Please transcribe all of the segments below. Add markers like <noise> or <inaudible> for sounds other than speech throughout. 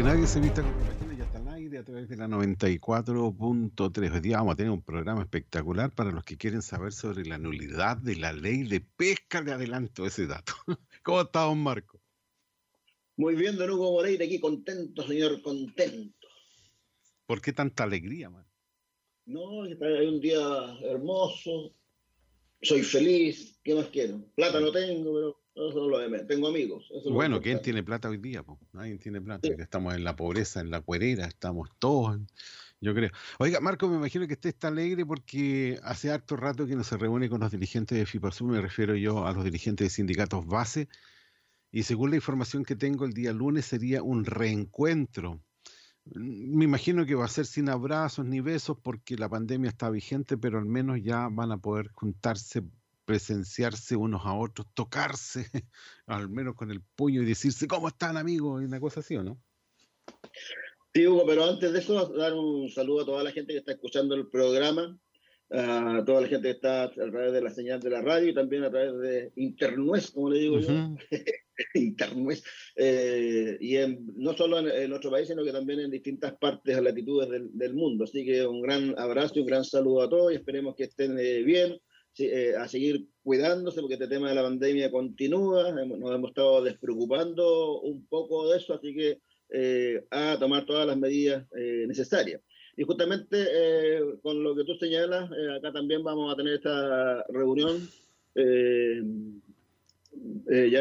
Que nadie se vista con ropa ya está al aire a través de la 94.3. Hoy día vamos a tener un programa espectacular para los que quieren saber sobre la nulidad de la ley de pesca. De adelanto ese dato. <laughs> ¿Cómo está, don Marco? Muy bien, don Hugo Moreira, aquí contento, señor, contento. ¿Por qué tanta alegría, man? No, hay un día hermoso, soy feliz, ¿qué más quiero? Plata no tengo, pero eso lo de Tengo amigos. bueno, ¿quién tiene plata hoy día? Po? Nadie tiene plata. Estamos en la pobreza, en la cuerera, estamos todos, yo creo. Oiga, Marco, me imagino que usted está alegre porque hace harto rato que no se reúne con los dirigentes de FIPASU, me refiero yo a los dirigentes de sindicatos base, y según la información que tengo el día lunes sería un reencuentro. Me imagino que va a ser sin abrazos ni besos porque la pandemia está vigente, pero al menos ya van a poder juntarse presenciarse unos a otros, tocarse, <laughs> al menos con el puño y decirse, ¿cómo están amigos? Y una cosa así, ¿o no? Sí, Hugo, pero antes de eso, dar un saludo a toda la gente que está escuchando el programa, a toda la gente que está a través de la señal de la radio y también a través de Internet, como le digo yo. <laughs> Internet. Eh, y no solo en, nuestro país, sino que también en distintas partes o latitudes del, mundo. Así que un gran abrazo y un gran saludo a todos y esperemos que estén eh, bien eh, a seguir cuidándose porque este tema de la pandemia continúa, nos hemos estado despreocupando un poco de eso, así que eh, a tomar todas las medidas eh, necesarias. Y justamente con lo que tú señalas, acá también vamos a tener esta reunión. ya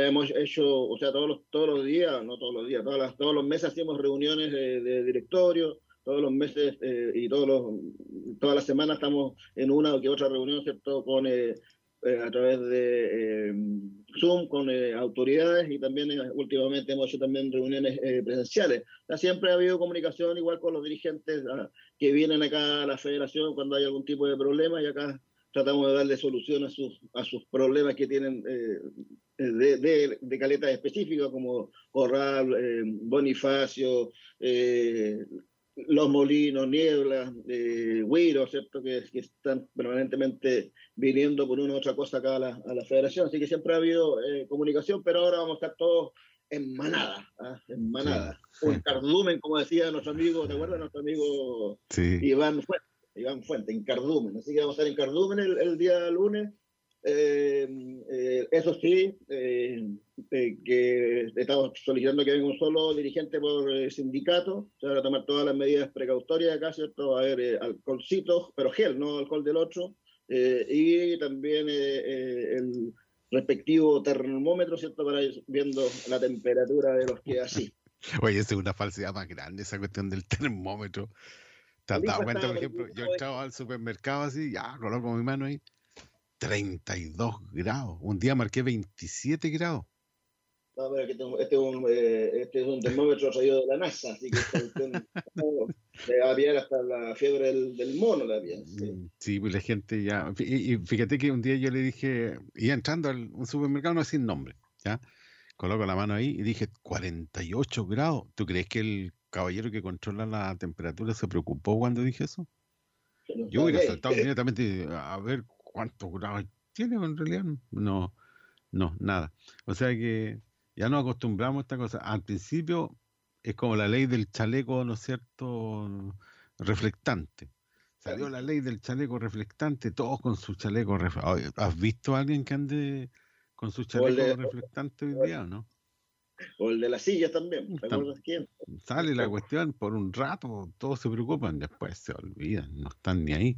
hemos hecho, o sea, todos los, todos los días, no todos los días, todas las, todos los meses hacemos reuniones de directorio, todos los meses eh, y todos los, todas las semanas estamos en una o que otra reunión, ¿cierto? Con, eh, eh, a través de Zoom con autoridades y también últimamente hemos hecho también reuniones presenciales. siempre ha habido comunicación igual con los dirigentes ah, que vienen acá a la federación cuando hay algún tipo de problema y acá tratamos de darle solución a sus, a sus problemas que tienen de, de, de caletas específicas como Corral, Bonifacio, los molinos, nieblas, eh, ¿cierto? Que, están permanentemente viniendo por una u otra cosa acá a la, a la federación. Así que siempre ha habido eh, comunicación, pero ahora vamos a estar todos en manada, ¿ah? en manada. Un cardumen, como decía nuestro amigo, ¿te acuerdas? Nuestro amigo Iván Fuente, Iván Fuente, en cardumen. Así que vamos a estar en cardumen el, el día lunes eh, eh, eso sí, eh, que estamos solicitando que venga un solo dirigente por sindicato, se van a tomar todas las medidas precautorias acá, ¿cierto? Va a haber alcoholcitos, pero gel, no alcohol del otro, y también el respectivo termómetro, ¿cierto? Para ir viendo la temperatura de los que así. <laughs> Oye, esa es una falsedad más grande, esa cuestión del termómetro. ¿Te has dado cuenta, por ejemplo? Yo entraba al supermercado así, ya, coloco mi mano ahí 32 grados. Un día marqué 27 grados. No, pero este, es un, eh, este, es un, termómetro <laughs> traído de la NASA, así que se va a pillar hasta la fiebre del, mono. La mm, sí. pues la gente ya. Y, fíjate que un día yo le dije, iba entrando a un supermercado, no sin nombre, ¿ya? Coloco la mano ahí y dije, 48 grados. ¿Tú crees que el caballero que controla la temperatura se preocupó cuando dije eso? Yo hubiera saltado inmediatamente a ver cuántos grados tiene en realidad. No, no, nada. O sea que ya nos acostumbramos a esta cosa. Al principio es como la ley del chaleco, ¿no es cierto? Reflectante. Salió la ley del chaleco reflectante, todos con su chaleco reflectante. ¿Has visto a alguien que ande con su chaleco reflectante hoy día o no? O el de la silla también. Sale la cuestión por un rato, todos se preocupan, después se olvidan, no están ni ahí.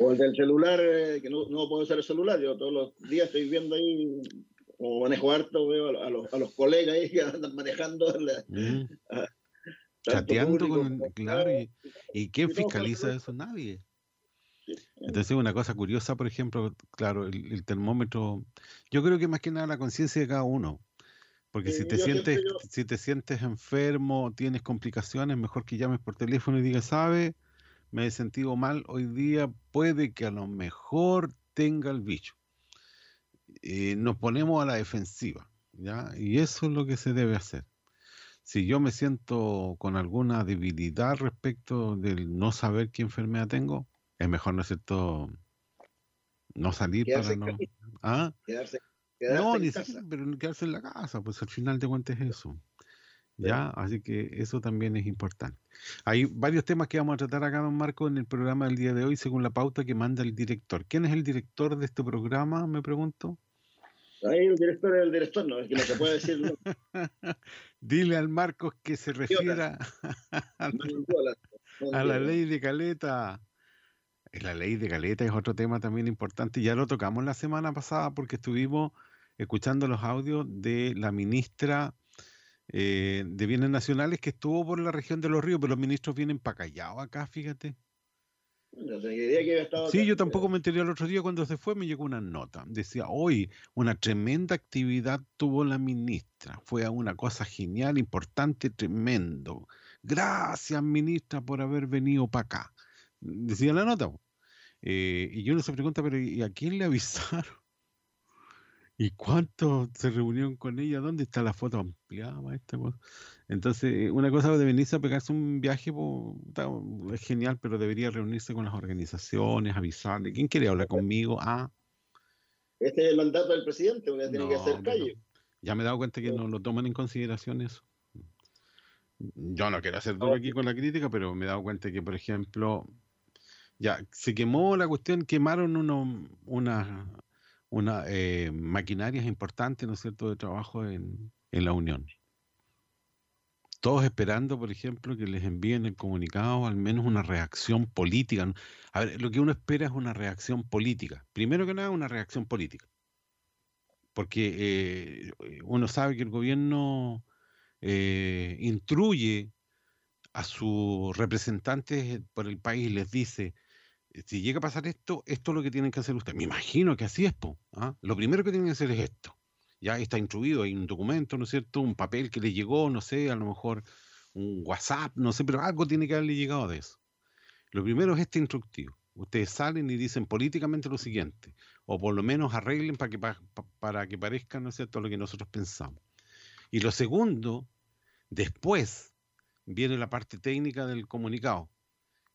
O el del celular, eh, que no, no puedo usar el celular. Yo todos los días estoy viendo ahí, como manejo harto, veo a, los, a los, colegas ahí <laughs> que andan manejando. Mm. <laughs> Chateando con. Claro, y, quién fiscaliza eso? Nadie. Entonces, una cosa curiosa, por ejemplo, claro, el, termómetro, yo creo que más que nada la conciencia de cada uno. Porque si te sientes, si te sientes enfermo, tienes complicaciones, mejor que llames por teléfono y digas, sabe, me he sentido mal hoy día, puede que a lo mejor tenga el bicho. Eh, nos ponemos a la defensiva, ¿ya? Y eso es lo que se debe hacer. Si yo me siento con alguna debilidad respecto del no saber qué enfermedad tengo, es mejor, ¿no es cierto? No salir para no. ¿Ah? Quedarse, no, ni siquiera, pero quedarse en la casa, pues al final de cuentas es eso. ¿Ya? Así que eso también es importante. Hay varios temas que vamos a tratar acá, don Marco, en el programa del día de hoy, según la pauta que manda el director. ¿Quién es el director de este programa, me pregunto? Ahí el director es el director, no, es que no se puede decir. <laughs> Dile al Marcos que se refiera <laughs> a la ley de Caleta. La ley de Caleta es otro tema también importante. Ya lo tocamos la semana pasada porque estuvimos escuchando los audios de la ministra eh, de Bienes Nacionales que estuvo por la región de los ríos, pero los ministros vienen para callado acá, fíjate. sí, yo tampoco me enteré el otro día cuando se fue, me llegó una nota. Decía, hoy una tremenda actividad tuvo la ministra. Fue una cosa genial, importante, tremendo. Gracias, ministra, por haber venido para acá decía la nota. Eh, y uno se pregunta, pero ¿y a quién le <laughs> avisaron? ¿Y cuántos se reunieron con ella? ¿Dónde está la foto ampliada? Esta Entonces, una cosa de venirse a pegarse un viaje es genial, pero debería reunirse con las organizaciones, avisarle. ¿Quién quiere hablar conmigo? Ah. Este es el mandato del presidente, uno tiene que hacer calle. Ya me he dado cuenta que no lo toman en consideración eso. Yo no quiero hacer duro aquí con la crítica, pero me he dado cuenta que, por ejemplo, ya, se quemó la cuestión, quemaron uno, una, una eh, maquinarias importantes, ¿no es cierto?, de trabajo en, en la Unión. Todos esperando, por ejemplo, que les envíen el comunicado, al menos una reacción política. A ver, lo que uno espera es una reacción política. Primero que nada, una reacción política. Porque eh, uno sabe que el gobierno eh, instruye a sus representantes por el país y les dice, si llega a pasar esto, esto es lo que tienen que hacer ustedes. Me imagino que así es, po, ¿ah? Lo primero que tienen que hacer es esto. Ya está instruido, hay un documento, ¿no es cierto? Un papel que le llegó, no sé, a lo mejor un WhatsApp, no sé, pero algo tiene que haberle llegado de eso. Lo primero es este instructivo. Ustedes salen y dicen políticamente lo siguiente, o por lo menos arreglen para que, para que parezca, ¿no es cierto?, lo que nosotros pensamos. Y lo segundo, después viene la parte técnica del comunicado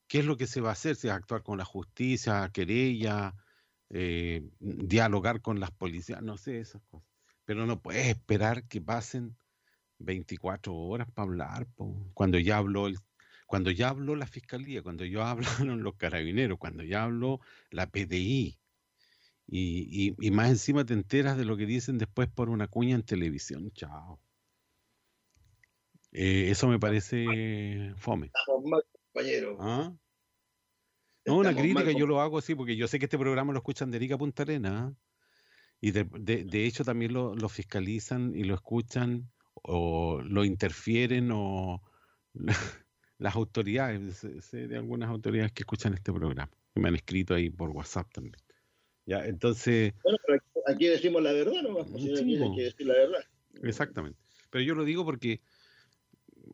qué es lo que se va a hacer, si va a actuar con la justicia, querella, eh, dialogar con las policías, no sé, esas cosas. Pero no puedes esperar que pasen 24 horas para hablar, cuando ya habló el, cuando ya habló la fiscalía, cuando ya <laughs> hablaron los carabineros, cuando ya habló la PDI, y, y, más encima te enteras de lo que dicen después por una cuña en televisión, chao. Eh, eso me parece fome compañero. ¿Ah? No, una crítica yo lo hago así porque yo sé que este programa lo escuchan de Erika Punta Arena y de, de, hecho también lo, lo, fiscalizan y lo escuchan o lo interfieren o <laughs> las autoridades, sé de algunas autoridades que escuchan este programa, que me han escrito ahí por WhatsApp también. Ya, entonces... Bueno, pero aquí, decimos la verdad, ¿no? Pues, sí, hay que decir la verdad. Exactamente. Pero yo lo digo porque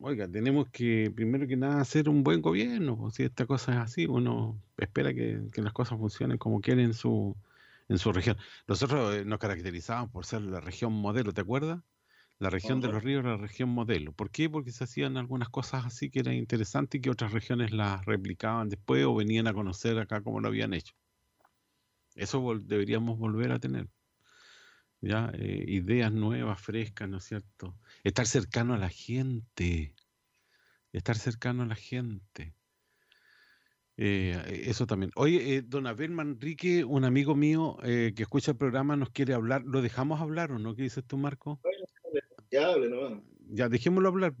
oiga, tenemos que primero que nada hacer un buen gobierno. Si esta cosa es así, uno espera que, las cosas funcionen como quieren en su, en su región. Nosotros eh, nos caracterizamos por ser la región modelo, ¿te acuerdas? La región de los ríos era la región modelo. ¿Por qué? Porque se hacían algunas cosas así que eran interesantes y que otras regiones las replicaban después o venían a conocer acá como lo habían hecho. Eso deberíamos volver a tener. ¿Ya? Eh, ideas nuevas, frescas, ¿no es cierto? Estar cercano a la gente, estar cercano a la gente. Eh, eso también. Oye, eh, don Abel Manrique, un amigo mío que escucha el programa, nos quiere hablar. ¿Lo dejamos hablar o no? ¿Qué dices tú, Marco? Ya hable, no. Ya, dejémoslo hablar.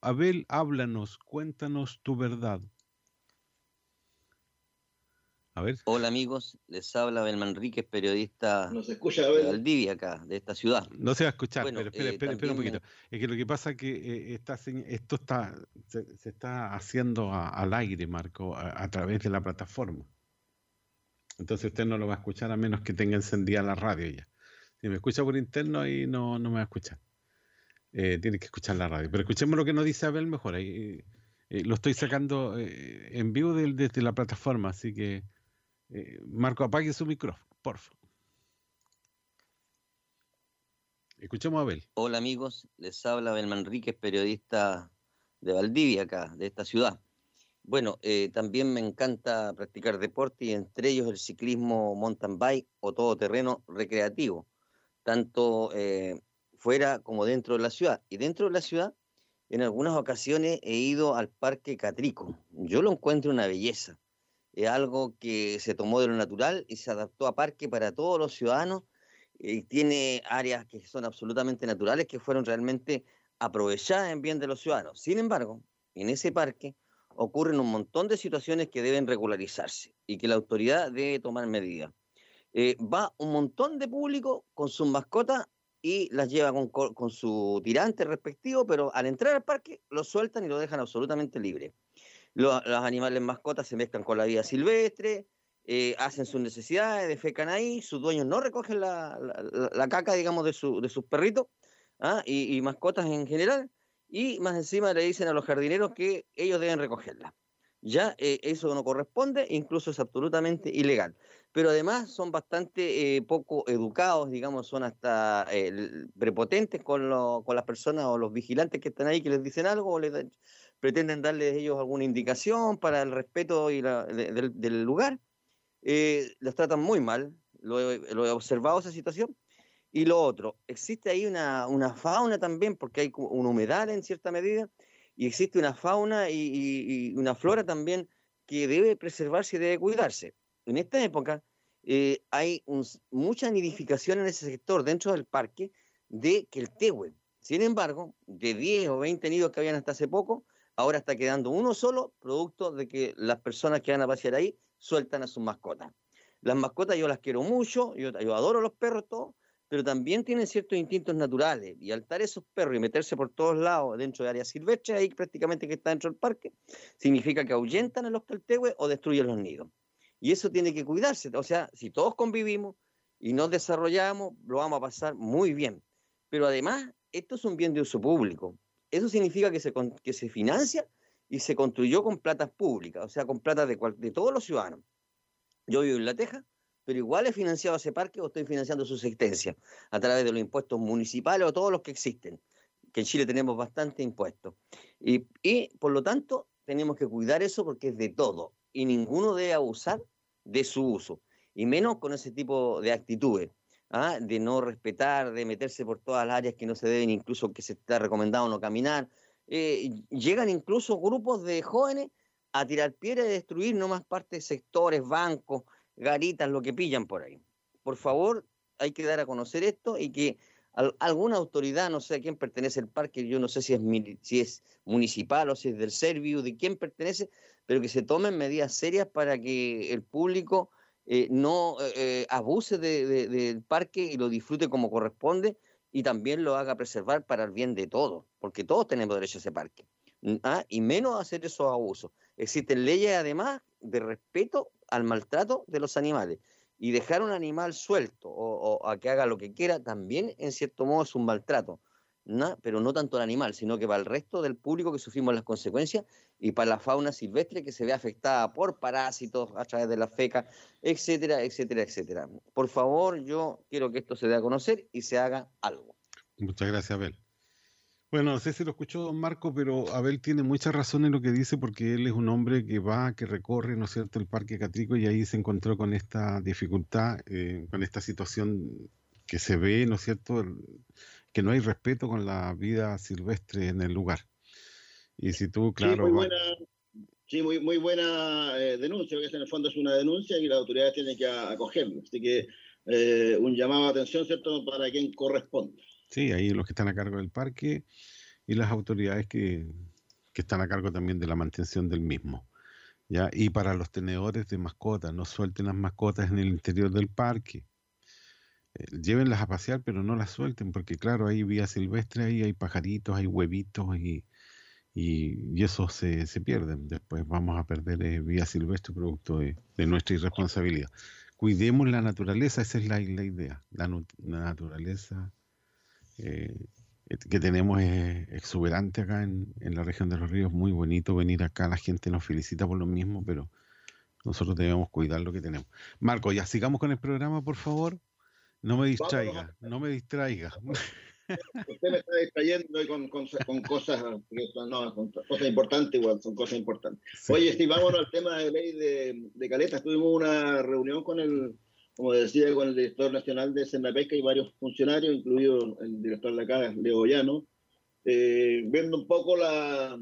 Abel, háblanos, cuéntanos tu verdad. Hola amigos, les habla Abel Manríquez, periodista escucha, de Valdivia acá, de esta ciudad. No se va a escuchar, pero espera, espera, espera, un poquito. Es que lo que pasa es que eh, esto está, se, está haciendo al aire, Marco, a, través de la plataforma. Entonces usted no lo va a escuchar a menos que tenga encendida la radio ya. Si me escucha por interno, ahí no, no me va a escuchar. Eh, tiene que escuchar la radio. Pero escuchemos lo que nos dice Abel mejor. Ahí, eh, lo estoy sacando eh, en vivo desde la plataforma, así que Marco, apague su micrófono, por favor. Escuchemos a Abel. Hola amigos, les habla Abel Manríquez, periodista de Valdivia acá, de esta ciudad. Bueno, eh, también me encanta practicar deporte y entre ellos el ciclismo mountain bike o todo terreno recreativo, tanto eh, fuera como dentro de la ciudad. Y dentro de la ciudad, en algunas ocasiones he ido al Parque Catrico. Yo lo encuentro una belleza. Es algo que se tomó de lo natural y se adaptó a parque para todos los ciudadanos. Y tiene áreas que son absolutamente naturales que fueron realmente aprovechadas en bien de los ciudadanos. Sin embargo, en ese parque ocurren un montón de situaciones que deben regularizarse y que la autoridad debe tomar medidas. Eh, va un montón de público con sus mascotas y las lleva con, su tirante respectivo, pero al entrar al parque lo sueltan y lo dejan absolutamente libre. Los, animales mascotas se mezclan con la vida silvestre, eh, hacen sus necesidades, defecan ahí, sus dueños no recogen la, caca, digamos, de, de sus perritos ¿ah? y mascotas en general, y más encima le dicen a los jardineros que ellos deben recogerla. Ya eh, eso no corresponde, incluso es absolutamente ilegal. Pero además son bastante eh, poco educados, digamos, son hasta prepotentes con, con, las personas o los vigilantes que están ahí que les dicen algo o les pretenden darles ellos alguna indicación para el respeto y del, lugar. los tratan muy mal, lo he observado esa situación y lo otro, existe ahí una, fauna también, porque hay una humedad en cierta medida, y existe una fauna y, una flora también que debe preservarse y debe cuidarse. En esta época eh, hay mucha nidificación en ese sector dentro del parque de que el tehue. Sin embargo, de 10 o 20 nidos que habían hasta hace poco, ahora está quedando uno solo, producto de que las personas que van a pasear ahí sueltan a sus mascotas. Las mascotas yo las quiero mucho, yo, yo adoro los perros, todos, pero también tienen ciertos instintos naturales. Y altar esos perros y meterse por todos lados dentro de áreas silvestres, ahí prácticamente que está dentro del parque, significa que ahuyentan a los caltehues o destruyen los nidos. Y eso tiene que cuidarse. O sea, si todos convivimos y nos desarrollamos, lo vamos a pasar muy bien. Pero además, esto es un bien de uso público. Eso significa que se, que se financia y se construyó con platas públicas, o sea, con plata de, de todos los ciudadanos. Yo vivo en La Teja pero igual he financiado ese parque o estoy financiando su existencia a través de los impuestos municipales o todos los que existen, que en Chile tenemos bastante impuestos. Y, por lo tanto tenemos que cuidar eso porque es de todo y ninguno debe abusar de su uso, y menos con ese tipo de actitudes. ¿Ah? de no respetar, de meterse por todas las áreas que no se deben, incluso que se está recomendado no caminar. Eh, llegan incluso grupos de jóvenes a tirar piedras y destruir no más partes, sectores, bancos, garitas, lo que pillan por ahí. Por favor, hay que dar a conocer esto y que alguna autoridad, no sé a quién pertenece el parque, yo no sé si es, si es municipal o si es del Serviu, de quién pertenece, pero que se tomen medidas serias para que el público eh, no eh, eh, abuse del parque y lo disfrute como corresponde y también lo haga preservar para el bien de todos, porque todos tenemos derecho a ese parque. ¿ah? Y menos hacer esos abusos. Existen leyes además de respeto al maltrato de los animales. Y dejar un animal suelto o, a que haga lo que quiera también, en cierto modo, es un maltrato. Pero no tanto al animal, sino que para el resto del público que sufrimos las consecuencias y para la fauna silvestre que se ve afectada por parásitos a través de la feca, etcétera, etcétera, etcétera. Por favor, yo quiero que esto se dé a conocer y se haga algo. Muchas gracias, Abel. Bueno, no sé si lo escuchó don Marco, pero Abel tiene mucha razón en lo que dice porque él es un hombre que va, que recorre, ¿no es cierto?, el Parque Catrico y ahí se encontró con esta dificultad, eh, con esta situación que se ve, ¿no es cierto?, que no hay respeto con la vida silvestre en el lugar. Y si tú, claro... Sí, muy buena, sí, muy, muy buena eh, denuncia, porque en el fondo es una denuncia y las autoridades tienen que acogerlo. Así que eh, un llamado de atención, ¿cierto?, para quien corresponde. Sí, ahí los que están a cargo del parque y las autoridades que, están a cargo también de la mantención del mismo. ¿ya? Y para los tenedores de mascotas, no suelten las mascotas en el interior del parque. Eh, llévenlas a pasear, pero no las suelten, porque claro, hay vía silvestre, ahí hay pajaritos, hay huevitos y, y, eso se, se pierden. Después vamos a perder eh, vía silvestre producto de, nuestra irresponsabilidad. cuidemos la naturaleza, esa es la, idea. La, naturaleza eh, que tenemos es exuberante acá en, la región de los ríos, muy bonito venir acá, la gente nos felicita por lo mismo, pero nosotros debemos cuidar lo que tenemos. Marco, ya sigamos con el programa, por favor. No me distraiga, no me distraiga. Usted me está distrayendo con, con, con cosas, no, con cosas importantes, igual, son cosas importantes. Oye, sí, vámonos al tema de ley de, de Caleta. Tuvimos una reunión con el, como decía, con el director nacional de Senapesca y varios funcionarios, incluido el director de acá, Leo Llano, eh, viendo un poco la,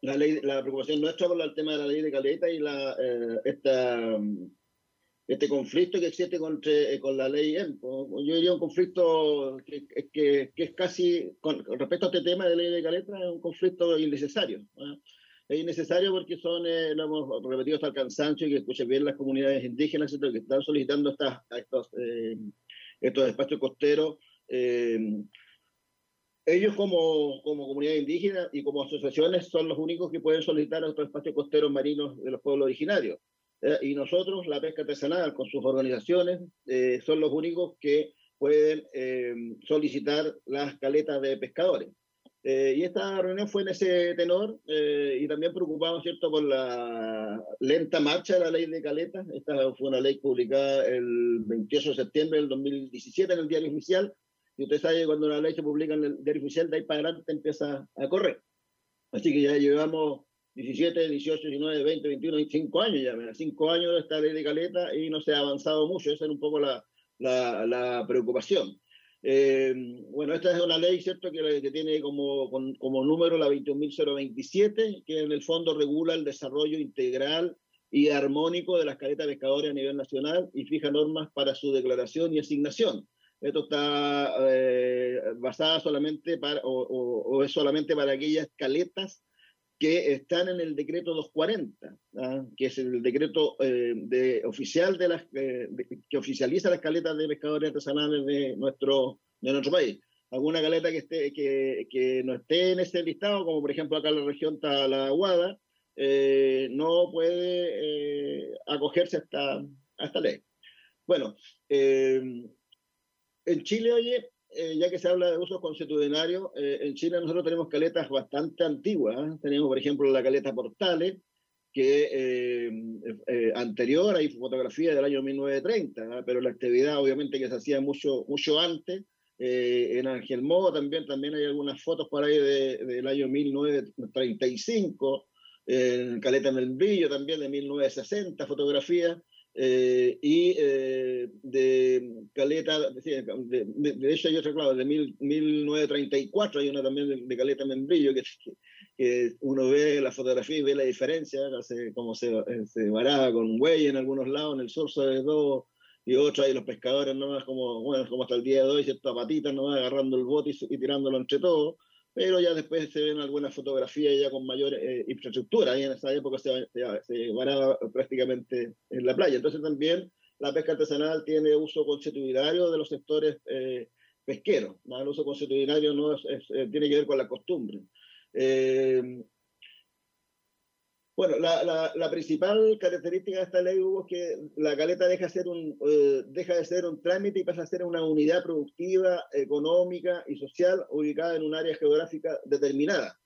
la, ley, la preocupación nuestra por el tema de la ley de Caleta y la, eh, esta este conflicto que existe con, eh, con la ley EMPO. Yo diría un conflicto que, que, que, es casi, con, respecto a este tema de ley de caleta, es un conflicto innecesario. Es innecesario porque son, eh, lo hemos repetido hasta el cansancio y que escuchen bien las comunidades indígenas que están solicitando estas, estos, eh, estos espacios costeros. ellos como, como comunidad indígena y como asociaciones son los únicos que pueden solicitar estos espacios costeros marinos de los pueblos originarios. Eh, y nosotros, la pesca artesanal, con sus organizaciones, eh, son los únicos que pueden eh, solicitar las caletas de pescadores. y esta reunión fue en ese tenor y también preocupado, ¿cierto?, por la lenta marcha de la ley de caletas. Esta fue una ley publicada el 28 de septiembre del 2017 en el diario oficial. Y usted sabe que cuando una ley se publica en el diario oficial, de ahí para adelante empieza a correr. Así que ya llevamos 17, 18, 19, 20, 21, 25 años ya, 5 años de esta ley de caleta y no se ha avanzado mucho, esa es un poco la, la, la preocupación. Eh, bueno, esta es una ley, ¿cierto?, que, tiene como, como número la 21.027, que en el fondo regula el desarrollo integral y armónico de las caletas pescadores a nivel nacional y fija normas para su declaración y asignación. Esto está eh, basada solamente para, o, es solamente para aquellas caletas que están en el decreto 240, ¿ah? que es el decreto eh, oficial de las, eh, que oficializa las caletas de pescadores artesanales de nuestro, de nuestro país. Alguna caleta que, esté, que, que no esté en ese listado, como por ejemplo acá en la región está la Aguada, eh, no puede acogerse a esta, a esta ley. Bueno, en Chile, oye, eh, ya que se habla de usos consuetudinarios, eh, en Chile nosotros tenemos caletas bastante antiguas. ¿eh? Tenemos, por ejemplo, la caleta Portales, que anterior, hay fotografía del año 1930, pero la actividad obviamente que se hacía mucho, mucho antes. en Angelmó también, también hay algunas fotos por ahí del año 1935. En Caleta Membrillo también de 1960, fotografías. Eh, y eh, de Caleta, de, de, hecho hay otra, claro, de mil, 1934 hay una también de, Caleta Membrillo, que, que, uno ve la fotografía y ve la diferencia, como se, se varaba con buey en algunos lados, en el sur sobre todo, y otros, y los pescadores nomás como, bueno, como hasta el día de hoy, ciertas patitas nomás agarrando el bote y, y tirándolo entre todos pero ya después se ven algunas fotografías ya con mayor eh, infraestructura, y en esa época se, se, varaba prácticamente en la playa. Entonces también la pesca artesanal tiene uso consuetudinario de los sectores eh, pesqueros, el uso consuetudinario no eh, tiene que ver con la costumbre. Bueno, la, la, principal característica de esta ley, Hugo, es que la caleta deja, ser un, eh, deja de ser un trámite y pasa a ser una unidad productiva, económica y social ubicada en un área geográfica determinada.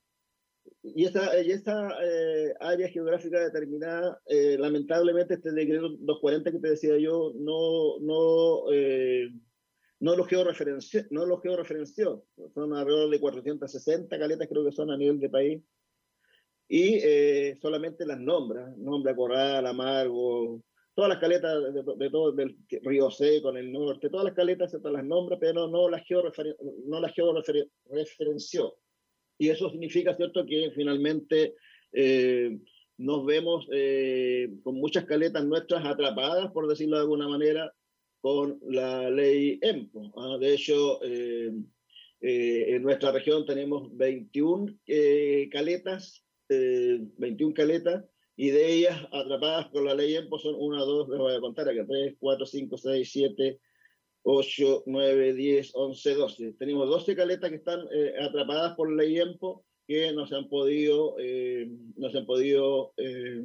Y esta, y esta eh, área geográfica determinada, eh, lamentablemente, este decreto 240 que te decía yo, no, no, no lo georreferenció, no lo georreferenció. Son alrededor de 460 caletas, creo que son a nivel de país y eh, solamente las nombra, nombra Corral, Amargo, todas las caletas de, todo del Río Seco, en el norte, todas las caletas se las nombra, pero no las no las georreferenció. Y eso significa, ¿cierto?, que finalmente eh, nos vemos eh, con muchas caletas nuestras atrapadas, por decirlo de alguna manera, con la ley EMPO. ¿ah? De hecho, en nuestra región tenemos 21 caletas 21 caletas y de ellas atrapadas por la ley EMPO son 1, 2, les voy a contar acá, 3, 4, 5, 6, 7, 8, 9, 10, 11, 12. Tenemos 12 caletas que están eh, atrapadas por la ley EMPO que no se han podido, eh, no se han podido eh,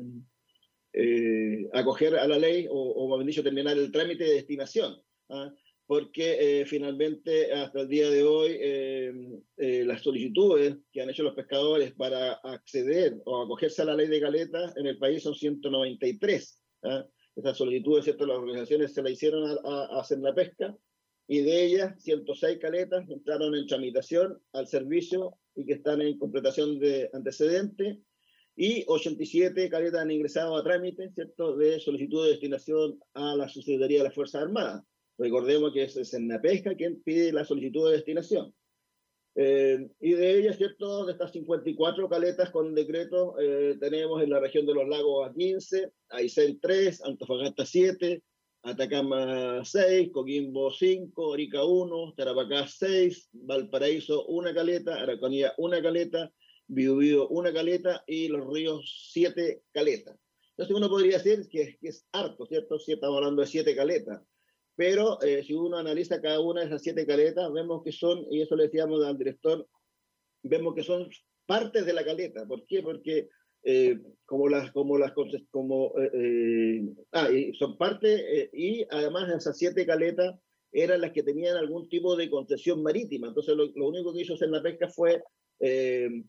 acoger a la ley o, o, mejor dicho, terminar el trámite de destinación. ¿ah? Porque eh, finalmente hasta el día de hoy eh, eh, las solicitudes que han hecho los pescadores para acceder o acogerse a la ley de caleta en el país son 193. ¿ah? Estas solicitudes, ¿cierto? las organizaciones se la hicieron a, a, hacer la pesca y de ellas 106 caletas entraron en tramitación al servicio y que están en completación de antecedente y 87 caletas han ingresado a trámite ¿cierto? de solicitud de destinación a la Secretaría de las Fuerzas Armadas. Recordemos que es pesca quien pide la solicitud de destinación. Eh, y de ellas, ¿cierto? De estas 54 caletas con decreto, eh, tenemos en la región de los lagos a 15, Aysén 3, Antofagasta 7, Atacama 6, Coquimbo 5, Arica 1, Tarapacá 6, Valparaíso 1 caleta, Araconía 1 caleta, Biobío 1 caleta y Los Ríos 7 caletas. Entonces uno podría decir que, que es harto, ¿cierto? Si estamos hablando de 7 caletas pero eh, si uno analiza cada una de esas siete caletas, vemos que son, y eso le decíamos al director, vemos que son partes de la caleta. ¿Por qué? Porque eh, como las, como las, como, eh, ah, y son parte, y además esas siete caletas eran las que tenían algún tipo de concesión marítima. Entonces lo, lo único que hizo hacer la pesca fue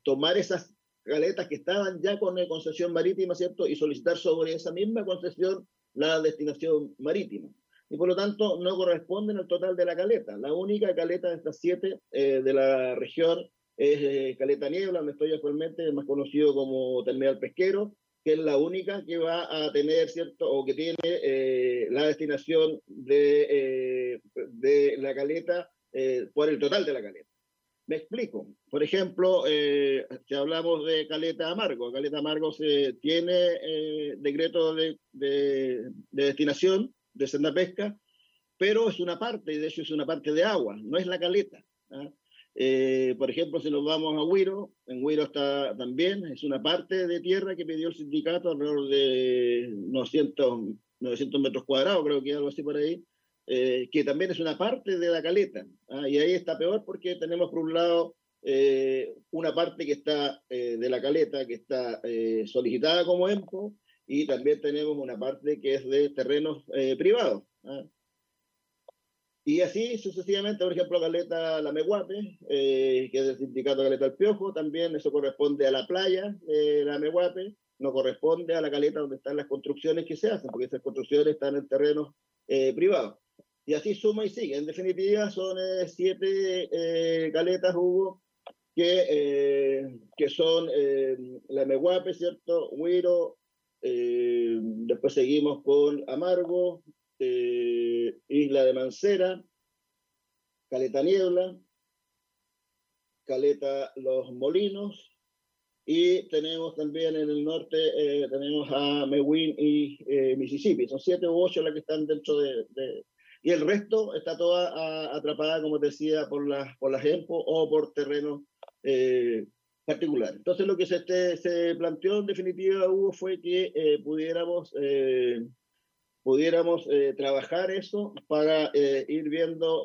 tomar esas caletas que estaban ya con concesión marítima, ¿cierto? Y solicitar sobre esa misma concesión la destinación marítima y por lo tanto no corresponden al total de la caleta. La única caleta de estas siete eh, de la región es eh, Caleta Niebla, donde estoy actualmente, más conocido como Terminal Pesquero, que es la única que va a tener, ¿cierto? O que tiene eh, la destinación de, de la caleta por el total de la caleta. Me explico. Por ejemplo, si hablamos de Caleta Amargo, Caleta Amargo se tiene decreto de, de, de destinación de senda pesca, pero es una parte, y de hecho es una parte de agua, no es la caleta. ¿ah? Eh, por ejemplo, si nos vamos a Huiro, en Huiro está también, es una parte de tierra que pidió el sindicato alrededor de 900, 900 metros cuadrados, creo que algo así por ahí, eh, que también es una parte de la caleta. ¿ah? Y ahí está peor porque tenemos por un lado eh, una parte que está de la caleta, que está solicitada como EMPO, y también tenemos una parte que es de terrenos eh, privados. ¿ah? Y así sucesivamente, por ejemplo, Caleta La Meguape, eh, que es del sindicato Caleta El Piojo, también eso corresponde a la playa de La Meguape, no corresponde a la caleta donde están las construcciones que se hacen, porque esas construcciones están en terrenos eh, privados. Y así suma y sigue. En definitiva, son siete caletas, Hugo, que, que son La Meguape, ¿cierto? Huiro, eh, después seguimos con Amargo, eh, Isla de Mancera, Caleta Niebla, Caleta Los Molinos, y tenemos también en el norte, eh, tenemos a Mewin y Mississippi. Son siete u ocho las que están dentro de... y el resto está toda atrapada, como decía, por las, por las EMPO o por terrenos particular. Entonces lo que se, este, se planteó en definitiva, Hugo, fue que eh, pudiéramos, eh, pudiéramos eh, trabajar eso para ir viendo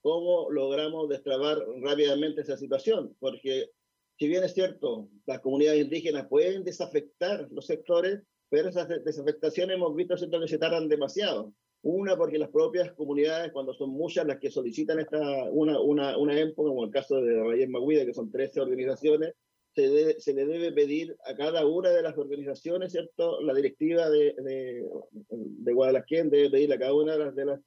cómo logramos destrabar rápidamente esa situación, porque si bien es cierto, las comunidades indígenas pueden desafectar los sectores, pero esas desafectaciones hemos visto que se tardan demasiado. Una, porque las propias comunidades, cuando son muchas las que solicitan esta, una, una, una EMPO, como el caso de Rayen Maguida, que son 13 organizaciones, se, se, le debe pedir a cada una de las organizaciones, ¿cierto? La directiva de, de, Guadalajara debe pedirle a cada una de las,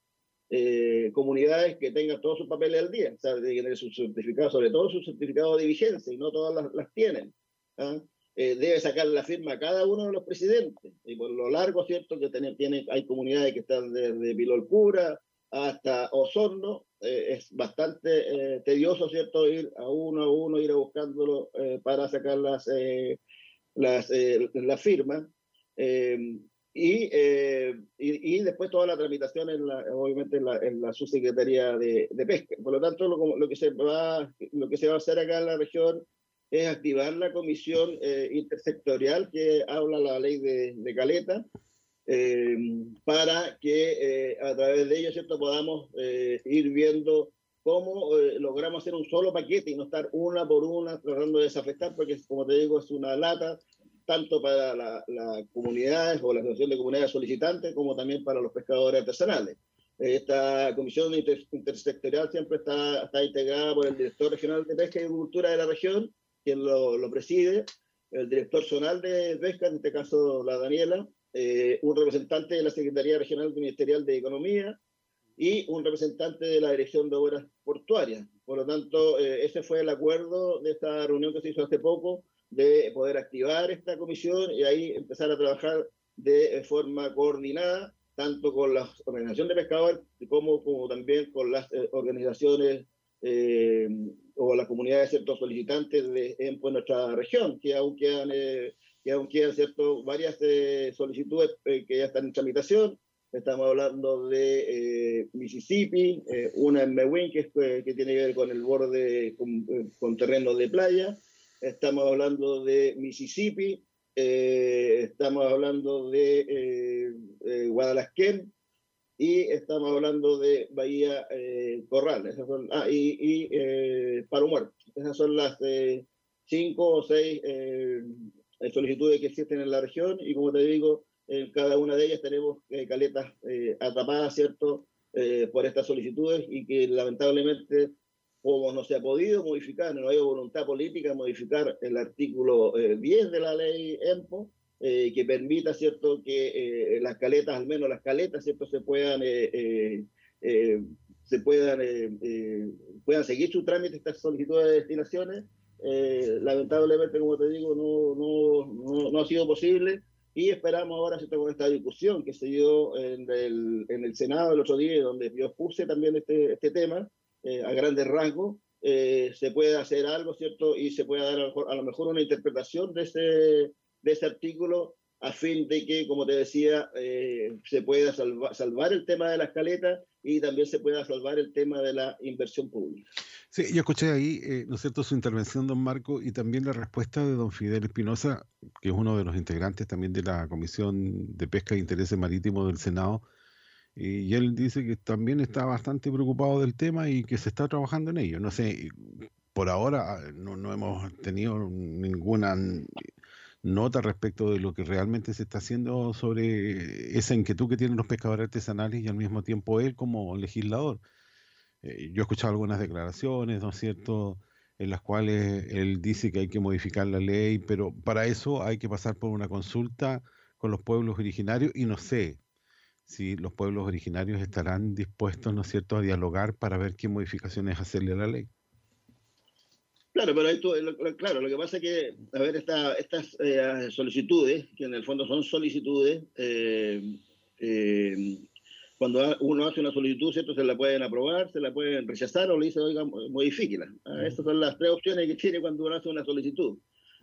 eh, comunidades que tenga todos sus papeles al día, o sea, de su certificado, sobre todo su certificado de vigencia, y no todas las, las tienen. ¿ah? Eh, debe sacar la firma a cada uno de los presidentes. Y por lo largo, ¿cierto? Que tiene, tiene, hay comunidades que están desde Pilolcura hasta Osorno. Eh, es bastante eh, tedioso, ¿cierto? Ir a uno a uno, ir a buscándolo para sacar las, las, la firma. Y, y, después toda la tramitación, en la, obviamente, en la, la subsecretaría de, de, Pesca. Por lo tanto, lo, lo, que se va, lo que se va a hacer acá en la región es activar la comisión eh, intersectorial que habla la ley de, de Caleta, eh, para que eh, a través de ello ¿cierto? podamos ir viendo cómo logramos hacer un solo paquete y no estar una por una tratando de desafectar, porque como te digo, es una lata tanto para las comunidades o la asociación de comunidades solicitantes como también para los pescadores artesanales. Esta comisión intersectorial siempre está, está integrada por el director regional de pesca y agricultura de la región, quien lo, lo preside, el director zonal de pesca, en este caso la Daniela, eh, un representante de la Secretaría Regional Ministerial de Economía y un representante de la Dirección de Obras Portuarias. Por lo tanto, eh, ese fue el acuerdo de esta reunión que se hizo hace poco de poder activar esta comisión y ahí empezar a trabajar de forma coordinada, tanto con la Organización de Pescadores como, como también con las eh, organizaciones eh, o las comunidades ciertos solicitantes de, en pues, nuestra región, que aún quedan, eh, que aún quedan cierto, varias solicitudes que ya están en tramitación. Estamos hablando de Mississippi, una en Mewin, que, que tiene que ver con el borde, con, con terrenos de playa, estamos hablando de Mississippi, eh, estamos hablando de eh, eh Guadalajara y estamos hablando de Bahía eh, Corral, esas son, ah, y, y eh, Palo Muerto. Esas son las cinco o seis solicitudes que existen en la región y como te digo, en cada una de ellas tenemos caletas atrapadas, ¿cierto?, por estas solicitudes y que lamentablemente como no se ha podido modificar, no hay voluntad política de modificar el artículo 10 eh, de la ley EMPO, eh, que permita, ¿cierto?, que eh, las caletas, al menos las caletas, ¿cierto?, se puedan, se puedan, puedan seguir su trámite, estas solicitudes de destinaciones. lamentablemente, como te digo, no, no, no, no, ha sido posible y esperamos ahora, ¿cierto?, con esta discusión que se dio en el, en el Senado el otro día, donde yo expuse también este, este tema, eh, a grandes rasgos, eh, se puede hacer algo, ¿cierto? Y se puede dar a lo mejor, una interpretación de ese, de ese artículo a fin de que, como te decía, eh, se pueda salvar el tema de la escaleta y también se pueda salvar el tema de la inversión pública. Sí, yo escuché ahí, ¿no es cierto?, su intervención, don Marco, y también la respuesta de don Fidel Espinosa, que es uno de los integrantes también de la Comisión de Pesca e Intereses Marítimos del Senado, y él dice que también está bastante preocupado del tema y que se está trabajando en ello. No sé, por ahora ah, no, no hemos tenido ninguna nota respecto de lo que realmente se está haciendo sobre esa inquietud que tienen los pescadores artesanales y al mismo tiempo él como legislador. Eh, yo he escuchado algunas declaraciones, ¿no es cierto?, en las cuales él dice que hay que modificar la ley, pero para eso hay que pasar por una consulta con los pueblos originarios y no sé, si los pueblos originarios estarán dispuestos, ¿no es cierto?, a dialogar para ver qué modificaciones hacerle a la ley. Claro, pero tú, claro, lo que pasa es que, a ver, esta, estas eh, solicitudes, que en el fondo son solicitudes, eh, eh, cuando uno hace una solicitud, ¿cierto? Se la pueden aprobar, se la pueden rechazar o le dice, oiga, modifíquela. Ah, estas son las tres opciones que tiene cuando uno hace una solicitud.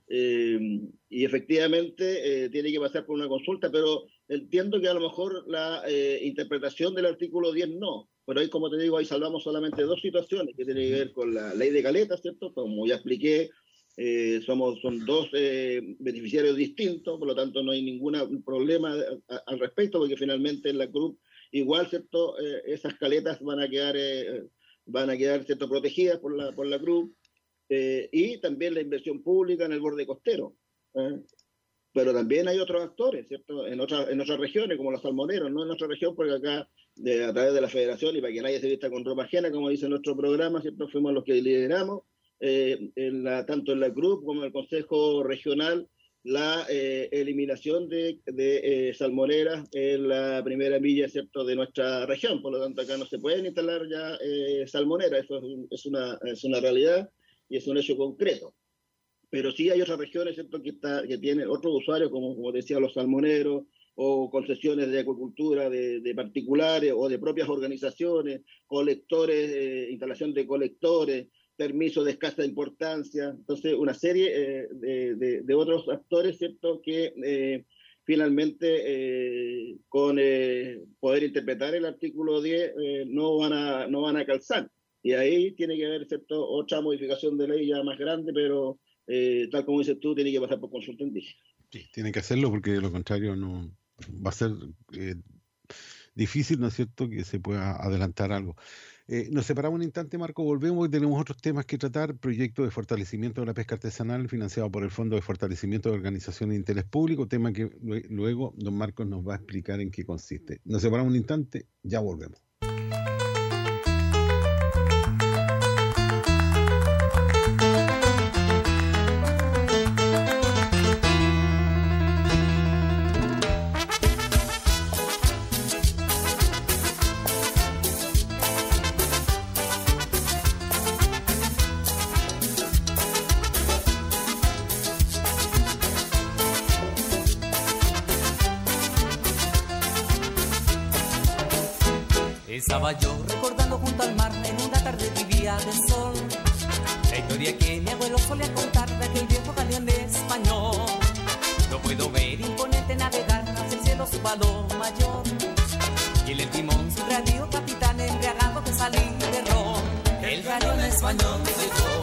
y efectivamente tiene que pasar por una consulta, pero Entiendo que a lo mejor la eh, interpretación del artículo 10 no, pero ahí, como te digo, ahí salvamos solamente dos situaciones que tienen que ver con la ley de caleta, ¿cierto? Como ya expliqué, eh, somos, son dos eh, beneficiarios distintos, por lo tanto no hay ningún problema al respecto, porque finalmente en la CRUP igual, ¿cierto? esas caletas van a quedar, van a quedar ¿cierto? protegidas por la, por la CRUP, y también la inversión pública en el borde costero pero también hay otros actores, ¿cierto? En, otras en otras regiones, como los salmoneros, no en nuestra región, porque acá, de, a través de la federación, y para que nadie se vista con ropa ajena, como dice nuestro programa, ¿cierto? Fuimos los que lideramos, eh, en la, tanto en la CRUP como en el Consejo Regional, la eh, eliminación de, de eh, salmoneras en la primera milla, ¿cierto?, de nuestra región. Por lo tanto, acá no se pueden instalar ya salmoneras, eso es, es, una, es una realidad y es un hecho concreto pero sí hay otras regiones ¿cierto? Que, está, que tienen otros usuarios, como, como decía, los salmoneros, o concesiones de acuicultura de, de particulares o de propias organizaciones, colectores, eh, instalación de colectores, permisos de escasa importancia, entonces una serie eh, de, de, otros actores, ¿cierto?, que eh, finalmente con poder interpretar el artículo 10 no, van a, no van a calzar. Y ahí tiene que haber, ¿cierto?, otra modificación de ley ya más grande, pero eh, tal como dices tú, tiene que pasar por consulta indígena. Sí, tiene que hacerlo porque de lo contrario no va a ser eh, difícil, ¿no es cierto?, que se pueda adelantar algo. Eh, nos separamos un instante, Marco, volvemos y tenemos otros temas que tratar. Proyecto de fortalecimiento de la pesca artesanal financiado por el Fondo de Fortalecimiento de Organizaciones de Interés Público, tema que luego don Marcos nos va a explicar en qué consiste. Nos separamos un instante, ya volvemos. Estaba yo recordando junto al mar en una tarde vivía de sol. La historia que mi abuelo solía contar de aquel viejo galeón de español. No puedo ver imponente navegar hacia el cielo su valor mayor. Y en el timón su radio capitán embriagado que salí de ron. El galeón español llegó,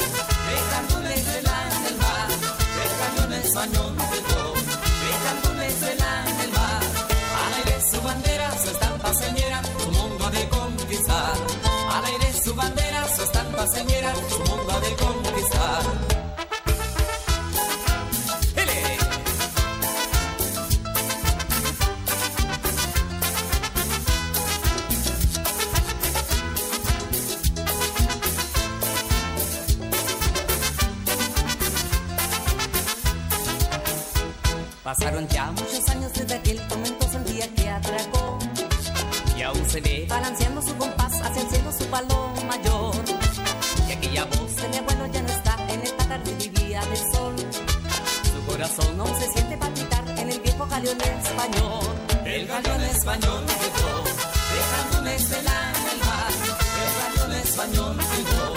estrella en el mar. El galeón español señera, su mundo de conquistar. Pasaron ya galeón español. El galeón español llegó, dejando una estela en el mar. El galeón español llegó,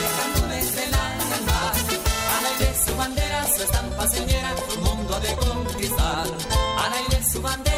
dejando una estela en el mar. Al aire su bandera, su estampa señera, su mundo ha de conquistar. Al aire su bandera,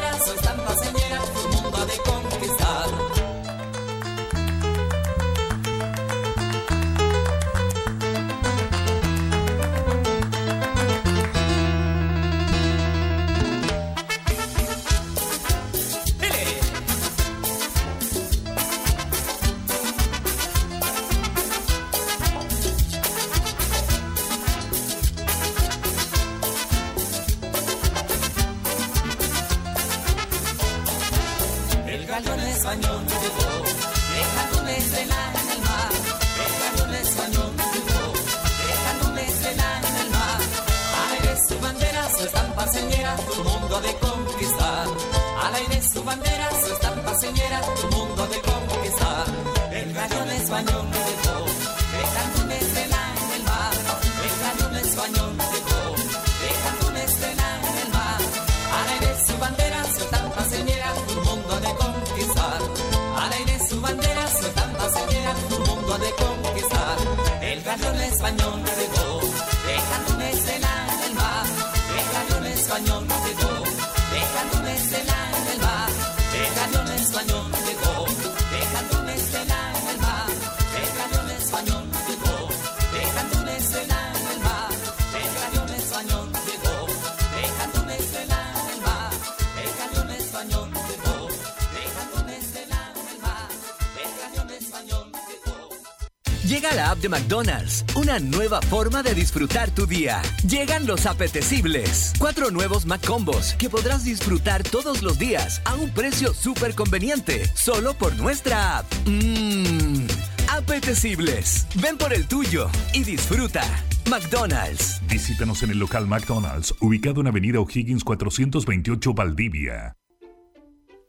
McDonald's, una nueva forma de disfrutar tu día. Llegan los apetecibles. Cuatro nuevos McCombos que podrás disfrutar todos los días a un precio súper conveniente, solo por nuestra app. Mmm, apetecibles. Ven por el tuyo y disfruta. McDonald's. Visítanos en el local McDonald's, ubicado en Avenida O'Higgins 428 Valdivia.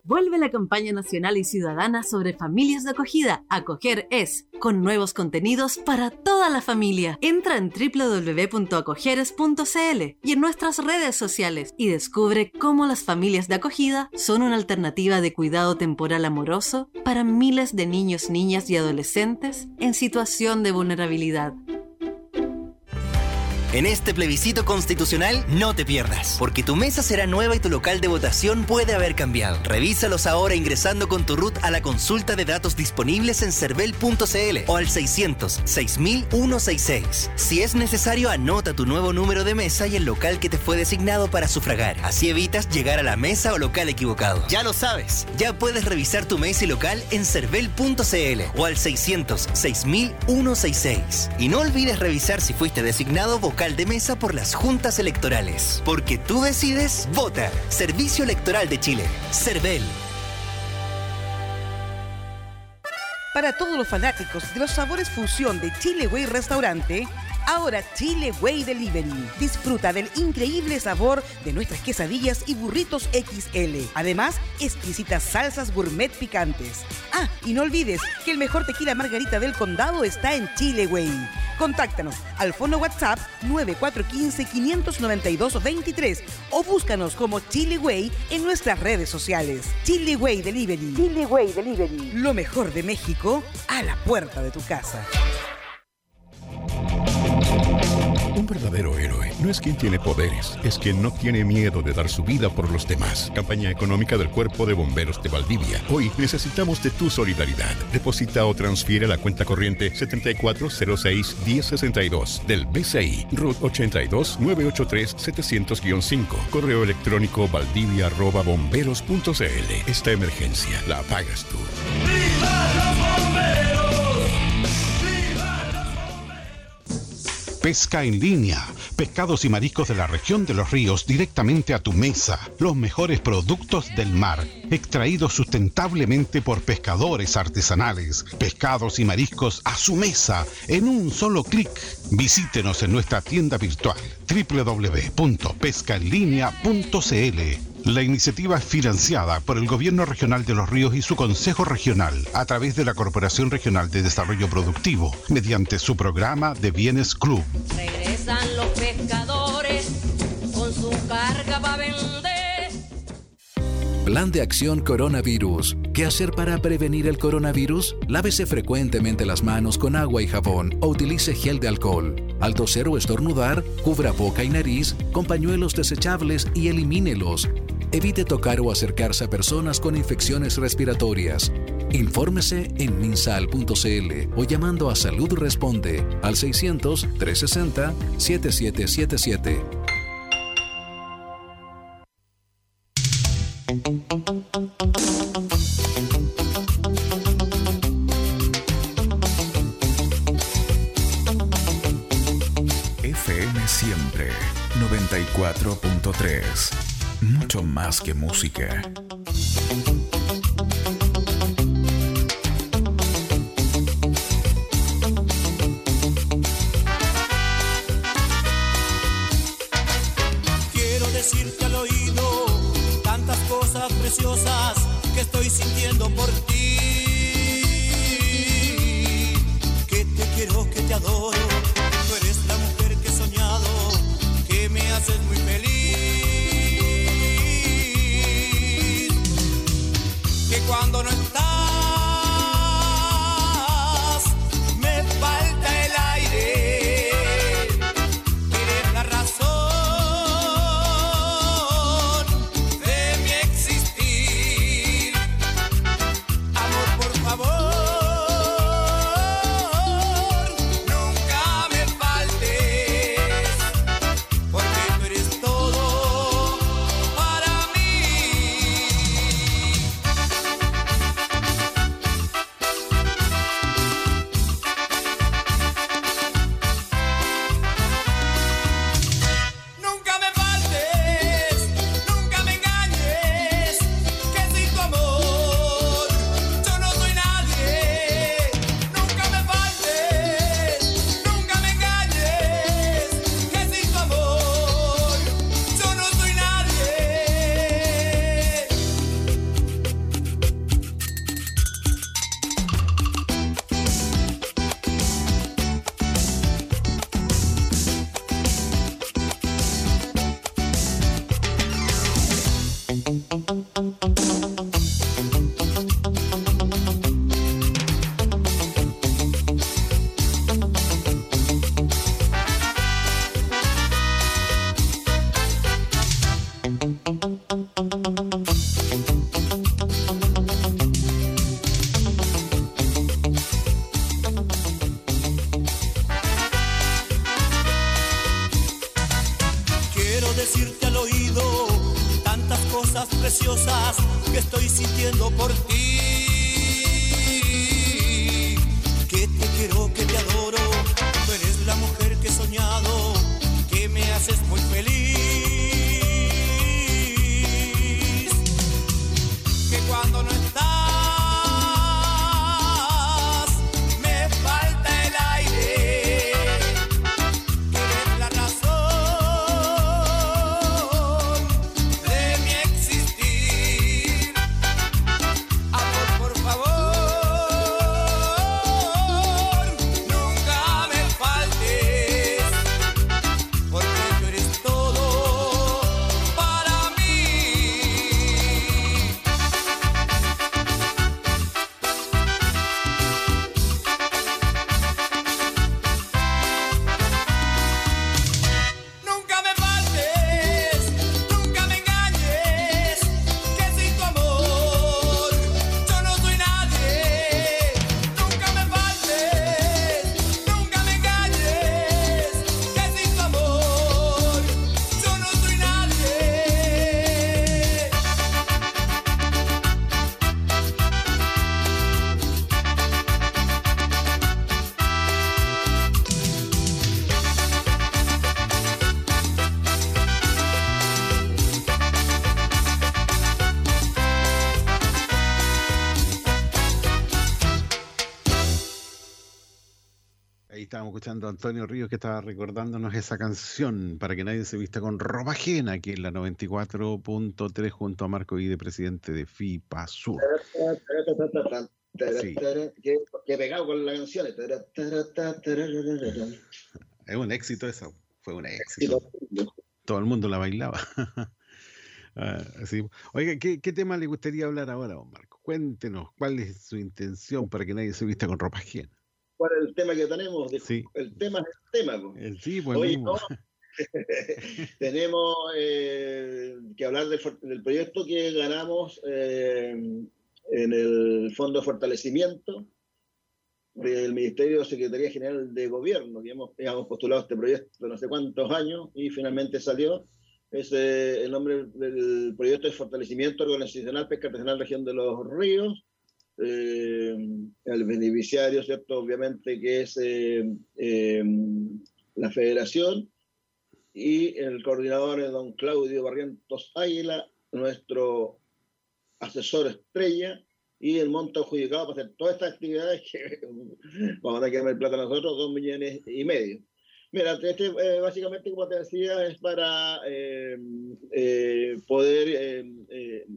Vuelve la campaña nacional y ciudadana sobre familias de acogida. Acoger es, con nuevos contenidos para toda la familia. Entra en www.acogeres.cl y en nuestras redes sociales y descubre cómo las familias de acogida son una alternativa de cuidado temporal amoroso para miles de niños, niñas y adolescentes en situación de vulnerabilidad. En este plebiscito constitucional no te pierdas, porque tu mesa será nueva y tu local de votación puede haber cambiado. Revísalos ahora ingresando con tu root a la consulta de datos disponibles en cervel.cl o al 600 6166. Si es necesario, anota tu nuevo número de mesa y el local que te fue designado para sufragar. Así evitas llegar a la mesa o local equivocado. Ya lo sabes, ya puedes revisar tu mesa y local en cervel.cl o al 600 6166. Y no olvides revisar si fuiste designado vocal de mesa por las juntas electorales. Porque tú decides, vota. Servicio Electoral de Chile. CERVEL. Para todos los fanáticos de los sabores fusión de Chile Way Restaurante, Ahora Chile Way Delivery. Disfruta del increíble sabor de nuestras quesadillas y burritos XL. Además, exquisitas salsas gourmet picantes. Ah, y no olvides que el mejor tequila margarita del condado está en Chile Way. Contáctanos al fono WhatsApp 9415-592-23 o búscanos como Chile Way en nuestras redes sociales. Chile Way Delivery. Chile Way Delivery. Lo mejor de México a la puerta de tu casa. Un verdadero héroe no es quien tiene poderes, es quien no tiene miedo de dar su vida por los demás. Campaña económica del Cuerpo de Bomberos de Valdivia. Hoy necesitamos de tu solidaridad. Deposita o transfiere la cuenta corriente 7406-1062 del BCI, RUT 82 983 700-5. Correo electrónico valdivia.bomberos.cl. Esta emergencia la pagas tú. Pesca en línea. Pescados y mariscos de la región de los ríos directamente a tu mesa. Los mejores productos del mar. Extraídos sustentablemente por pescadores artesanales. Pescados y mariscos a su mesa en un solo clic. Visítenos en nuestra tienda virtual www.pescaenlinea.cl. La iniciativa es financiada por el Gobierno Regional de los Ríos y su Consejo Regional a través de la Corporación Regional de Desarrollo Productivo mediante su programa de Bienes Club. Regresan los pescadores con su carga para vender. Plan de acción coronavirus. ¿Qué hacer para prevenir el coronavirus? Lávese frecuentemente las manos con agua y jabón o utilice gel de alcohol. Al toser o estornudar, cubra boca y nariz con pañuelos desechables y elimínelos. Evite tocar o acercarse a personas con infecciones respiratorias. Infórmese en minsal.cl o llamando a Salud Responde al 600-360-7777. FM Siempre 94.3. Mucho más que música. Escuchando a Antonio Ríos que estaba recordándonos esa canción para que nadie se vista con ropa ajena aquí en la 94.3 junto a Marco Guide, presidente de FIPA Sur. Sí. Que, que pegado con la canción. Es un éxito eso, fue un éxito. Todo el mundo la bailaba. Ah, sí. Oiga, ¿qué, qué tema le gustaría hablar ahora, don Marco? Cuéntenos, ¿cuál es su intención para que nadie se vista con ropa ajena? ¿Cuál es el tema que tenemos? Sí. El tema es el tema. po. El sí, pues Oye, mismo. no, <laughs> tenemos eh, que hablar del, del proyecto que ganamos eh, en el Fondo de Fortalecimiento del Ministerio de Secretaría General de Gobierno, que hemos, hemos postulado este proyecto no sé cuántos años y finalmente salió. Es eh, el nombre del proyecto de fortalecimiento organizacional pesca artesanal región de los ríos. Eh, el beneficiario, ¿cierto? Obviamente que es eh, eh, la federación y el coordinador es don Claudio Barrientos Águila, nuestro asesor estrella, y el monto adjudicado para hacer todas estas actividades que <laughs> vamos a quedarme el plata nosotros, dos millones y medio. Mira, este, eh, básicamente, como te decía, es para eh, eh, poder eh, eh,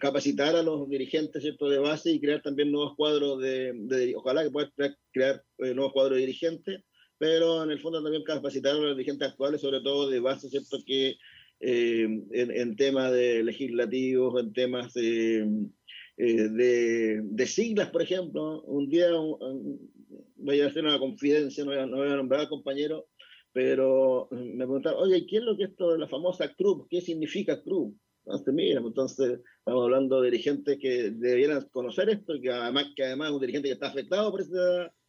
capacitar a los dirigentes ¿cierto? de base y crear también nuevos cuadros de, de- ojalá que puedan crear, eh, nuevos cuadros de dirigentes, pero en el fondo también capacitar a los dirigentes actuales, sobre todo de base, ¿cierto? que eh, en, en temas de legislativos, en temas de, eh, de, siglas, por ejemplo, un día voy a hacer una confidencia, no voy a, no voy a nombrar compañero, pero me preguntaron, oye, ¿qué es lo que es esto de la famosa CRUB? ¿Qué significa CRUB? Entonces, mira, pues, entonces estamos hablando de dirigentes que debieran conocer esto que además, que además es un dirigente que está afectado por ese,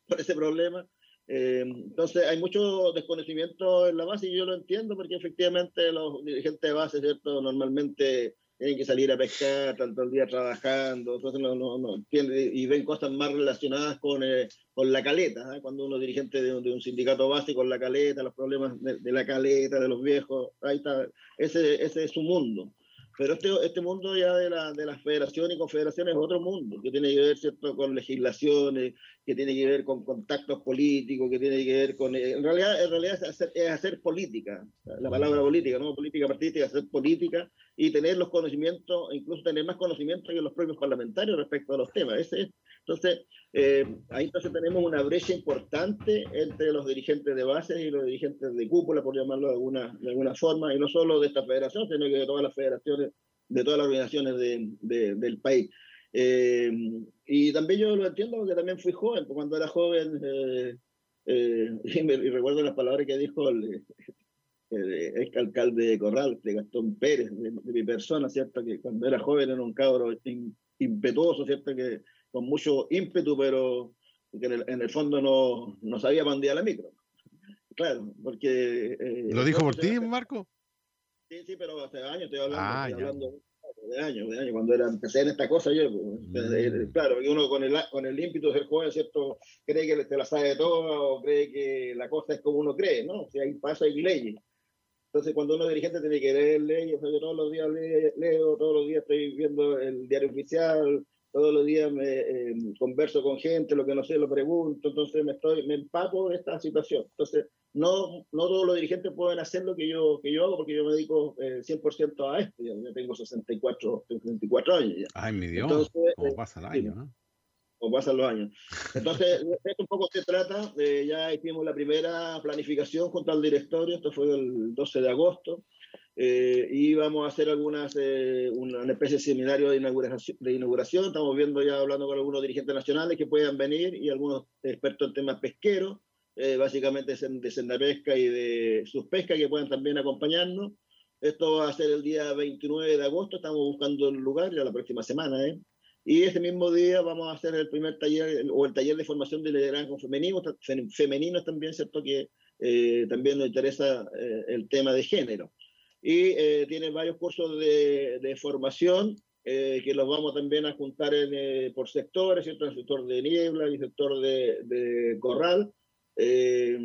por ese problema. Eh, entonces hay mucho desconocimiento en la base y yo lo entiendo porque efectivamente los dirigentes de base, ¿cierto? Normalmente tienen que salir a pescar tanto el día trabajando, entonces no, no, no y ven cosas más relacionadas con, eh, con la caleta, ¿eh? cuando uno es dirigente de, un- de un sindicato base con la caleta, los problemas de, de la caleta, de los viejos, ahí está, ese, ese es su mundo. Pero este, este mundo ya de, la, de las federaciones y confederaciones es otro mundo, que tiene que ver ¿cierto? con legislaciones, que tiene que ver con contactos políticos, que tiene que ver con... En realidad, en realidad es, hacer, es hacer política, la palabra política, no política partidista, hacer política y tener los conocimientos, incluso tener más conocimiento que los propios parlamentarios respecto a los temas. Ese es- entonces, eh, ahí entonces tenemos una brecha importante entre los dirigentes de base y los dirigentes de cúpula, por llamarlo de alguna, de alguna forma, y no solo de esta federación, sino que de todas las federaciones, de todas las organizaciones de- de- del país. Eh, y también yo lo entiendo porque también fui joven, porque cuando era joven, eh, eh, <laughs> y, me- y recuerdo las palabras que dijo el, <laughs> el ex alcalde de Corral, de Gastón Pérez, de, de mi persona, ¿cierto? Que cuando era joven era un cabro im- impetuoso, ¿cierto? Que con mucho ímpetu, pero que en el, en el fondo no, no sabía mandar la micro. Claro, porque... eh, ¿Lo dijo por ti, Marco? Sí, sí, pero hace años estoy hablando, Ah, estoy hablando de años, de años, cuando era, empecé en esta cosa yo, pues, Mm. claro, porque uno con el, con el ímpetu de ser joven, ¿cierto? Cree que te la sabe de todo o cree que la cosa es como uno cree, ¿no? Si hay pasos y leyes. Entonces, cuando uno es dirigente tiene que leer leyes, o sea, yo todos los días le- leo, todos los días estoy viendo el diario oficial, todos los días me eh, converso con gente, lo que no sé lo pregunto, entonces me estoy me empapo de esta situación. Entonces, no, no todos los dirigentes pueden hacer lo que yo, que yo hago porque yo me dedico eh, 100% a esto. Ya, ya tengo 64, 64 años ya. Ay, mi Dios. Entonces, ¿Cómo eh, pasa el sí, año, no? como pasan los años. Entonces, <laughs> esto un poco se trata. eh, ya hicimos la primera planificación junto al directorio, esto fue el 12 de agosto, eh, y vamos a hacer algunas, eh, una, especie de seminario de inauguración, de inauguración. Estamos viendo ya, hablando con algunos dirigentes nacionales que puedan venir y algunos expertos en temas pesqueros, eh, básicamente de senda pesca y de sus pescas que puedan también acompañarnos. Esto va a ser el día 29 de agosto, estamos buscando el lugar ya la próxima semana, ¿eh? Y ese mismo día vamos a hacer el primer taller o el taller de formación de liderazgo femenino, femeninos también, ¿cierto? Que eh, también nos interesa eh, el tema de género. Y eh, tiene varios cursos de, de formación eh, que los vamos también a juntar en, eh, por sectores, ¿cierto? El sector de niebla y el sector de, de corral, eh,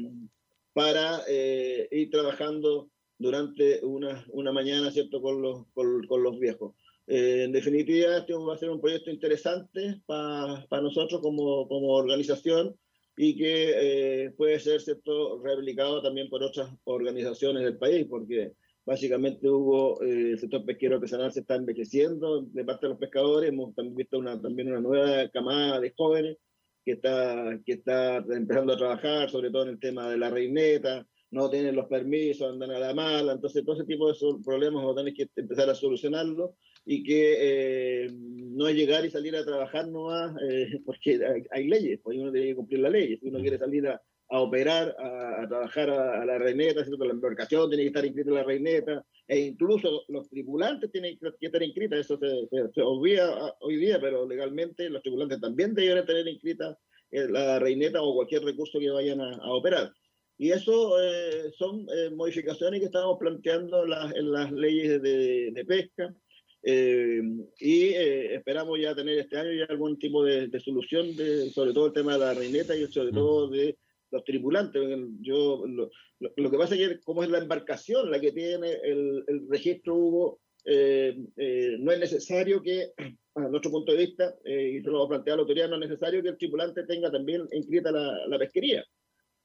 para eh, ir trabajando durante una, una mañana, ¿cierto? Con los, con, con los viejos. Eh, en definitiva, este va a ser un proyecto interesante para nosotros como, como organización y que eh, puede ser ¿cierto? replicado también por otras organizaciones del país, porque básicamente hubo, eh, el sector pesquero artesanal se está envejeciendo de parte de los pescadores, hemos también visto una, también una nueva camada de jóvenes que está, que está empezando a trabajar, sobre todo en el tema de la reineta, no tienen los permisos, andan a la mala, entonces todo ese tipo de problemas vamos a tener que empezar a solucionarlo y que eh, no es llegar y salir a trabajar nomás, eh, <laughs> porque hay, hay leyes, pues uno tiene que cumplir la ley, si uno quiere salir a, a operar, a, a trabajar a, a la reineta, ¿cierto? la embarcación tiene que estar inscrita en la reineta, e incluso los tripulantes tienen que estar inscritas, eso se, se, se olvida ah, hoy día, pero legalmente los tripulantes también deben tener inscrita eh, la reineta o cualquier recurso que vayan a, a operar. Y eso eh, son eh, modificaciones que estamos planteando las, en las leyes de, de pesca. eh, y eh, esperamos ya tener este año ya algún tipo de, de solución, de, sobre todo el tema de la reineta y sobre todo de los tripulantes. Yo, lo, lo- que pasa es que como es la embarcación la que tiene el, el registro Hugo, eh, eh, no es necesario que, a nuestro punto de vista, eh, y eso lo va a plantear la autoridad, no es necesario que el tripulante tenga también inscrita la, la pesquería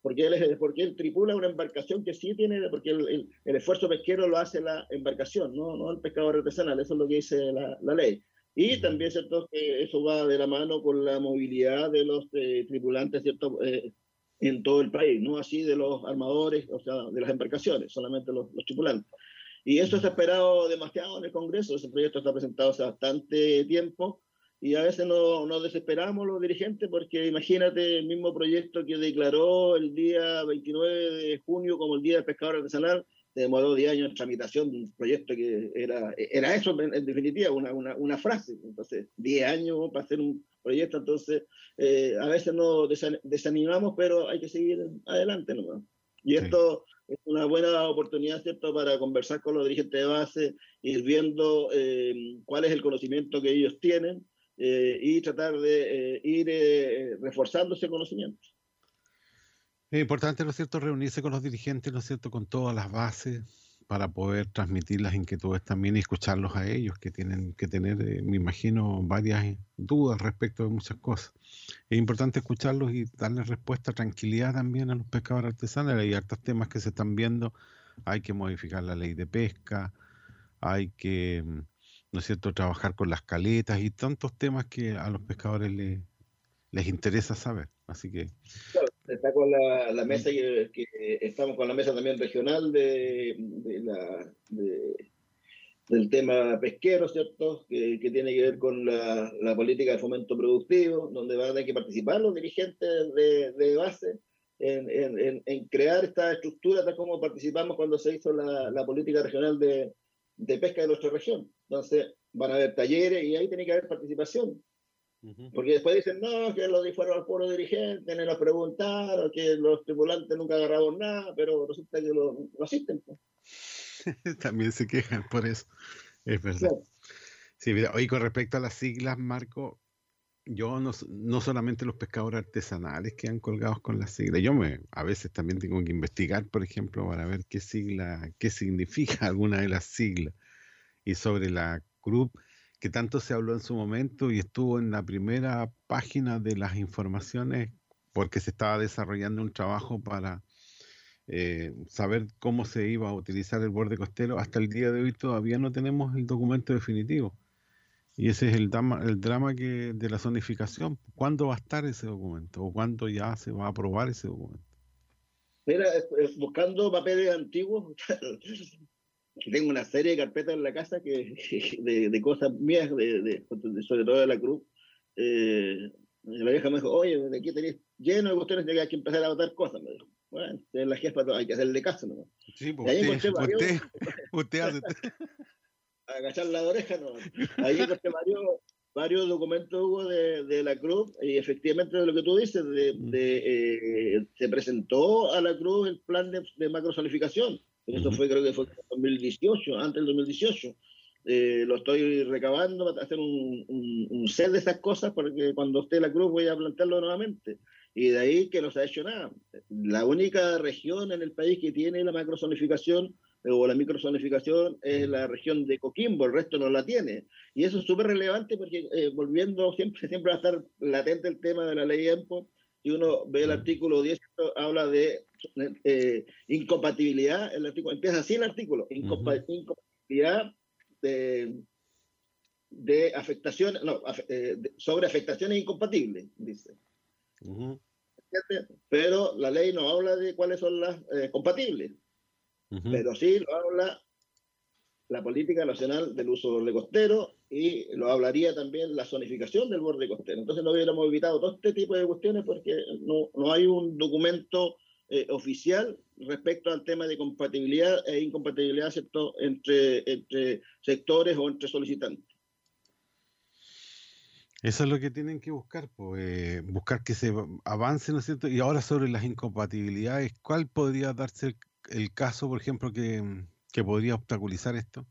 porque él, es- porque él tripula una embarcación que sí tiene, porque el, el- el esfuerzo pesquero lo hace la embarcación, no, no el pescador artesanal, eso es lo que dice la, la ley. Y también, ¿cierto?, que eso va de la mano con la movilidad de los eh, tripulantes, ¿cierto?, Eh, en todo el país, no así de los armadores, o sea, de las embarcaciones, solamente los, los tripulantes. Y eso está esperado demasiado en el Congreso, ese proyecto está presentado hace bastante tiempo, y a veces no- nos desesperamos los dirigentes porque imagínate el mismo proyecto que declaró el día 29 de junio como el Día del Pescador Artesanal, se demoró 10 años en tramitación de un proyecto que era, era eso en, en definitiva, una, una, una frase. Entonces, 10 años para hacer un proyecto, entonces eh, a veces nos desa- desanimamos, pero hay que seguir adelante nomás. Y esto es una buena oportunidad, ¿cierto?, para conversar con los dirigentes de base, ir viendo eh, cuál es el conocimiento que ellos tienen eh, y tratar de eh, ir eh, reforzando ese conocimiento. Es importante, ¿no es cierto?, reunirse con los dirigentes, ¿no es cierto?, con todas las bases para poder transmitir las inquietudes también y escucharlos a ellos, que tienen que tener, eh, me imagino, varias dudas respecto de muchas cosas. Es importante escucharlos y darles respuesta, tranquilidad también a los pescadores artesanales. Hay hartos temas que se están viendo. Hay que modificar la ley de pesca, hay que, mm, ¿no es cierto?, trabajar con las caletas y tantos temas que a los pescadores le- les interesa saber. Así que está con la, la mesa que, que estamos con la mesa también regional de, de la, de- del tema pesquero, ¿cierto? Que, que tiene que ver con la, la política de fomento productivo, donde van a tener que participar los dirigentes de, de base en, en- en- crear esta estructura, tal como participamos cuando se hizo la, la política regional de, de pesca de nuestra región. Entonces, van a haber talleres y ahí tiene que haber participación. Porque después dicen, no, que los fueron al pueblo dirigente, ni nos preguntaron, que los tripulantes nunca agarraron nada, pero resulta que lo, lo asisten. pues. <laughs> También se quejan por eso. Es verdad. Claro. Sí, mira, hoy con respecto a las siglas, Marco, yo no, no solamente los pescadores artesanales quedan colgados con las siglas, yo me a veces también tengo que investigar, por ejemplo, para ver qué sigla, qué significa <laughs> alguna de las siglas. Y sobre la CRUP, que tanto se habló en su momento y estuvo en la primera página de las informaciones porque se estaba desarrollando un trabajo para eh, saber cómo se iba a utilizar el borde costero. Hasta el día de hoy todavía no tenemos el documento definitivo. Y ese es el drama, el drama que, de la zonificación. ¿Cuándo va a estar ese documento? ¿O cuándo ya se va a aprobar ese documento? Mira, buscando papeles antiguos, <laughs> tengo una serie de carpetas en la casa que, <laughs> de, de cosas mías, de, de- sobre todo de la cruz. Eh, la vieja me dijo, oye, de aquí tenéis lleno de cuestiones que hay que empezar a votar cosas. Me dijo, bueno, usted es la jefa, hay que hacerle caso. ¿no? Sí, pues ahí usted, varios- usted, usted hace... <laughs> agachar la oreja, no. Ahí encontré varios, varios documentos Hugo, de, de la Cruz, y efectivamente de lo que tú dices, de, de, eh, se presentó a la Cruz el plan de, de macrozonificación. Eso fue, creo que fue en 2018, antes del 2018. Eh, lo estoy recabando para hacer un, un, un set de esas cosas, porque cuando esté la Cruz voy a plantearlo nuevamente. Y de ahí que no se ha hecho nada. La única región en el país que tiene la macrozonificación eh, o la microzonificación es la región de Coquimbo, el resto no la tiene. Y eso es súper relevante porque eh, volviendo, siempre, siempre va a estar latente el tema de la ley EMPO. Si uno ve el artículo 10, esto habla de eh, incompatibilidad, el artículo, empieza así el artículo, incompa- incompatibilidad de, de afectación, no, eh, de- sobre afectaciones incompatibles, dice. Pero la ley no habla de cuáles son las eh, compatibles, pero sí lo habla la política nacional del uso del borde costero y lo hablaría también la zonificación del borde costero. Entonces no hubiéramos evitado todo este tipo de cuestiones porque no, no hay un documento eh, oficial respecto al tema de compatibilidad e incompatibilidad. Entre, sectores o entre solicitantes. Eso es lo que tienen que buscar, pues, buscar que se avance, ¿no es cierto? Y ahora sobre las incompatibilidades, ¿cuál podría darse el, el caso, por ejemplo, que, que podría obstaculizar esto?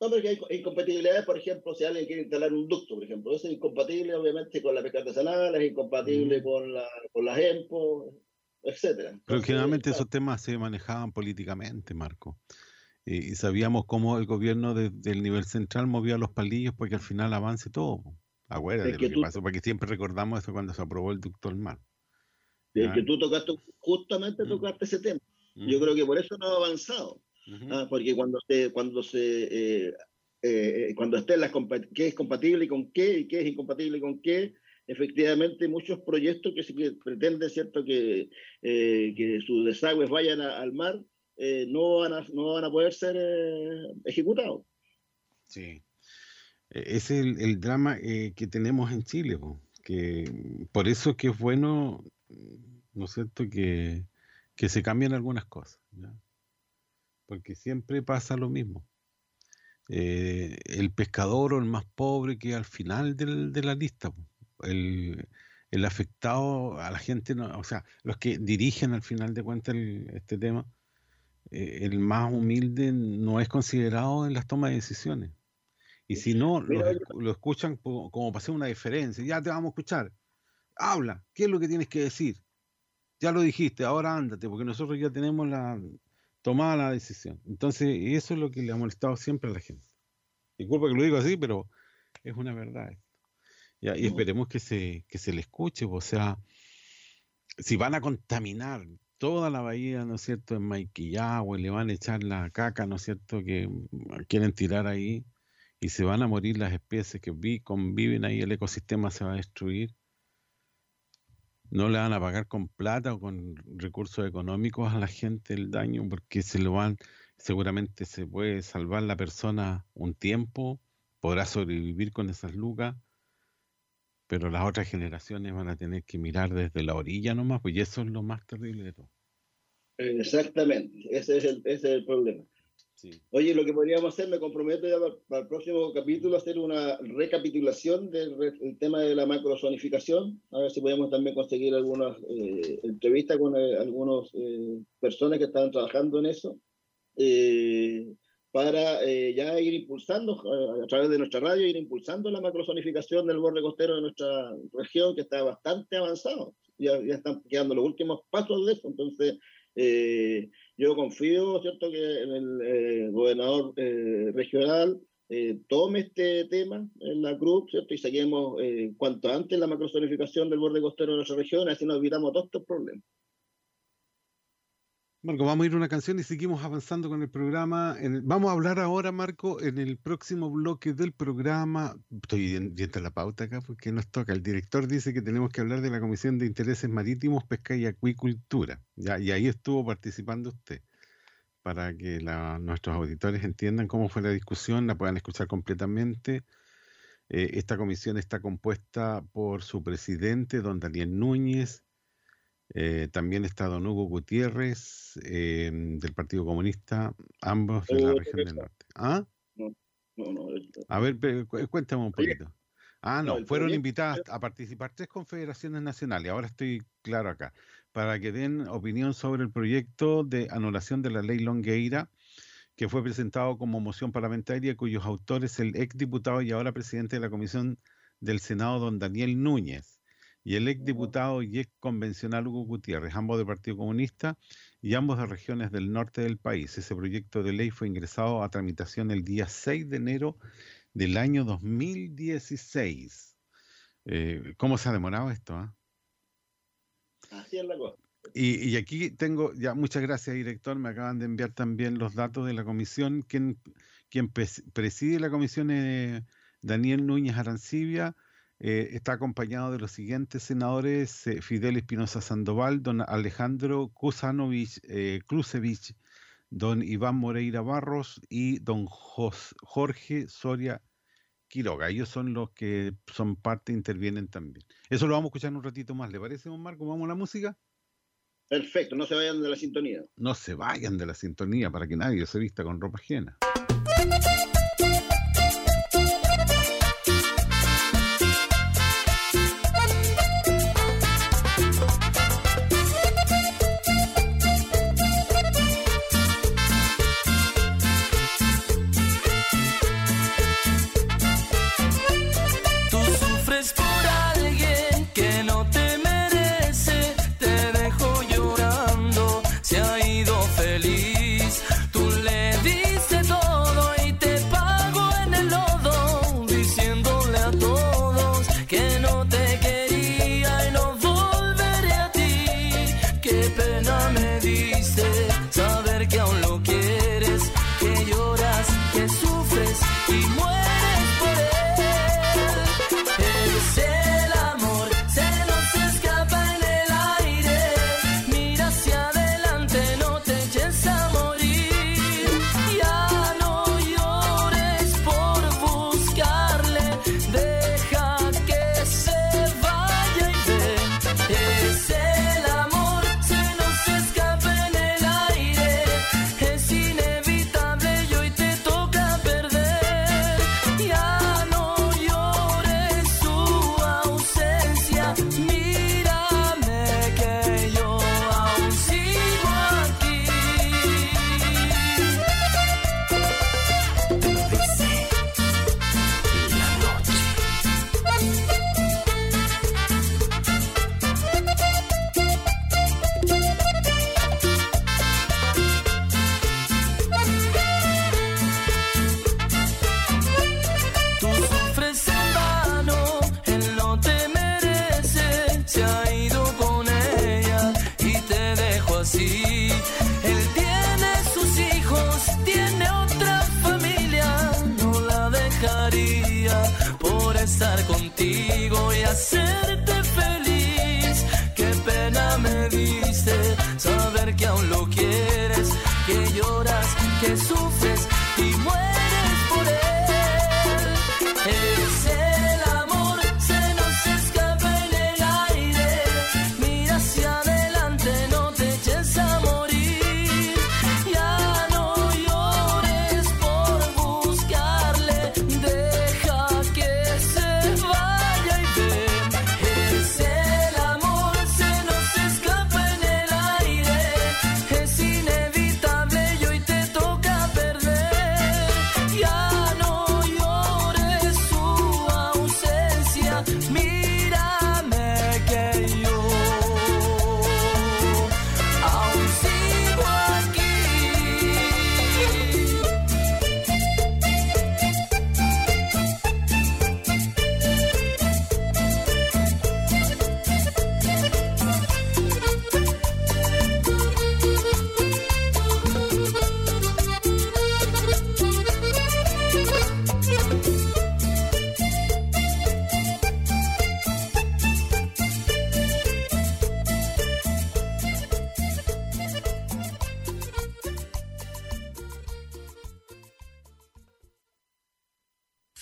No, porque hay co- incompatibilidades, por ejemplo, si alguien quiere instalar un ducto, por ejemplo, eso es incompatible obviamente con la pesca artesanal, es incompatible con, la, con las EMPO, etcétera. Pero Entonces, generalmente claro, esos temas se manejaban políticamente, Marco. Y, y sabíamos cómo el gobierno de- del nivel central movía los palillos para que al final avance todo. Acuérdate Es lo que que tú- pasó, porque siempre recordamos eso cuando se aprobó el ducto del mar. de que tú tocaste, justamente tocaste ese tema. Yo creo que por eso no ha avanzado. Ah, porque cuando se, cuando se eh, eh, cuando estén las qué es compatible con qué y qué es incompatible con qué, efectivamente muchos proyectos que, sí que pretenden cierto que, eh, que sus desagües vayan a- al mar eh, no van a no van a poder ser eh, ejecutados. Sí. Ese es el, el drama eh, que tenemos en Chile, po, que por eso que es bueno, mm, ¿no es cierto?, que, que se cambien algunas cosas, ¿ya? Porque siempre pasa lo mismo. Eh, el pescador o el más pobre que al final del- de la lista, el, el afectado a la gente, no, o sea, los que dirigen al final de cuentas el- este tema, eh, el más humilde no es considerado en las tomas de decisiones. Y si no, lo, escuchan po- como para hacer una diferencia. Ya te vamos a escuchar. Habla. ¿Qué es lo que tienes que decir? Ya lo dijiste, ahora ándate, porque nosotros ya tenemos la tomada la decisión. Entonces, eso es lo que le ha molestado siempre a la gente. Disculpa que lo digo así, pero es una verdad. esto. Ya, y esperemos que se, que se le escuche. O sea, si van a contaminar toda la bahía, ¿no es cierto?, en Maiquillagua, y le van a echar la caca, ¿no es cierto?, que quieren tirar ahí, y se van a morir las especies que vi- conviven ahí, el ecosistema se va a destruir. No le van a pagar con plata o con recursos económicos a la gente el daño, porque se lo van, seguramente se puede salvar la persona un tiempo, podrá sobrevivir con esas lucas, Pero las otras generaciones van a tener que mirar desde la orilla nomás, pues y eso es lo más terrible de todo. Exactamente, ese es el, ese es el problema. Oye, lo que podríamos hacer, me comprometo ya para, para el próximo capítulo, hacer una recapitulación del el tema de la macrozonificación, a ver si podemos también conseguir algunas eh, entrevistas con eh, algunas personas que están trabajando en eso, eh, para eh, ya ir impulsando, a, a través de nuestra radio, ir impulsando la macrozonificación del borde costero de nuestra región, que está bastante avanzado. Ya, ya están quedando los últimos pasos de eso, entonces... yo confío, ¿cierto?, que el eh, gobernador eh, regional eh, tome este tema en la CRUP, ¿cierto?, y saquemos eh, cuanto antes la macrozonificación del borde costero de nuestra región, así nos evitamos todos estos problemas. Marco, vamos a ir a una canción y seguimos avanzando con el programa. Vamos a hablar ahora, Marco, en el próximo bloque del programa. Estoy vi- viendo la pauta acá porque nos toca. El director dice que tenemos que hablar de la Comisión de Intereses Marítimos, Pesca y Acuicultura. Ya, y ahí estuvo participando usted. Para que nuestros auditores entiendan cómo fue la discusión, la puedan escuchar completamente. Eh, esta comisión está compuesta por su presidente, don Daniel Núñez, eh, también está don Hugo Gutiérrez, eh, del Partido Comunista, ambos de la región del norte. ¿Ah? No, no, no. A ver, cuéntame un poquito. Ah, no, fueron invitadas a participar tres confederaciones nacionales, ahora estoy claro acá, para que den opinión sobre el proyecto de anulación de la ley Longueira, que fue presentado como moción parlamentaria, cuyos autores el exdiputado y ahora presidente de la Comisión del Senado, don Daniel Núñez, y el exdiputado y ex convencional Hugo Gutiérrez, ambos del Partido Comunista y ambos de regiones del norte del país. Ese proyecto de ley fue ingresado a tramitación el día 6 de enero del año 2016. Eh, ¿Cómo se ha demorado esto? ah? Así es la cosa. Y, y aquí tengo, ya muchas gracias, director. Me acaban de enviar también los datos de la comisión. Quien, quien pres- preside la comisión es Daniel Núñez Arancibia. Eh, está acompañado de los siguientes senadores: eh, Fidel Espinosa Sandoval, don Alejandro Kusanovich eh, don Iván Moreira Barros y don Jos- Jorge Soria Quiroga. Ellos son los que son parte, intervienen también. Eso lo vamos a escuchar un ratito más. ¿Le parece, don Marco? ¿Vamos a la música? Perfecto, no se vayan de la sintonía. No se vayan de la sintonía para que nadie se vista con ropa ajena.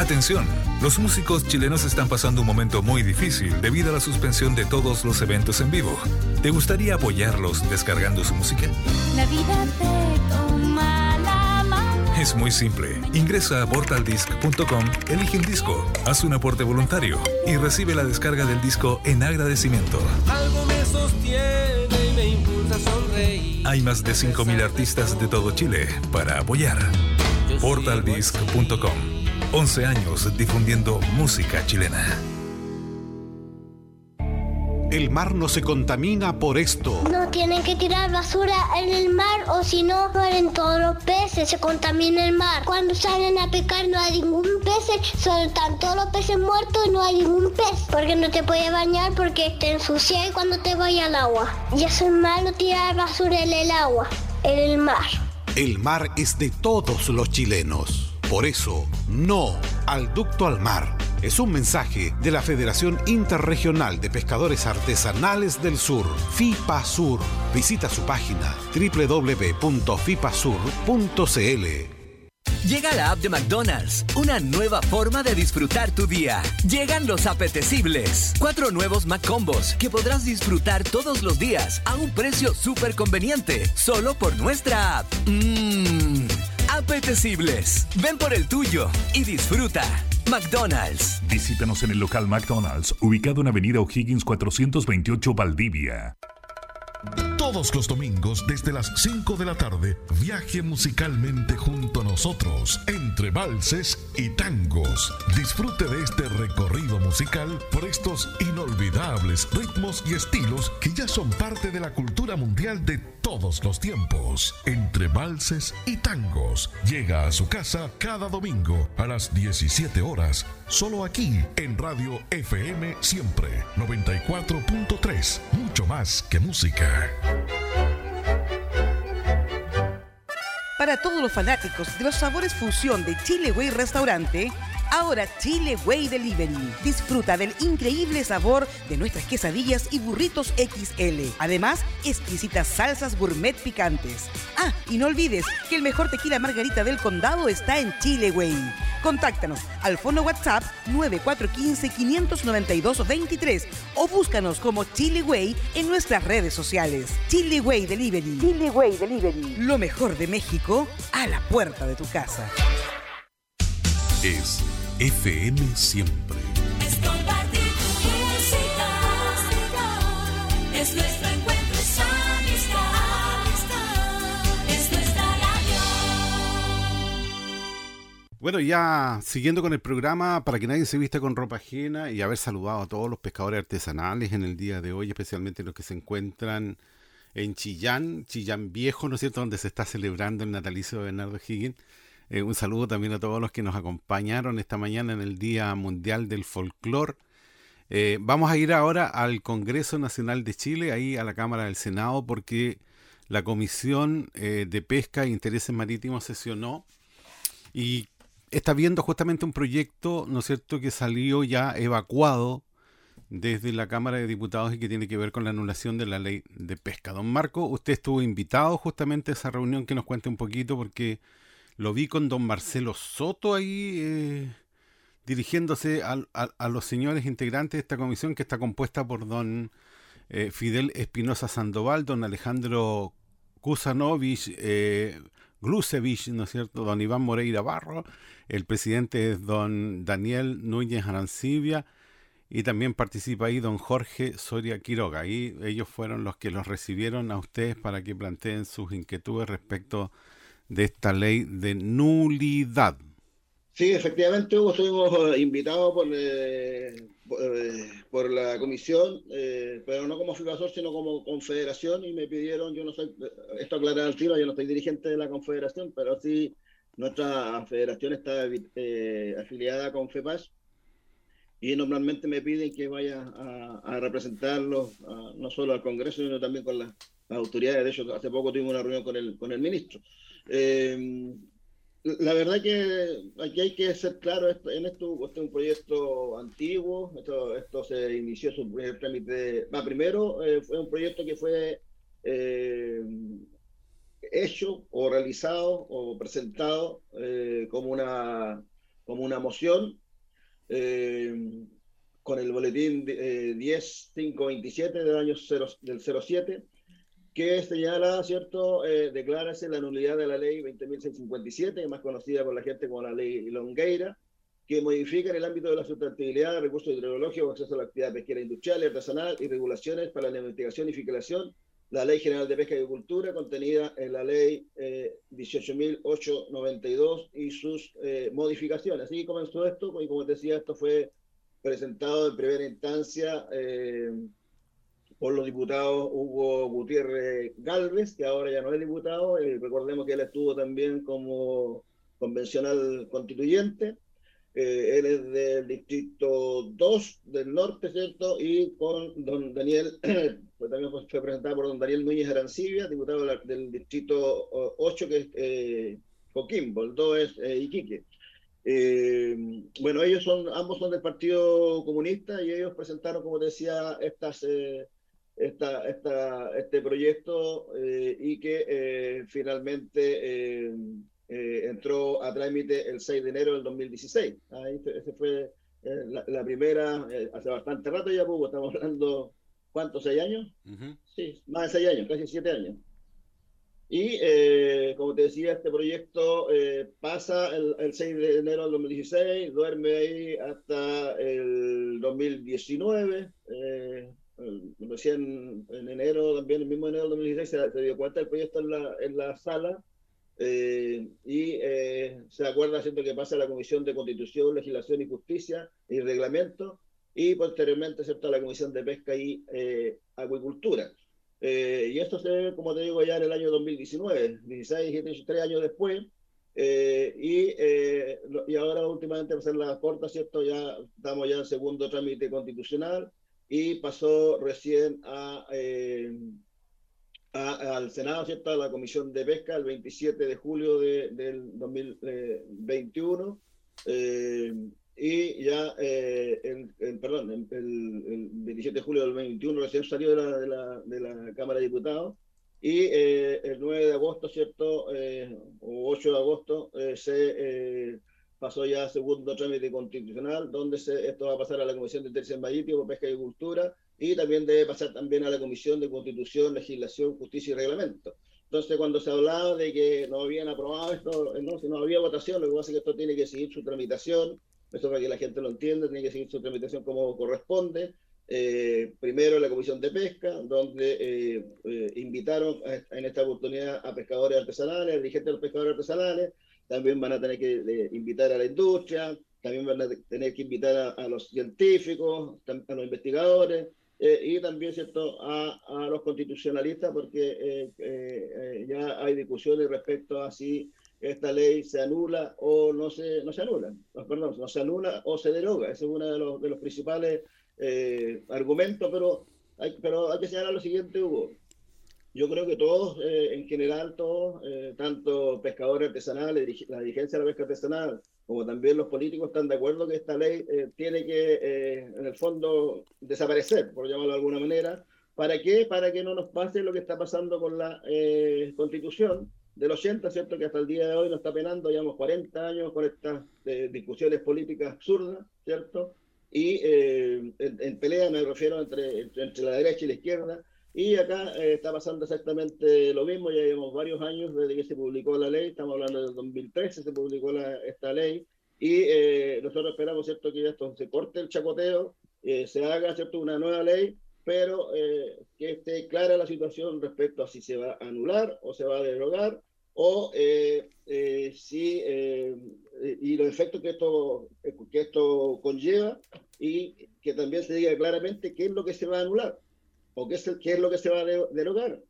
Atención, los músicos chilenos están pasando un momento muy difícil debido a la suspensión de todos los eventos en vivo. ¿Te gustaría apoyarlos descargando su música? La vida te toma la mano. Es muy simple. Ingresa a portaldisc.com, elige un disco, haz un aporte voluntario y recibe la descarga del disco en agradecimiento. Algo me sostiene y me impulsa a sonreír. Hay más de 5.000 artistas de todo Chile para apoyar. Portaldisc.com 11 años difundiendo música chilena. El mar no se contamina por esto. No tienen que tirar basura en el mar o si no mueren todos los peces, se contamina el mar. Cuando salen a pescar no hay ningún pez, solo están todos los peces muertos y no hay ningún pez. Porque no te puedes bañar porque te ensucias cuando te vayas al agua. Y eso es malo tirar basura en el agua, en el mar. El mar es de todos los chilenos. Por eso, no al ducto al mar. Es un mensaje de la Federación Interregional de Pescadores Artesanales del Sur, FIPASUR. Visita su página www.fipasur.cl. Llega la app de McDonald's, una nueva forma de disfrutar tu día. Llegan los apetecibles. Cuatro nuevos McCombos que podrás disfrutar todos los días a un precio súper conveniente, solo por nuestra app. Mmm, apetecibles. Ven por el tuyo y disfruta. McDonald's. Visítanos en el local McDonald's, ubicado en Avenida O'Higgins 428 Valdivia. Todos los domingos desde las 5 de la tarde, viaje musicalmente junto a nosotros entre valses y tangos. Disfrute de este recorrido musical por estos inolvidables ritmos y estilos que ya son parte de la cultura mundial de todos los tiempos. Entre valses y tangos, llega a su casa cada domingo a las 17 horas, solo aquí en Radio FM Siempre 94.3. Mucho más que música. Para todos los fanáticos de los sabores fusión de Chile Way Restaurante, ahora Chile Way Delivery. Disfruta del increíble sabor de nuestras quesadillas y burritos XL. Además, exquisitas salsas gourmet picantes. Ah, y no olvides que el mejor tequila margarita del condado está en Chile Way. Contáctanos al fono WhatsApp 9415-592-23 o búscanos como Chile Way en nuestras redes sociales. Chile Way Delivery. Chile Way Delivery. Lo mejor de México a la puerta de tu casa. Es FM Siempre. Es compartir tu música. Es nuestro encuentro, es amistad. Es nuestra radio. Bueno, ya siguiendo con el programa, para que nadie se vista con ropa ajena y haber saludado a todos los pescadores artesanales en el día de hoy, especialmente los que se encuentran en Chillán, Chillán Viejo, ¿no es cierto?, donde se está celebrando el natalicio de Bernardo Higgins. Eh, un saludo también a todos los que nos acompañaron esta mañana en el Día Mundial del Folclor. Eh, vamos a ir ahora al Congreso Nacional de Chile, ahí a la Cámara del Senado, porque la Comisión eh, de Pesca e Intereses Marítimos sesionó y está viendo justamente un proyecto, ¿no es cierto?, que salió ya evacuado desde la Cámara de Diputados y que tiene que ver con la anulación de la ley de pesca. Don Marco, usted estuvo invitado justamente a esa reunión, que nos cuente un poquito, porque lo vi con don Marcelo Soto ahí eh, dirigiéndose a, los señores integrantes de esta comisión que está compuesta por don eh, Fidel Espinosa Sandoval, don Alejandro Kusanovich, eh, Glusevich, ¿no es cierto? Don Iván Moreira Barro, el presidente es don Daniel Núñez Arancibia y también participa ahí don Jorge Soria Quiroga. Y ellos fueron los que los recibieron a ustedes para que planteen sus inquietudes respecto de esta ley de nulidad. Sí, efectivamente, Hugo, estuvimos eh, invitados por, eh, eh, por la comisión, pero no como FIBASOR, sino como confederación, y me pidieron, yo no soy, esto aclarar al tiro, yo no soy dirigente de la confederación, pero sí nuestra federación está afiliada con FEPAS y normalmente me piden que vaya a, a representarlos no solo al Congreso, sino también con las autoridades. De hecho, hace poco tuvimos una reunión con el, con el ministro. Eh, la verdad que aquí hay que ser claro, en esto este es un proyecto antiguo, esto, esto se inició su primer trámite, primero eh, fue un proyecto que fue eh, hecho o realizado o presentado eh, como, una, como una moción eh, con el boletín eh, 10527 del año 0, del 07 que señala, ¿cierto? Eh, declárase la nulidad de la ley 20.657, más conocida por la gente como la ley Longueira, que modifica en el ámbito de la sustentabilidad recursos hidrológicos, acceso a la actividad pesquera industrial y artesanal y regulaciones para la investigación y fiscalización, la Ley General de Pesca y Agricultura contenida en la Ley eh, 18.892 y sus eh, modificaciones. Así comenzó esto, y como te decía, esto fue presentado en primera instancia eh, por los diputados Hugo Gutiérrez Galvez, que ahora ya no es diputado, eh, recordemos que él estuvo también como convencional constituyente, eh, él es del distrito 2 del norte, ¿cierto? Y con don Daniel, <clears throat> pues también fue presentado por don Daniel Núñez Arancibia, diputado del distrito 8, que es eh, Coquimbo, el 2 es eh, Iquique. Eh, bueno, ellos son, ambos son del Partido Comunista y ellos presentaron, como decía, estas, eh, esta, esta, este proyecto eh, y que eh, finalmente eh, eh, entró a trámite el 6 de enero del 2016. Ahí ese fue eh, la, la primera, eh, hace bastante rato ya, pues, estamos hablando, ¿cuántos? ¿Seis años? Sí, más de seis años, casi siete años. Y como te decía, este proyecto pasa el, el 6 de enero del 2016, duerme ahí hasta el 2019. Eh, recién en enero, también el mismo enero del 2016, se, se dio cuenta del proyecto en la, en la sala eh, y eh, se acuerda, ¿cierto?, que pasa a la Comisión de Constitución, Legislación y Justicia y Reglamento y posteriormente, ¿cierto?, a la Comisión de Pesca y eh, Acuicultura. Eh, y esto se como te digo, ya en el año 2019, 16, 17, tres años después. eh, y, y ahora últimamente, para hacer la corta, ¿cierto? Ya estamos ya en segundo trámite constitucional y pasó recién a, eh, a- al Senado, ¿cierto? A la Comisión de Pesca el 27 de julio de- del 2021. eh, y ya, eh, perdón, el, el- el 27 de julio del 2021 recién salió de la, de la, de la Cámara de Diputados. Y eh, el 9 de agosto, ¿cierto? Eh, o 8 de agosto, eh, se eh, pasó ya a segundo trámite constitucional, donde se, esto va a pasar a la Comisión de Tercer Marítimo, Pesca y Agricultura, y también debe pasar también a la Comisión de Constitución, Legislación, Justicia y Reglamento. Entonces, cuando se hablaba de que no habían aprobado esto, no, si no había votación, lo que pasa es que esto tiene que seguir su tramitación, esto para que la gente lo entienda, tiene que seguir su tramitación como corresponde. Eh, primero la Comisión de Pesca, donde eh, eh, invitaron a- en esta oportunidad a pescadores artesanales, dirigentes de los pescadores artesanales, también van a tener que eh, invitar a la industria, también van a te- tener que invitar a, los científicos, a los investigadores, eh, y también cierto a, a los constitucionalistas, porque eh, ya hay discusiones respecto a si esta ley se anula o no se, no se anula, perdón, no se anula o se deroga. Ese es uno de los, de los principales argumentos, pero hay, pero hay que señalar lo siguiente, Hugo. Yo creo que todos, eh, en general, todos, eh, tanto pescadores artesanales, la dirigencia de la pesca artesanal, como también los políticos, están de acuerdo que esta ley eh, tiene que, eh, en el fondo, desaparecer, por llamarlo de alguna manera. ¿Para qué? Para que no nos pase lo que está pasando con la eh, constitución del 80, ¿cierto? Que hasta el día de hoy nos está penando, llevamos 40 años con estas eh, discusiones políticas absurdas, ¿cierto? Y en, en pelea me refiero entre, entre la derecha y la izquierda. Y acá eh, está pasando exactamente lo mismo, ya llevamos varios años desde que se publicó la ley, estamos hablando del 2013, se publicó la- esta ley, y eh, nosotros esperamos, ¿cierto?, que esto se corte el chacoteo, eh, se haga, ¿cierto?, una nueva ley, pero eh, que esté clara la situación respecto a si se va a anular o se va a derogar, o eh, eh, si, y los efectos que esto, que esto conlleva, y que también se diga claramente qué es lo que se va a anular o qué es, el- qué es lo que se va a de- derogar.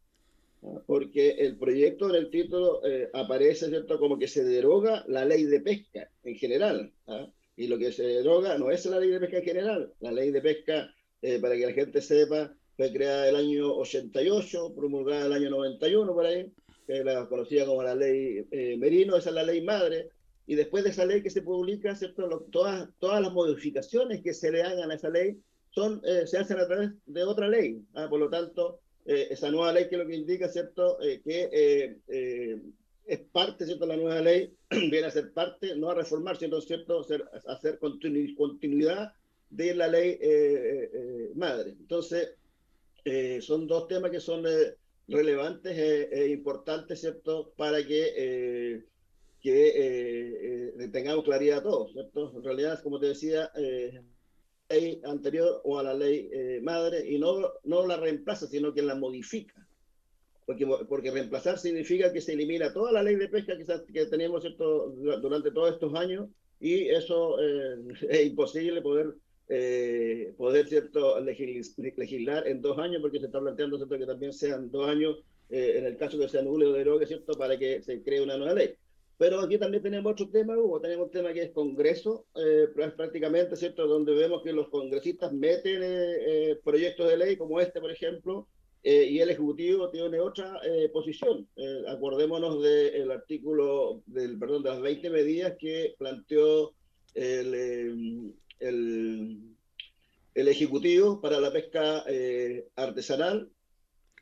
porque el proyecto en el título eh, aparece, ¿cierto?, como que se deroga la ley de pesca en general. ¿ah? Y lo que se deroga no es la ley de pesca en general. La ley de pesca, eh, para que la gente sepa, fue creada el año 88, promulgada el año 91 por ahí, que la conocida como la ley eh, Merino, esa es la ley madre. Y después de esa ley que se publica, ¿cierto? Lo- todas, todas las modificaciones que se le hagan a esa ley son, eh, se hacen a través de otra ley. ¿ah? Por lo tanto, eh, esa nueva ley que lo que indica, ¿cierto? Eh, que eh, eh, es parte, ¿cierto? La nueva ley <clears throat> viene a ser parte, no a reformar, sino, ¿cierto? Ser, a hacer continu- continuidad de la ley eh, madre. Entonces, son dos temas que son relevantes e importantes, ¿cierto? Para que, que eh, eh, tengamos claridad todos, ¿cierto? En realidad, como te decía, eh, ley anterior o a la ley eh, madre y no, no la reemplaza, sino que la modifica. Porque, porque reemplazar significa que se elimina toda la ley de pesca que, que tenemos durante todos estos años y eso eh, <laughs> es imposible poder eh, poder cierto legis- legislar en dos años porque se está planteando cierto que también sean dos años eh, en el caso que se anule o derogue cierto para que se cree una nueva ley pero aquí también tenemos otro tema Hugo tenemos un tema que es Congreso eh, pr- prácticamente cierto donde vemos que los congresistas meten eh, eh, proyectos de ley como este por ejemplo eh, y el Ejecutivo tiene otra posición. Acordémonos del artículo, del, perdón, de las 20 medidas que planteó el, el, Ejecutivo para la pesca artesanal.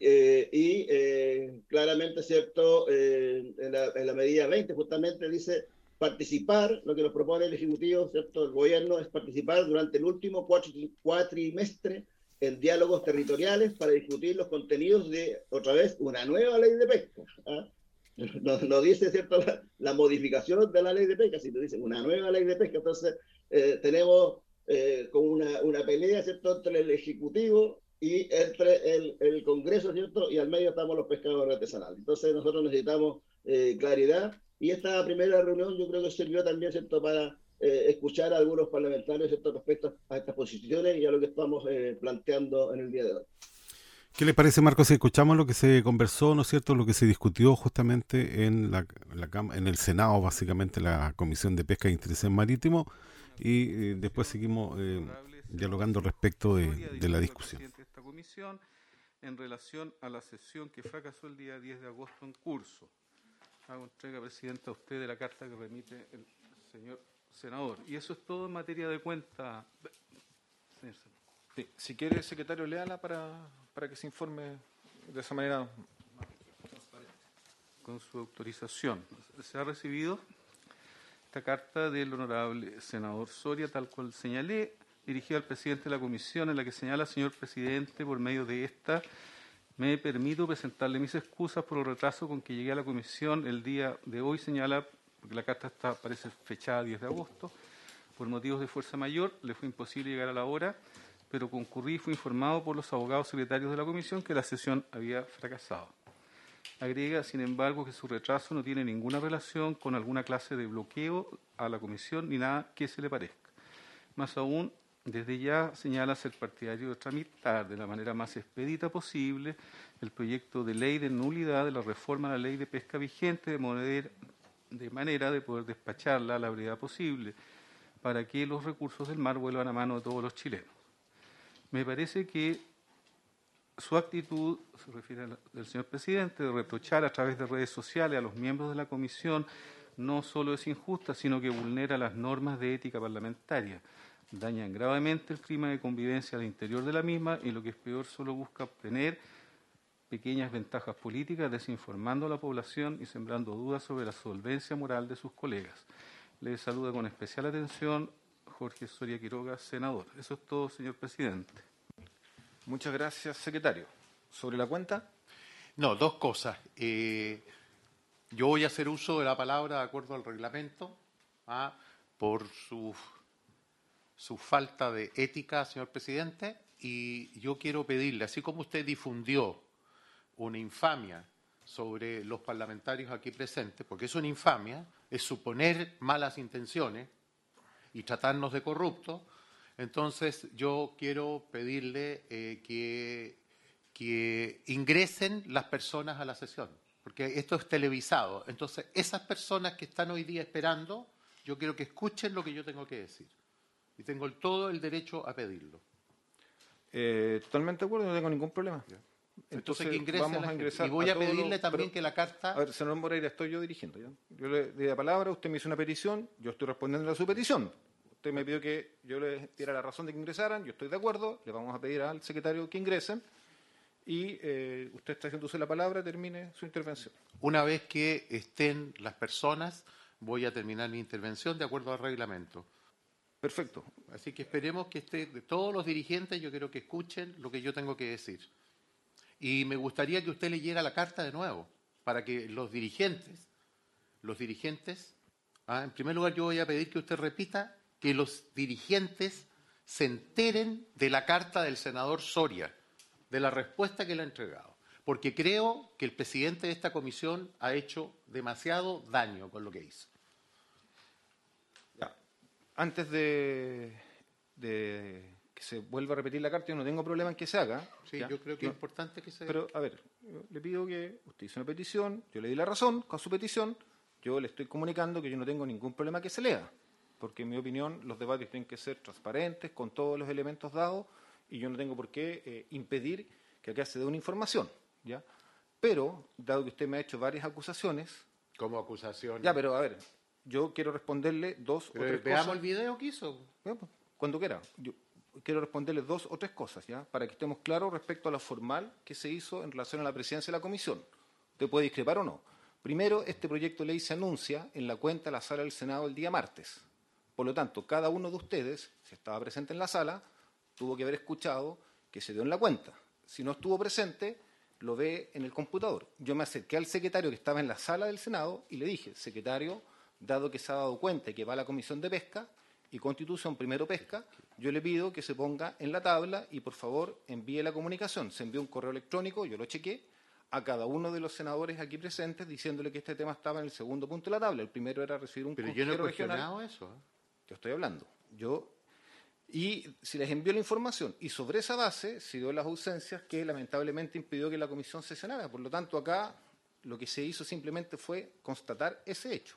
Eh, y eh, claramente, ¿cierto? Eh, en, la, en la medida 20 justamente dice participar, lo que nos propone el Ejecutivo, ¿cierto? El gobierno es participar durante el último cuatri- cuatrimestre en diálogos territoriales para discutir los contenidos de, otra vez, una nueva ley de pesca. ¿ah? <laughs> No, no dice, ¿cierto?, la, la modificación de la ley de pesca, sino dice una nueva ley de pesca. Entonces, eh, tenemos eh, como una, una pelea, ¿cierto?, entre el Ejecutivo y entre el, el Congreso, ¿cierto?, y al medio estamos los pescadores artesanales. Entonces, nosotros necesitamos eh, claridad y esta primera reunión yo creo que sirvió también, ¿cierto?, para eh, escuchar a algunos parlamentarios ¿cierto? respecto a estas posiciones y a lo que estamos eh, planteando en el día de hoy. ¿Qué le parece, Marcos, si escuchamos lo que se conversó, ¿no cierto?, lo que se discutió justamente en, la, en el Senado, básicamente la Comisión de Pesca e Interés Marítimo, y eh, después seguimos dialogando respecto de la discusión. Comisión en relación a la sesión que fracasó el día 10 de agosto en curso. Hago entrega, presidente, a usted de la carta que remite el señor senador. Y eso es todo en materia de cuenta. Señor senador. Sí, si quiere, secretario, léala para, para que se informe de esa manera. con su autorización. Se ha recibido esta carta del honorable senador Soria, tal cual señalé, dirigida al presidente de la comisión, en la que señala, señor presidente, por medio de esta, me permito presentarle mis excusas por el retraso con que llegué a la comisión el día de hoy, señala, porque la carta está, parece fechada 10 de agosto, por motivos de fuerza mayor, le fue imposible llegar a la hora, pero concurrí y fui informado por los abogados secretarios de la comisión que la sesión había fracasado. Agrega, sin embargo, que su retraso no tiene ninguna relación con alguna clase de bloqueo a la comisión ni nada que se le parezca. Más aún, desde ya señala ser partidario de tramitar de la manera más expedita posible el proyecto de ley de nulidad de la reforma a la ley de pesca vigente de manera de, poder despacharla a la brevedad posible para que los recursos del mar vuelvan a mano de todos los chilenos. Me parece que su actitud, se refiere al señor presidente, de reprochar a través de redes sociales a los miembros de la comisión, no solo es injusta, sino que vulnera las normas de ética parlamentaria. Dañan gravemente el clima de convivencia al interior de la misma y lo que es peor, solo busca obtener pequeñas ventajas políticas, desinformando a la población y sembrando dudas sobre la solvencia moral de sus colegas. Le saluda con especial atención Jorge Soria Quiroga, senador. Eso es todo, señor presidente. Muchas gracias, secretario. ¿Sobre la cuenta? No, dos cosas. Eh, yo voy a hacer uso de la palabra de acuerdo al reglamento, ¿ah? por su, su falta de ética, señor presidente, y yo quiero pedirle, así como usted difundió una infamia sobre los parlamentarios aquí presentes, porque es una infamia, es suponer malas intenciones y tratarnos de corruptos, entonces yo quiero pedirle eh, que, que ingresen las personas a la sesión, porque esto es televisado. Entonces, esas personas que están hoy día esperando, yo quiero que escuchen lo que yo tengo que decir. Y tengo el- todo el derecho a pedirlo. Eh, totalmente de acuerdo, no tengo ningún problema. Entonces, que vamos a ingresar. Y voy a pedirle los- también pero- que la carta... A ver, senador Moreira, estoy yo dirigiendo. ¿ya? Yo le di la palabra, usted me hizo una petición, yo estoy respondiendo a su petición. Usted me pidió que yo le diera la razón de que ingresaran, yo estoy de acuerdo, le vamos a pedir al secretario que ingresen y eh, usted está haciendo de la palabra, termine su intervención. Una vez que estén las personas, voy a terminar mi intervención de acuerdo al reglamento. Perfecto. Así que esperemos que esté, de todos los dirigentes, yo quiero que escuchen lo que yo tengo que decir. Y me gustaría que usted leyera la carta de nuevo, para que los dirigentes, los dirigentes, ah, en primer lugar yo voy a pedir que usted repita que los dirigentes se enteren de la carta del senador Soria, de la respuesta que le ha entregado. Porque creo que el presidente de esta comisión ha hecho demasiado daño con lo que hizo. Antes de, de que se vuelva a repetir la carta, yo no tengo problema en que se haga. Sí, ¿ya? yo creo que es importante que se... Pero, a ver, yo le pido que usted hizo una petición, yo le di la razón con su petición, yo le estoy comunicando que yo no tengo ningún problema que se lea, porque en mi opinión los debates tienen que ser transparentes, con todos los elementos dados, y yo no tengo por qué eh, impedir que acá se dé una información, ¿ya? Pero, dado que usted me ha hecho varias acusaciones... Como acusación... Ya, pero a ver, yo quiero responderle dos Pero o tres veamos cosas. el video que hizo. Cuando quiera. Yo quiero responderle dos o tres cosas, ¿ya? Para que estemos claros respecto a lo formal que se hizo en relación a la presidencia de la comisión. Usted puede discrepar o no. Primero, este proyecto de ley se anuncia en la cuenta de la sala del Senado el día martes. Por lo tanto, cada uno de ustedes, si estaba presente en la sala, tuvo que haber escuchado que se dio en la cuenta. Si no estuvo presente, lo ve en el computador. Yo me acerqué al secretario que estaba en la sala del Senado y le dije, secretario, dado que se ha dado cuenta que va a la Comisión de Pesca y Constitución primero Pesca, yo le pido que se ponga en la tabla y por favor envíe la comunicación. Se envió un correo electrónico, yo lo chequé, a cada uno de los senadores aquí presentes diciéndole que este tema estaba en el segundo punto de la tabla. El primero era recibir un Pero yo no he regional. cuestionado eso. ¿eh? Yo estoy hablando. Yo y si les envió la información y sobre esa base se dio las ausencias que lamentablemente impidió que la comisión sesionara. Por lo tanto, acá lo que se hizo simplemente fue constatar ese hecho,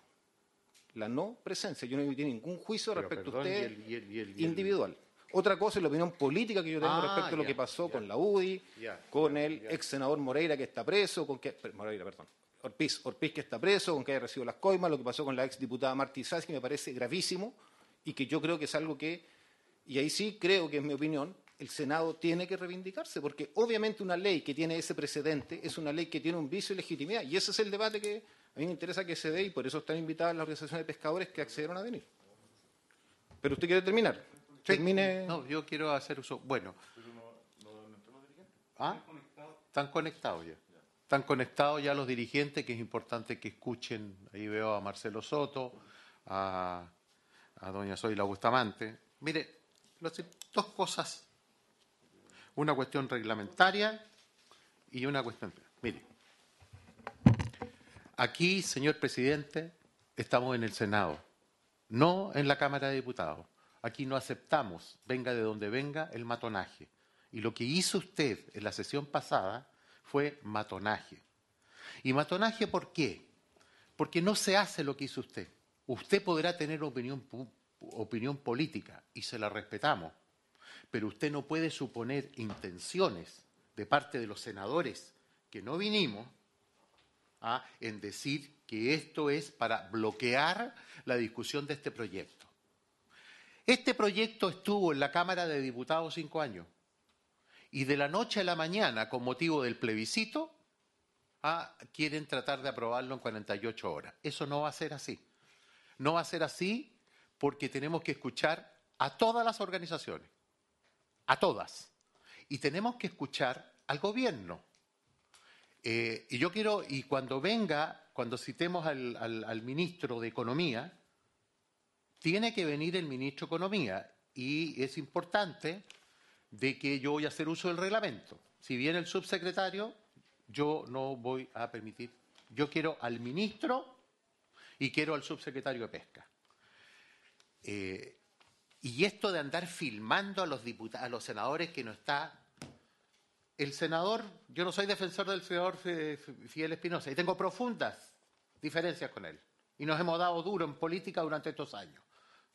la no presencia. Yo no emití ningún juicio Pero, respecto perdón, a usted y el- y el- y el- y el- individual. Otra cosa es la opinión política que yo tengo Ah, respecto a lo que pasó con la UDI, con el ex senador Moreira que está preso, con que Moreira, perdón, Orpiz, Orpiz que está preso, con que haya recibido las coimas, lo que pasó con la ex diputada Martí Sáez, que me parece gravísimo y que yo creo que es algo que, y ahí sí creo que es mi opinión, el Senado tiene que reivindicarse, porque obviamente una ley que tiene ese precedente es una ley que tiene un vicio de legitimidad, y ese es el debate que a mí me interesa que se dé, y por eso están invitadas las organizaciones de pescadores que accedieron a venir. Pero usted quiere terminar. Termine. No, yo quiero hacer uso. Bueno. ¿Ah? Están conectados ya. Están conectados ya los dirigentes, que es importante que escuchen. Ahí veo a Marcelo Soto, a, a doña Zoila Bustamante. Mire, los- dos cosas. Una cuestión reglamentaria y una cuestión. Mire, aquí, señor presidente, estamos en el Senado, no en la Cámara de Diputados. Aquí no aceptamos, venga de donde venga, el matonaje. Y lo que hizo usted en la sesión pasada fue matonaje. ¿Y matonaje por qué? Porque no se hace lo que hizo usted. Usted podrá tener opinión, opinión política y se la respetamos, pero usted no puede suponer intenciones de parte de los senadores que no vinimos ¿ah? en decir que esto es para bloquear la discusión de este proyecto. Este proyecto estuvo en la Cámara de Diputados cinco años y de la noche a la mañana, con motivo del plebiscito, ah, quieren tratar de aprobarlo en 48 horas. Eso no va a ser así. No va a ser así porque tenemos que escuchar a todas las organizaciones, a todas, y tenemos que escuchar al gobierno. Eh, y yo quiero, y cuando venga, cuando citemos al, ministro de Economía, tiene que venir el ministro de Economía y es importante de que yo voy a hacer uso del reglamento. Si viene el subsecretario, yo no voy a permitir. Yo quiero al ministro y quiero al subsecretario de Pesca. Eh, y esto de andar filmando a los diputados, a los senadores que no está, el senador, yo no soy defensor del senador Fidel Espinosa y tengo profundas diferencias con él. Y nos hemos dado duro en política durante estos años.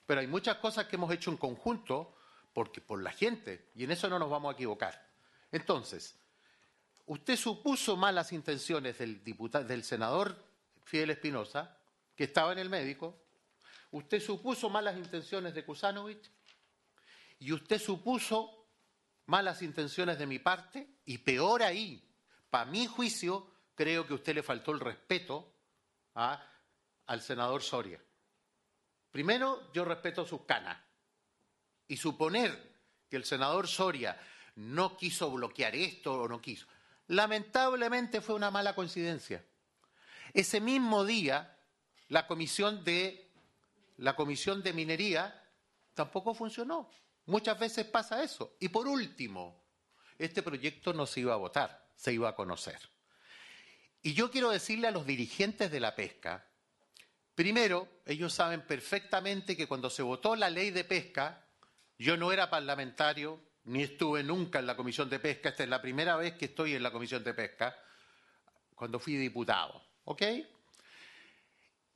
Pero hay muchas cosas que hemos hecho en conjunto porque, por la gente, y en eso no nos vamos a equivocar. Entonces, usted supuso malas intenciones del senador Fidel Espinosa, que estaba en el médico, usted supuso malas intenciones de Kusanovich, y usted supuso malas intenciones de mi parte, y peor ahí, para mi juicio, creo que a usted le faltó el respeto ¿ah? al senador Soria. Primero, yo respeto sus canas. Y suponer que el senador Soria no quiso bloquear esto o no quiso. Lamentablemente fue una mala coincidencia. Ese mismo día, la comisión de, la comisión de minería tampoco funcionó. Muchas veces pasa eso. Y por último, este proyecto no se iba a votar, se iba a conocer. Y yo quiero decirle a los dirigentes de la pesca, primero, ellos saben perfectamente que cuando se votó la ley de pesca, yo no era parlamentario, ni estuve nunca en la comisión de pesca, esta es la primera vez que estoy en la comisión de pesca, cuando fui diputado, ¿ok?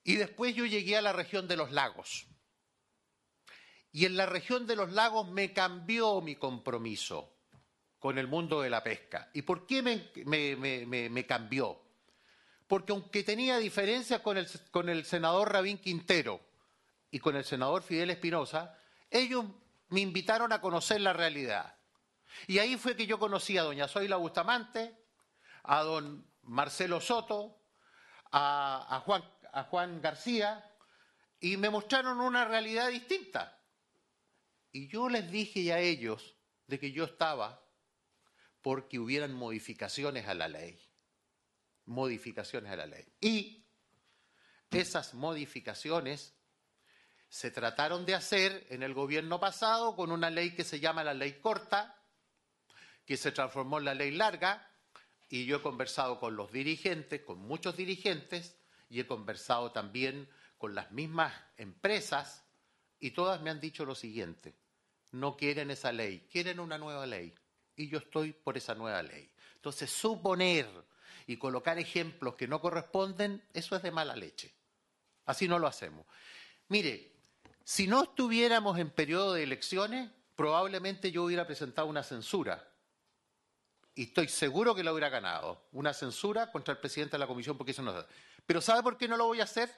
Y después yo llegué a la región de los lagos. Y en la región de los lagos me cambió mi compromiso con el mundo de la pesca. ¿Y por qué me, cambió? Porque aunque tenía diferencias con el, con el senador Rabín Quintero y con el senador Fidel Espinosa, ellos me invitaron a conocer la realidad. Y ahí fue que yo conocí a doña Zoila Bustamante, a don Marcelo Soto, a Juan, a Juan García, y me mostraron una realidad distinta. Y yo les dije a ellos de que yo estaba porque hubieran modificaciones a la ley. Modificaciones a la ley. Y esas modificaciones se trataron de hacer en el gobierno pasado con una ley que se llama la ley corta, que se transformó en la ley larga, y yo he conversado con los dirigentes, con muchos dirigentes, y he conversado también con las mismas empresas, y todas me han dicho lo siguiente, no quieren esa ley, quieren una nueva ley, y yo estoy por esa nueva ley. Entonces, suponer y colocar ejemplos que no corresponden, eso es de mala leche. Así no lo hacemos. Mire, si no estuviéramos en periodo de elecciones, probablemente yo hubiera presentado una censura. Y estoy seguro que la hubiera ganado. Una censura contra el presidente de la comisión porque eso no da. Pero ¿sabe por qué no lo voy a hacer?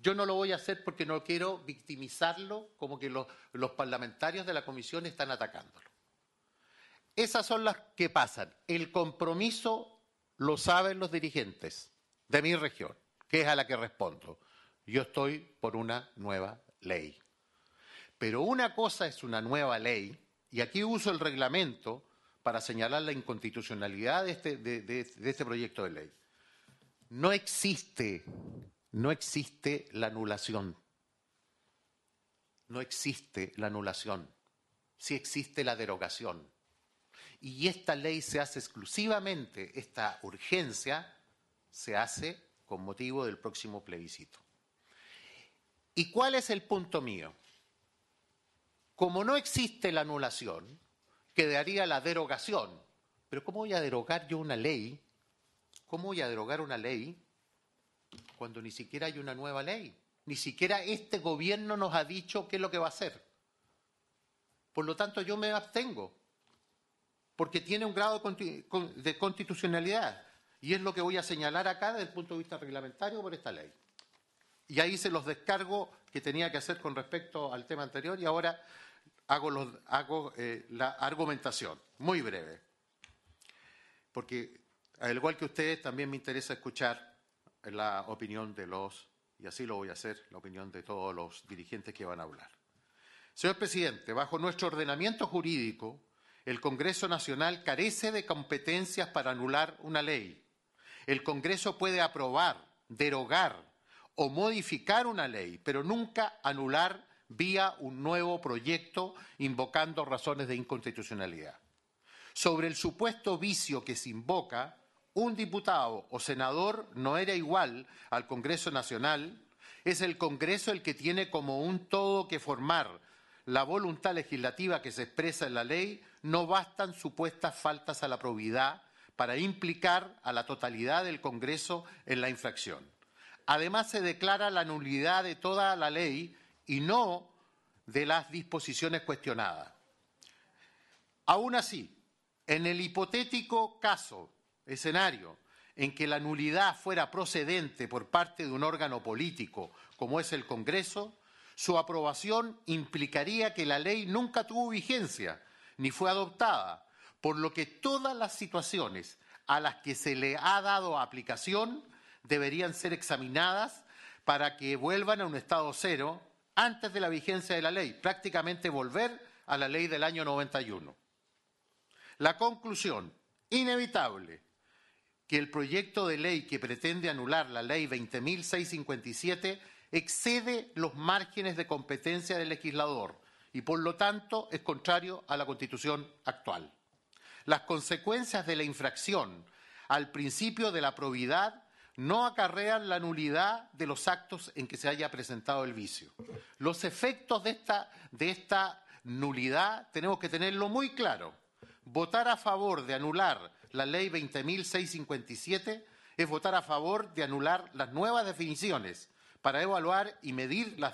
Yo no lo voy a hacer porque no quiero victimizarlo como que los, parlamentarios de la comisión están atacándolo. Esas son las que pasan. El compromiso lo saben los dirigentes de mi región, que es a la que respondo. Yo estoy por una nueva ley. Pero una cosa es una nueva ley, y aquí uso el reglamento para señalar la inconstitucionalidad de este, este proyecto de ley. No existe, no existe la anulación. No existe la anulación. Sí existe la derogación. Y esta ley se hace exclusivamente, esta urgencia se hace con motivo del próximo plebiscito. ¿Y cuál es el punto mío? Como no existe la anulación, quedaría la derogación. Pero ¿cómo voy a derogar yo una ley? ¿Cómo voy a derogar una ley cuando ni siquiera hay una nueva ley? Ni siquiera este gobierno nos ha dicho qué es lo que va a hacer. Por lo tanto, yo me abstengo, porque tiene un grado de constitucionalidad. Y es lo que voy a señalar acá desde el punto de vista reglamentario por esta ley. Y ahí se los descargo que tenía que hacer con respecto al tema anterior y ahora hago eh, la argumentación, muy breve. Porque, al igual que ustedes, también me interesa escuchar la opinión de los, y así lo voy a hacer, la opinión de todos los dirigentes que van a hablar. Señor presidente, bajo nuestro ordenamiento jurídico, el Congreso Nacional carece de competencias para anular una ley. El Congreso puede aprobar, derogar o modificar una ley, pero nunca anular vía un nuevo proyecto invocando razones de inconstitucionalidad. Sobre el supuesto vicio que se invoca, un diputado o senador no era igual al Congreso Nacional, es el Congreso el que tiene como un todo que formar la voluntad legislativa que se expresa en la ley, no bastan supuestas faltas a la probidad para implicar a la totalidad del Congreso en la infracción. Además, se declara la nulidad de toda la ley y no de las disposiciones cuestionadas. Aún así, en el hipotético caso, escenario, en que la nulidad fuera procedente por parte de un órgano político, como es el Congreso, su aprobación implicaría que la ley nunca tuvo vigencia ni fue adoptada, por lo que todas las situaciones a las que se le ha dado aplicación deberían ser examinadas para que vuelvan a un estado cero antes de la vigencia de la ley, prácticamente volver a la ley del año 91. La conclusión inevitable que el proyecto de ley que pretende anular la ley 20.657 excede los márgenes de competencia del legislador y, por lo tanto, es contrario a la Constitución actual. Las consecuencias de la infracción al principio de la probidad no acarrean la nulidad de los actos en que se haya presentado el vicio. Los efectos de esta, de esta nulidad tenemos que tenerlo muy claro. Votar a favor de anular la ley 20.657 es votar a favor de anular las nuevas definiciones para evaluar y medir la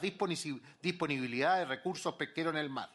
disponibilidad de recursos pesqueros en el mar.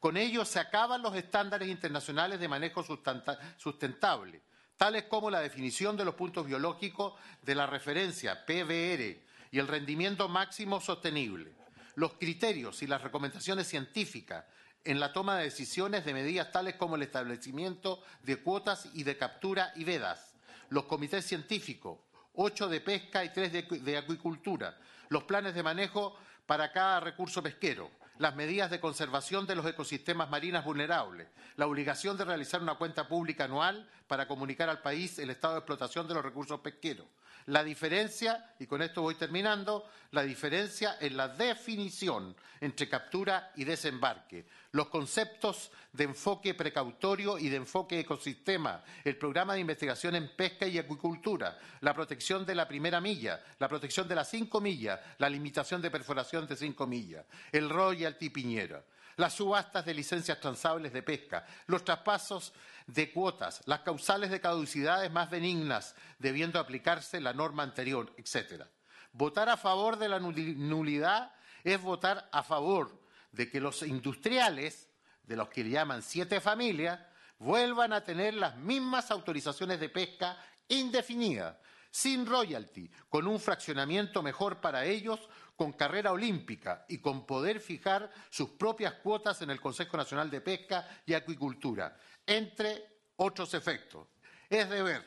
Con ello se acaban los estándares internacionales de manejo sustentable, tales como la definición de los puntos biológicos de la referencia PBR y el rendimiento máximo sostenible, los criterios y las recomendaciones científicas en la toma de decisiones de medidas tales como el establecimiento de cuotas y de captura y vedas, los comités científicos, ocho de pesca y tres de, de acuicultura, los planes de manejo para cada recurso pesquero, las medidas de conservación de los ecosistemas marinos vulnerables, la obligación de realizar una cuenta pública anual para comunicar al país el estado de explotación de los recursos pesqueros. La diferencia, y con esto voy terminando, la diferencia en la definición entre captura y desembarque, los conceptos de enfoque precautorio y de enfoque ecosistema, el programa de investigación en pesca y acuicultura, la protección de la primera milla, la protección de las cinco millas, la limitación de perforación de cinco millas, el royalty piñera las subastas de licencias transables de pesca, los traspasos de cuotas, las causales de caducidades más benignas, debiendo aplicarse la norma anterior, etc. Votar a favor de la nulidad es votar a favor de que los industriales, de los que le llaman siete familias, vuelvan a tener las mismas autorizaciones de pesca indefinidas, sin royalty, con un fraccionamiento mejor para ellos, con carrera olímpica y con poder fijar sus propias cuotas en el Consejo Nacional de Pesca y Acuicultura, entre otros efectos. Es deber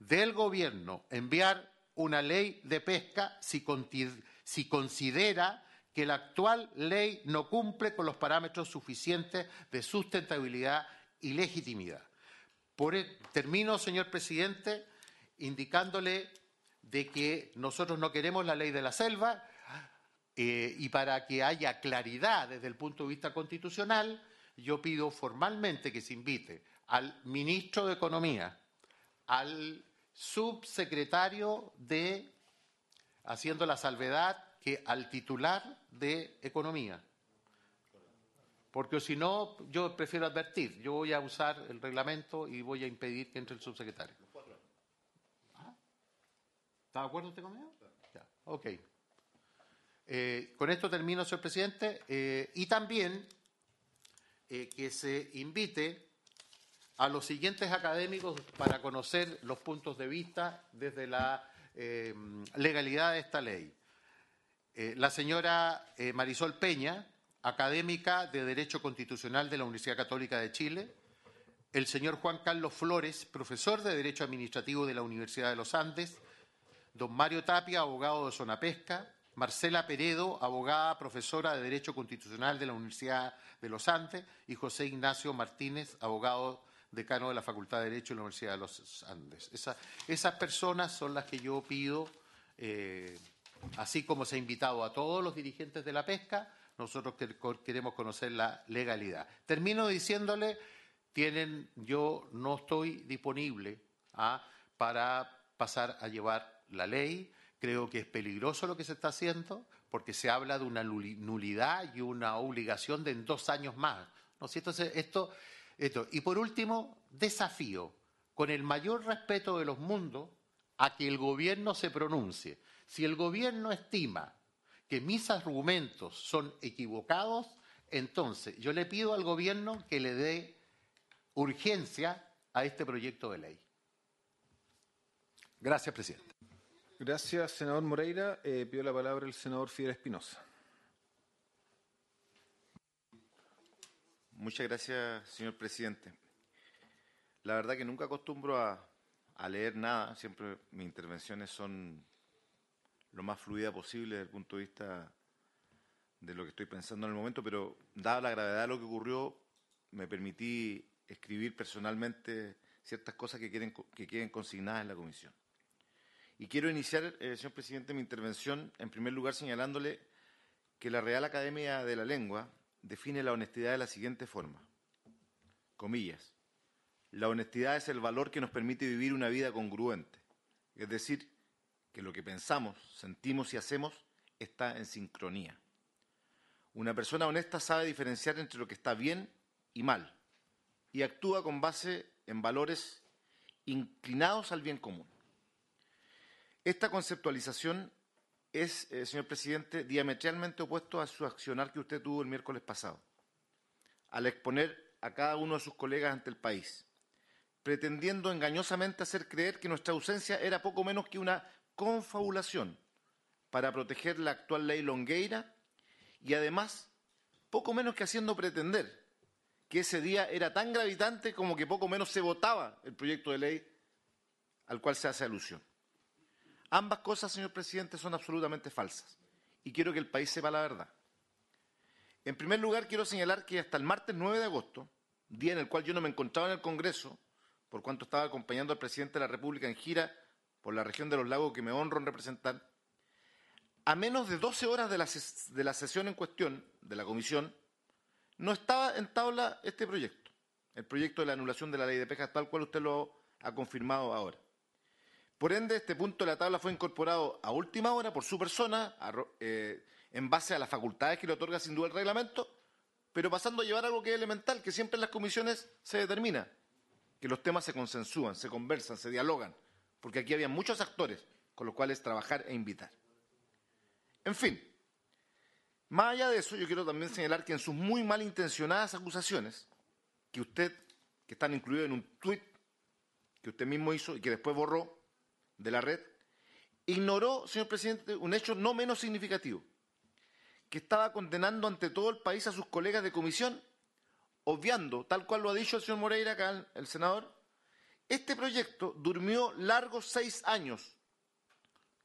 del Gobierno enviar una ley de pesca si, si considera que la actual ley no cumple con los parámetros suficientes de sustentabilidad y legitimidad. Por el, termino, señor presidente, indicándole de que nosotros no queremos la ley de la selva eh, y para que haya claridad desde el punto de vista constitucional, yo pido formalmente que se invite al ministro de Economía, al subsecretario de, haciendo la salvedad, que al titular de Economía. Porque si no, yo prefiero advertir, yo voy a usar el reglamento y voy a impedir que entre el subsecretario. ¿Está de acuerdo usted conmigo? Ya, ok. Eh, con esto termino, señor presidente, eh, y también eh, que se invite a los siguientes académicos para conocer los puntos de vista desde la eh, legalidad de esta ley. Eh, la señora Marisol Peña, académica de Derecho Constitucional de la Universidad Católica de Chile, el señor Juan Carlos Flores, profesor de Derecho Administrativo de la Universidad de los Andes, don Mario Tapia, abogado de Zona Pesca, Marcela Peredo, abogada, profesora de Derecho Constitucional de la Universidad de los Andes, y José Ignacio Martínez, abogado decano de la Facultad de Derecho de la Universidad de los Andes. Esa, esas personas son las que yo pido, eh, así como se ha invitado a todos los dirigentes de la pesca, nosotros queremos conocer la legalidad. Termino diciéndole, tienen, yo no estoy disponible ¿ah? para pasar a llevar la ley, creo que es peligroso lo que se está haciendo, porque se habla de una nuli- nulidad y una obligación de en dos años más. ¿no? Entonces, esto, esto. Y por último, desafío, con el mayor respeto de los mundos, a que el gobierno se pronuncie. Si el gobierno estima que mis argumentos son equivocados, entonces yo le pido al gobierno que le dé urgencia a este proyecto de ley. Gracias, presidente. Gracias, senador Moreira. Eh, pido la palabra el senador Fidel Espinosa. Muchas gracias, señor presidente. La verdad que nunca acostumbro a, leer nada, siempre mis intervenciones son lo más fluida posible desde el punto de vista de lo que estoy pensando en el momento, pero dada la gravedad de lo que ocurrió, me permití escribir personalmente ciertas cosas que, quieren, que queden consignadas en la comisión. Y quiero iniciar, eh, señor presidente, mi intervención en primer lugar señalándole que la Real Academia de la Lengua define la honestidad de la siguiente forma. Comillas. La honestidad es el valor que nos permite vivir una vida congruente. Es decir, que lo que pensamos, sentimos y hacemos está en sincronía. Una persona honesta sabe diferenciar entre lo que está bien y mal y actúa con base en valores inclinados al bien común. Esta conceptualización es, eh, señor presidente, diametralmente opuesto a su accionar que usted tuvo el miércoles pasado, al exponer a cada uno de sus colegas ante el país, pretendiendo engañosamente hacer creer que nuestra ausencia era poco menos que una confabulación para proteger la actual ley Longueira y además poco menos que haciendo pretender que ese día era tan gravitante como que poco menos se votaba el proyecto de ley al cual se hace alusión. Ambas cosas, señor presidente, son absolutamente falsas y quiero que el país sepa la verdad. En primer lugar, quiero señalar que hasta el martes 9 de agosto, día en el cual yo no me encontraba en el Congreso, por cuanto estaba acompañando al presidente de la República en gira por la región de los lagos que me honro en representar, a menos de 12 horas de la, de la sesión en cuestión de la comisión, no estaba en tabla este proyecto, el proyecto de la anulación de la ley de pesca, tal cual usted lo ha confirmado ahora. Por ende, este punto de la tabla fue incorporado a última hora por su persona, eh, en base a las facultades que le otorga sin duda el reglamento, pero pasando a llevar algo que es elemental, que siempre en las comisiones se determina, que los temas se consensúan, se conversan, se dialogan, porque aquí había muchos actores con los cuales trabajar e invitar. En fin, más allá de eso, yo quiero también señalar que en sus muy malintencionadas acusaciones, que usted, que están incluidas en un tuit que usted mismo hizo y que después borró de la red, ignoró, señor presidente, un hecho no menos significativo, que estaba condenando ante todo el país a sus colegas de comisión, obviando, tal cual lo ha dicho el señor Moreira, acá el- senador, este proyecto durmió largos seis años.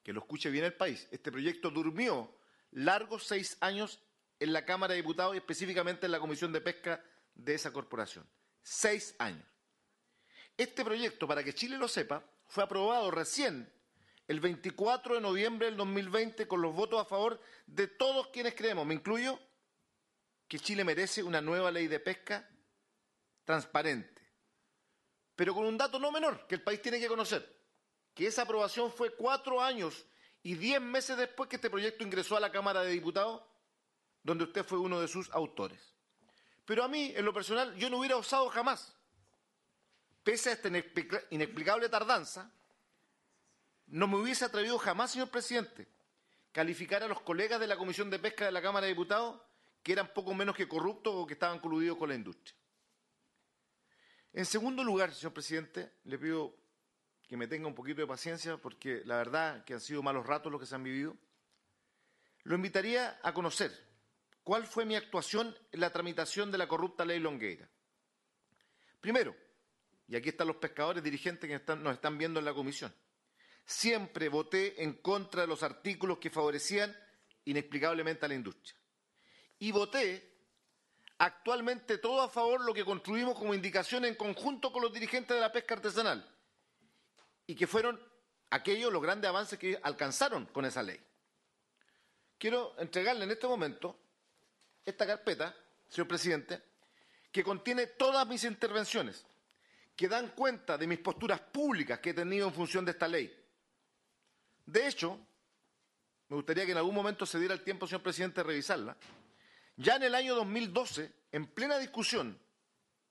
Que lo escuche bien el país. Este proyecto durmió largos seis años en la Cámara de Diputados y específicamente en la Comisión de Pesca de esa corporación. Seis años. Este proyecto, para que Chile lo sepa, fue aprobado recién el 24 de noviembre del 2020 con los votos a favor de todos quienes creemos, me incluyo, que Chile merece una nueva ley de pesca transparente. Pero con un dato no menor que el país tiene que conocer, que esa aprobación fue cuatro años y diez meses después que este proyecto ingresó a la Cámara de Diputados, donde usted fue uno de sus autores. Pero a mí, en lo personal, yo no hubiera osado jamás, pese a esta inexplica- inexplicable tardanza, no me hubiese atrevido jamás, señor presidente, calificar a los colegas de la Comisión de Pesca de la Cámara de Diputados que eran poco menos que corruptos o que estaban coludidos con la industria. En segundo lugar, señor presidente, le pido que me tenga un poquito de paciencia porque la verdad que han sido malos ratos los que se han vivido. Lo invitaría a conocer cuál fue mi actuación en la tramitación de la corrupta ley Longueira. Primero, y aquí están los pescadores dirigentes que nos están viendo en la comisión, siempre voté en contra de los artículos que favorecían inexplicablemente a la industria. Y voté actualmente todo a favor lo que construimos como indicación en conjunto con los dirigentes de la pesca artesanal y que fueron aquellos los grandes avances que alcanzaron con esa ley. Quiero entregarle en este momento esta carpeta, señor presidente, que contiene todas mis intervenciones, que dan cuenta de mis posturas públicas que he tenido en función de esta ley. De hecho, me gustaría que en algún momento se diera el tiempo, señor presidente, de revisarla. Ya en el año 2012, en plena discusión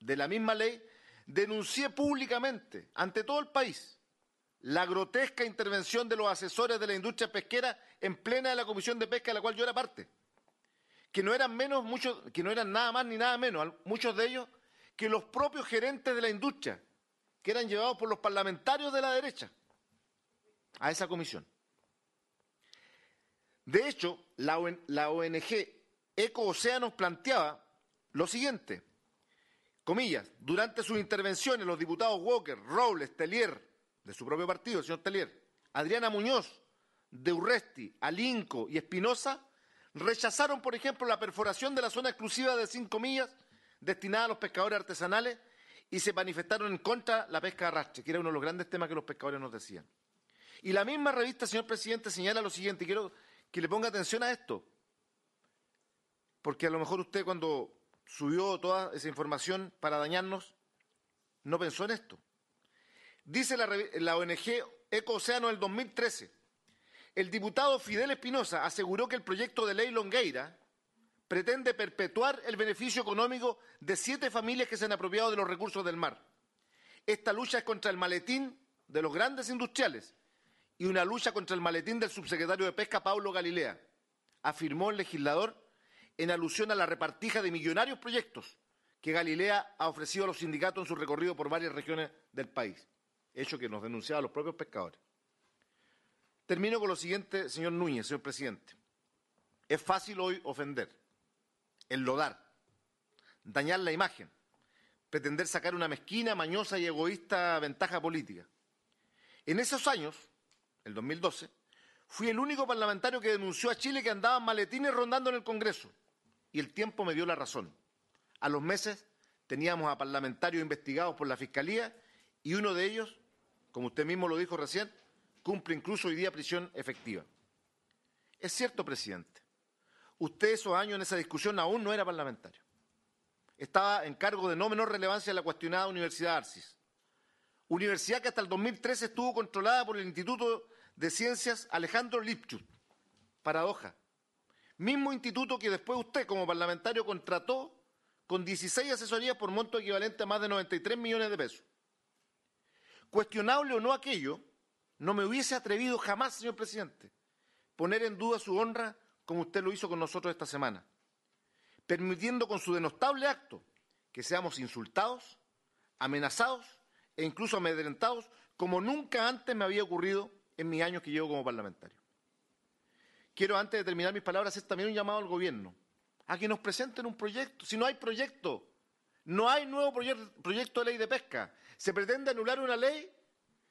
de la misma ley, denuncié públicamente ante todo el país la grotesca intervención de los asesores de la industria pesquera en plena de la Comisión de Pesca de la cual yo era parte, que no eran menos muchos, que no eran nada más ni nada menos, muchos de ellos que los propios gerentes de la industria, que eran llevados por los parlamentarios de la derecha a esa comisión. De hecho, la, ON la ONG Eco-Océanos planteaba lo siguiente, comillas, durante sus intervenciones los diputados Walker, Robles, Telier, de su propio partido, el señor Telier, Adriana Muñoz, de Urresti, Alinco y Espinosa, rechazaron, por ejemplo, la perforación de la zona exclusiva de cinco millas destinada a los pescadores artesanales y se manifestaron en contra la pesca de arrastre, que era uno de los grandes temas que los pescadores nos decían. Y la misma revista, señor presidente, señala lo siguiente, y quiero que le ponga atención a esto, porque a lo mejor usted cuando subió toda esa información para dañarnos, no pensó en esto. Dice la, la ONG Eco Océano del 2013, el diputado Fidel Espinosa aseguró que el proyecto de ley Longueira pretende perpetuar el beneficio económico de siete familias que se han apropiado de los recursos del mar. Esta lucha es contra el maletín de los grandes industriales y una lucha contra el maletín del subsecretario de Pesca, Paulo Galilea, afirmó el legislador en alusión a la repartija de millonarios proyectos que Galilea ha ofrecido a los sindicatos en su recorrido por varias regiones del país, hecho que nos denunciaban los propios pescadores. Termino con lo siguiente, señor Núñez, señor presidente. Es fácil hoy ofender, enlodar, dañar la imagen, pretender sacar una mezquina, mañosa y egoísta ventaja política. En esos años, el 2012, fui el único parlamentario que denunció a Chile que andaban maletines rondando en el Congreso. Y el tiempo me dio la razón. A los meses teníamos a parlamentarios investigados por la Fiscalía y uno de ellos, como usted mismo lo dijo recién, cumple incluso hoy día prisión efectiva. Es cierto, presidente. Usted esos años en esa discusión aún no era parlamentario. Estaba en cargo de no menor relevancia en la cuestionada Universidad Arcis. Universidad que hasta el 2013 estuvo controlada por el Instituto de Ciencias Alejandro Lipchut. Paradoja. Mismo instituto que después usted, como parlamentario, contrató con 16 asesorías por monto equivalente a más de 93 millones de pesos. Cuestionable o no aquello, no me hubiese atrevido jamás, señor presidente, poner en duda su honra como usted lo hizo con nosotros esta semana, permitiendo con su denostable acto que seamos insultados, amenazados e incluso amedrentados como nunca antes me había ocurrido en mis años que llevo como parlamentario. Quiero, antes de terminar mis palabras, hacer también un llamado al gobierno a que nos presenten un proyecto. Si no hay proyecto, no hay nuevo proye- proyecto de ley de pesca. Se pretende anular una ley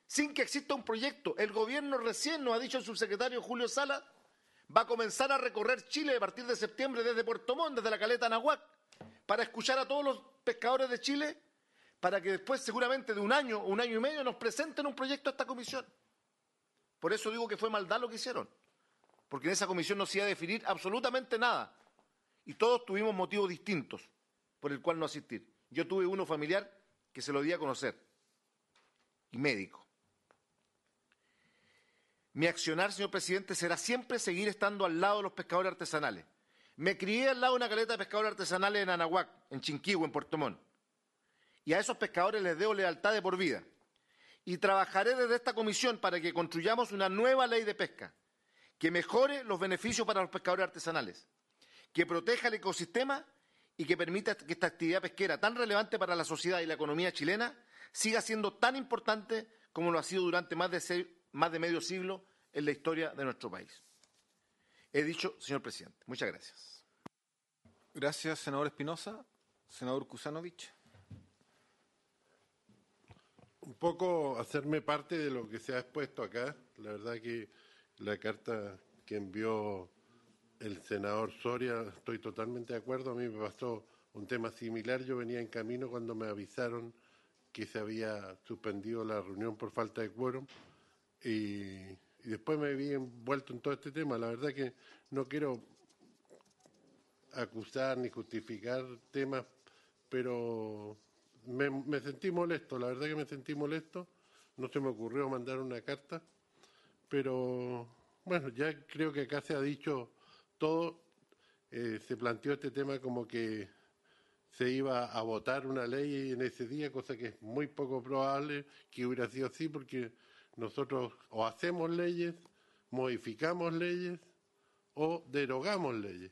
sin que exista un proyecto. El gobierno recién nos ha dicho el subsecretario Julio Sala, va a comenzar a recorrer Chile a partir de septiembre desde Puerto Montt, desde la caleta Anahuac, para escuchar a todos los pescadores de Chile, para que después, seguramente de un año o un año y medio, nos presenten un proyecto a esta comisión. Por eso digo que fue maldad lo que hicieron, porque en esa comisión no se iba a definir absolutamente nada. Y todos tuvimos motivos distintos por el cual no asistir. Yo tuve uno familiar que se lo di a conocer, y médico. Mi accionar, señor presidente, será siempre seguir estando al lado de los pescadores artesanales. Me crié al lado de una caleta de pescadores artesanales en Anahuac, en Chinquihue, en Puerto Montt. Y a esos pescadores les debo lealtad de por vida. Y trabajaré desde esta comisión para que construyamos una nueva ley de pesca que mejore los beneficios para los pescadores artesanales, que proteja el ecosistema y que permita que esta actividad pesquera tan relevante para la sociedad y la economía chilena siga siendo tan importante como lo ha sido durante más de, seis- más de medio siglo en la historia de nuestro país. He dicho, señor presidente. Muchas gracias. Gracias, senador Espinosa. Senador Kusanovich. un poco hacerme parte de lo que se ha expuesto acá. La verdad que la carta que envió el senador Soria, estoy totalmente de acuerdo. A mí me pasó un tema similar. Yo venía en camino cuando me avisaron que se había suspendido la reunión por falta de quórum y, después me vi envuelto en todo este tema. La verdad que no quiero acusar ni justificar temas, pero me, me sentí molesto, la verdad que me sentí molesto. No se me ocurrió mandar una carta, pero Bueno, ya creo que acá se ha dicho todo. Eh, se planteó este tema como que se iba a votar una ley en ese día, cosa que es muy poco probable que hubiera sido así, porque nosotros o hacemos leyes, modificamos leyes o derogamos leyes.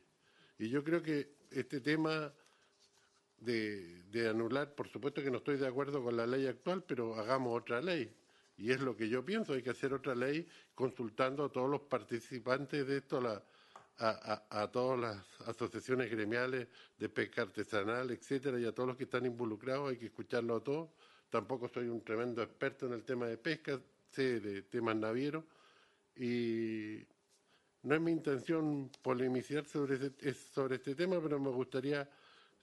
Y yo creo que este tema de, anular, por supuesto que no estoy de acuerdo con la ley actual, pero hagamos otra ley. Y es lo que yo pienso, hay que hacer otra ley consultando a todos los participantes de esto, la- a- a- a todas las asociaciones gremiales de pesca artesanal, etcétera, y a todos los que están involucrados, hay que escucharlo a todos. Tampoco soy un tremendo experto en el tema de pesca, sé de temas navieros, y no es mi intención polemizar sobre, ese- es- sobre este tema, pero me gustaría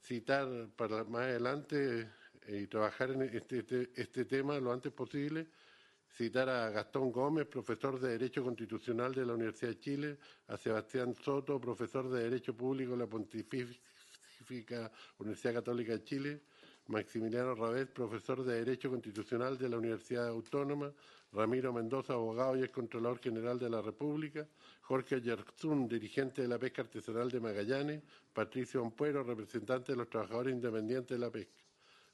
citar para más adelante eh, y trabajar en este, este, este tema lo antes posible, citar a Gastón Gómez, profesor de Derecho Constitucional de la Universidad de Chile, a Sebastián Soto, profesor de Derecho Público de la Pontifíca Universidad Católica de Chile, Maximiliano Rabés, profesor de Derecho Constitucional de la Universidad Autónoma, Ramiro Mendoza, abogado y excontrolador general de la República, Jorge Yerzún, dirigente de la pesca artesanal de Magallanes, Patricio Ampuero, representante de los trabajadores independientes de la pesca.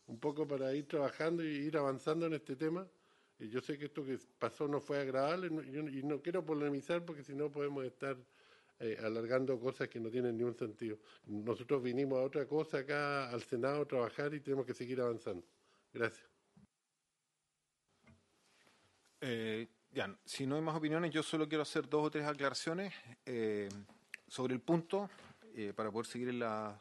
Un poco para ir trabajando y ir avanzando en este tema. Y yo sé que esto que pasó no fue agradable y no- y no quiero polemizar porque si no podemos estar eh, alargando cosas que no tienen ningún sentido. Nosotros vinimos a otra cosa acá al Senado a trabajar y tenemos que seguir avanzando. Gracias. Eh, si no hay más opiniones, yo solo quiero hacer dos o tres aclaraciones eh, sobre el punto eh, para poder seguir en la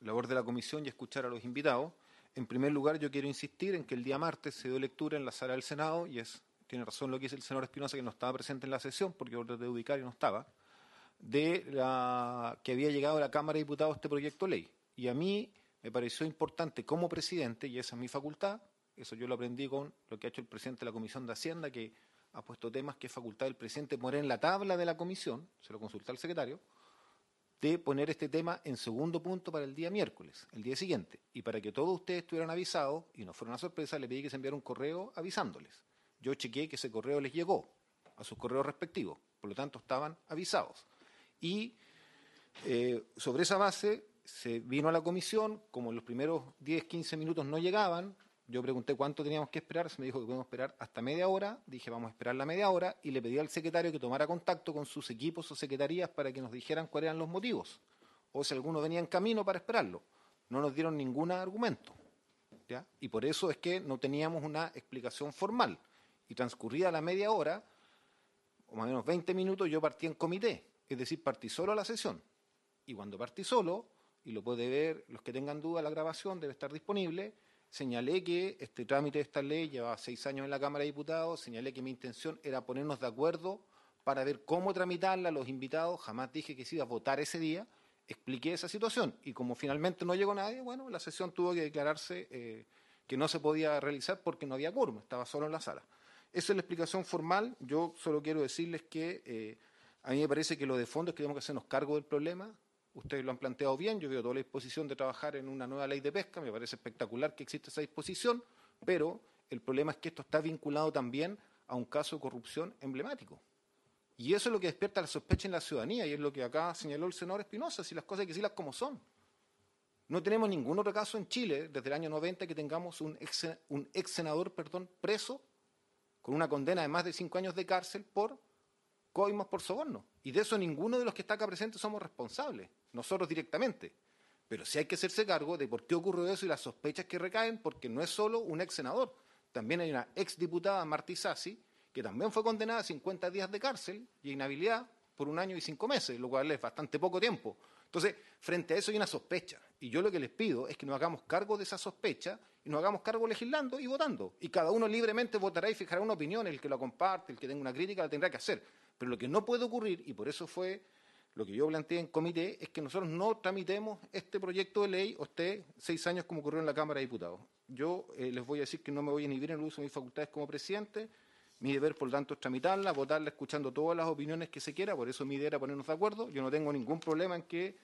labor de la comisión y escuchar a los invitados. En primer lugar, yo quiero insistir en que el día martes se dio lectura en la sala del Senado y es tiene razón lo que dice el senador Espinosa que no estaba presente en la sesión porque traté de ubicar y no estaba de la que había llegado a la Cámara de Diputados este proyecto de ley. Y a mí me pareció importante como presidente, y esa es mi facultad, eso yo lo aprendí con lo que ha hecho el presidente de la Comisión de Hacienda, que ha puesto temas que es facultad del presidente poner en la tabla de la comisión, se lo consulta al secretario, de poner este tema en segundo punto para el día miércoles, el día siguiente. Y para que todos ustedes estuvieran avisados y no fuera una sorpresa, le pedí que se enviara un correo avisándoles. Yo chequeé que ese correo les llegó a sus correos respectivos, por lo tanto estaban avisados. Y eh, sobre esa base se vino a la comisión, como en los primeros 10, 15 minutos no llegaban, yo pregunté cuánto teníamos que esperar, se me dijo que podemos esperar hasta media hora, dije vamos a esperar la media hora y le pedí al secretario que tomara contacto con sus equipos o secretarías para que nos dijeran cuáles eran los motivos o si alguno venía en camino para esperarlo. No nos dieron ningún argumento. ¿ya? Y por eso es que no teníamos una explicación formal. Y transcurrida la media hora, o más o menos 20 minutos, yo partí en comité, es decir, partí solo a la sesión. Y cuando partí solo, y lo puede ver los que tengan duda, la grabación debe estar disponible, señalé que este trámite de esta ley llevaba seis años en la Cámara de Diputados, señalé que mi intención era ponernos de acuerdo para ver cómo tramitarla. A los invitados, jamás dije que se iba a votar ese día, expliqué esa situación. Y como finalmente no llegó nadie, bueno, la sesión tuvo que declararse eh, que no se podía realizar porque no había quórum, estaba solo en la sala. Esa es la explicación formal, yo solo quiero decirles que eh, a mí me parece que lo de fondo es que tenemos que hacernos cargo del problema, ustedes lo han planteado bien, yo veo toda la disposición de trabajar en una nueva ley de pesca, me parece espectacular que exista esa disposición, pero el problema es que esto está vinculado también a un caso de corrupción emblemático. Y eso es lo que despierta la sospecha en la ciudadanía y es lo que acá señaló el senador Espinosa, si las cosas hay que decirlas como son. No tenemos ningún otro caso en Chile desde el año 90 que tengamos un ex, senador perdón, preso con una condena de más de cinco años de cárcel por coimos por soborno. Y de eso ninguno de los que está acá presentes somos responsables, nosotros directamente. Pero sí hay que hacerse cargo de por qué ocurrió eso y las sospechas que recaen, porque no es solo un ex senador. También hay una ex diputada, Martí Sassi, que también fue condenada a 50 días de cárcel y inhabilidad por un año y cinco meses, lo cual es bastante poco tiempo. Entonces, frente a eso hay una sospecha. Y yo lo que les pido es que nos hagamos cargo de esa sospecha y nos hagamos cargo legislando y votando. Y cada uno libremente votará y fijará una opinión, el que lo comparte, el que tenga una crítica, la tendrá que hacer. Pero lo que no puede ocurrir, y por eso fue lo que yo planteé en comité, es que nosotros no tramitemos este proyecto de ley esté seis años como ocurrió en la Cámara de Diputados. Yo eh, les voy a decir que no me voy a inhibir en el uso de mis facultades como presidente. Mi deber, por tanto, es tramitarla, votarla, escuchando todas las opiniones que se quiera. Por eso mi idea era ponernos de acuerdo. Yo no tengo ningún problema en que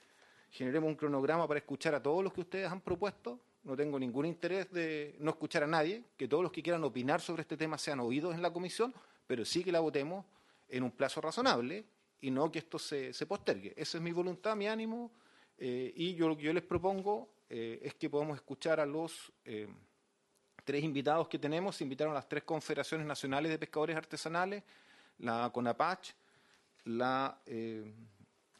generemos un cronograma para escuchar a todos los que ustedes han propuesto. No tengo ningún interés de no escuchar a nadie, que todos los que quieran opinar sobre este tema sean oídos en la comisión, pero sí que la votemos en un plazo razonable y no que esto se, se postergue. Esa es mi voluntad, mi ánimo, eh, y yo lo que yo les propongo eh, es que podamos escuchar a los eh, tres invitados que tenemos. Se invitaron a las tres confederaciones nacionales de pescadores artesanales, la CONAPACH, la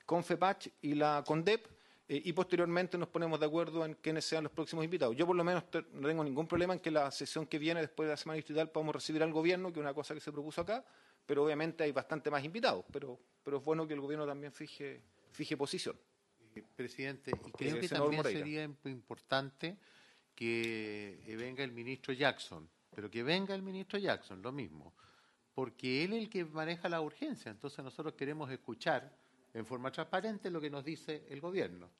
CONFEPACH y la CONDEP, y posteriormente nos ponemos de acuerdo en quiénes sean los próximos invitados. Yo por lo menos no tengo ningún problema en que la sesión que viene después de la semana distrital podamos recibir al gobierno, que es una cosa que se propuso acá, pero obviamente hay bastante más invitados, pero, pero es bueno que el gobierno también fije, fije posición. Presidente, y creo que también Moreira. sería imp- importante que eh, venga el ministro Jackson, pero que venga el ministro Jackson, lo mismo, porque él es el que maneja la urgencia, entonces nosotros queremos escuchar en forma transparente lo que nos dice el gobierno.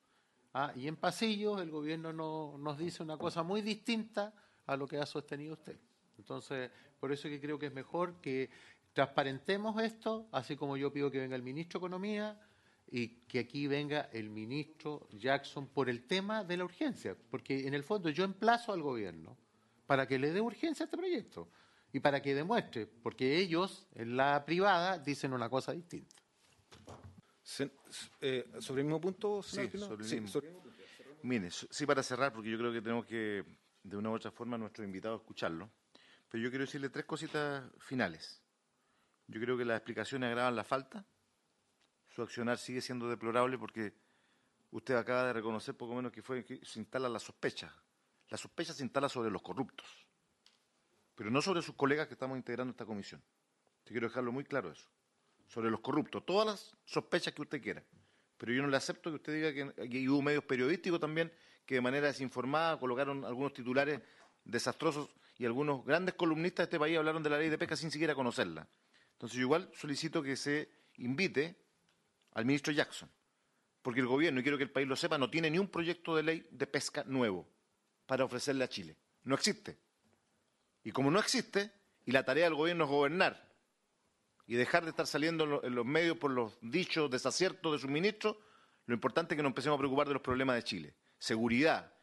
Ah, y en pasillos el gobierno no, nos dice una cosa muy distinta a lo que ha sostenido usted. Entonces, por eso que creo que es mejor que transparentemos esto, así como yo pido que venga el ministro de Economía y que aquí venga el ministro Jackson por el tema de la urgencia, porque en el fondo yo emplazo al gobierno para que le dé urgencia a este proyecto y para que demuestre, porque ellos en la privada dicen una cosa distinta. Se- eh, sobre el mismo punto, Sí, senador Pino? sobre el Sí, mismo. sobre- Mire, sí para cerrar, porque yo creo que tenemos que, de una u otra forma, a nuestro invitado escucharlo. Pero yo quiero decirle tres cositas finales. Yo creo que las explicaciones agravan la falta. Su accionar sigue siendo deplorable porque usted acaba de reconocer poco menos que fue que se instala la sospecha. La sospecha se instala sobre los corruptos, pero no sobre sus colegas que estamos integrando esta comisión. Te quiero dejarlo muy claro eso. Sobre los corruptos, todas las sospechas que usted quiera. Pero yo no le acepto que usted diga que aquí hubo medios periodísticos también que de manera desinformada colocaron algunos titulares desastrosos y algunos grandes columnistas de este país hablaron de la ley de pesca sin siquiera conocerla. Entonces yo igual solicito que se invite al ministro Jackson, porque el gobierno, y quiero que el país lo sepa, no tiene ni un proyecto de ley de pesca nuevo para ofrecerle a Chile. No existe. Y como no existe, y la tarea del gobierno es gobernar, y dejar de estar saliendo en lo- en los medios por los dichos desaciertos de sus ministros, lo importante es que nos empecemos a preocupar de los problemas de Chile. Seguridad,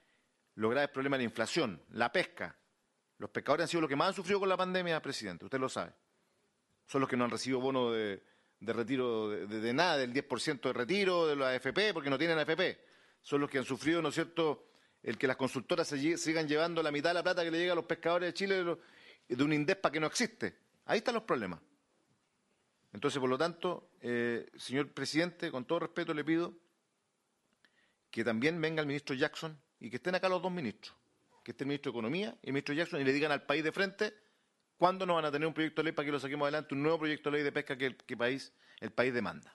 los graves problemas de la inflación, la pesca. Los pescadores han sido los que más han sufrido con la pandemia, presidente, usted lo sabe. Son los que no han recibido bono de, retiro de, nada, del 10% de retiro de la AFP, porque no tienen AFP. Son los que han sufrido, ¿no es cierto?, el que las consultoras sigan llevando la mitad de la plata que le llega a los pescadores de Chile de un INDESPA que no existe. Ahí están los problemas. Entonces, por lo tanto, eh, señor presidente, con todo respeto le pido que también venga el ministro Jackson y que estén acá los dos ministros, que esté el ministro de Economía y el ministro Jackson y le digan al país de frente cuándo no van a tener un proyecto de ley para que lo saquemos adelante, un nuevo proyecto de ley de pesca que el, país, el país demanda.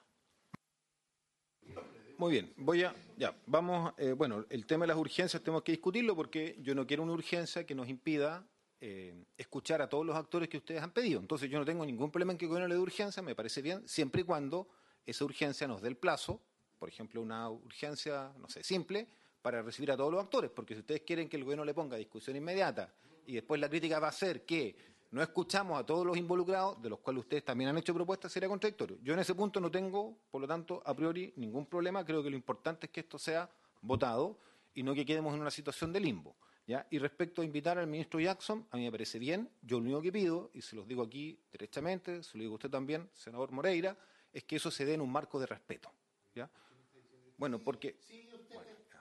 Muy bien, voy a, ya, vamos, eh, bueno, el tema de las urgencias tenemos que discutirlo porque yo no quiero una urgencia que nos impida eh, escuchar a todos los actores que ustedes han pedido. Entonces yo no tengo ningún problema en que el gobierno le dé urgencia, me parece bien, siempre y cuando esa urgencia nos dé el plazo, por ejemplo, una urgencia, no sé, simple, para recibir a todos los actores, porque si ustedes quieren que el gobierno le ponga discusión inmediata y después la crítica va a ser que no escuchamos a todos los involucrados, de los cuales ustedes también han hecho propuestas, sería contradictorio. Yo en ese punto no tengo, por lo tanto, a priori ningún problema. Creo que lo importante es que esto sea votado y no que quedemos en una situación de limbo. ¿ya? Y respecto a invitar al ministro Jackson, a mí me parece bien. Yo lo único que pido, y se los digo aquí derechamente, se lo digo a usted también, senador Moreira, es que eso se dé en un marco de respeto. ¿ya? Bueno, porque...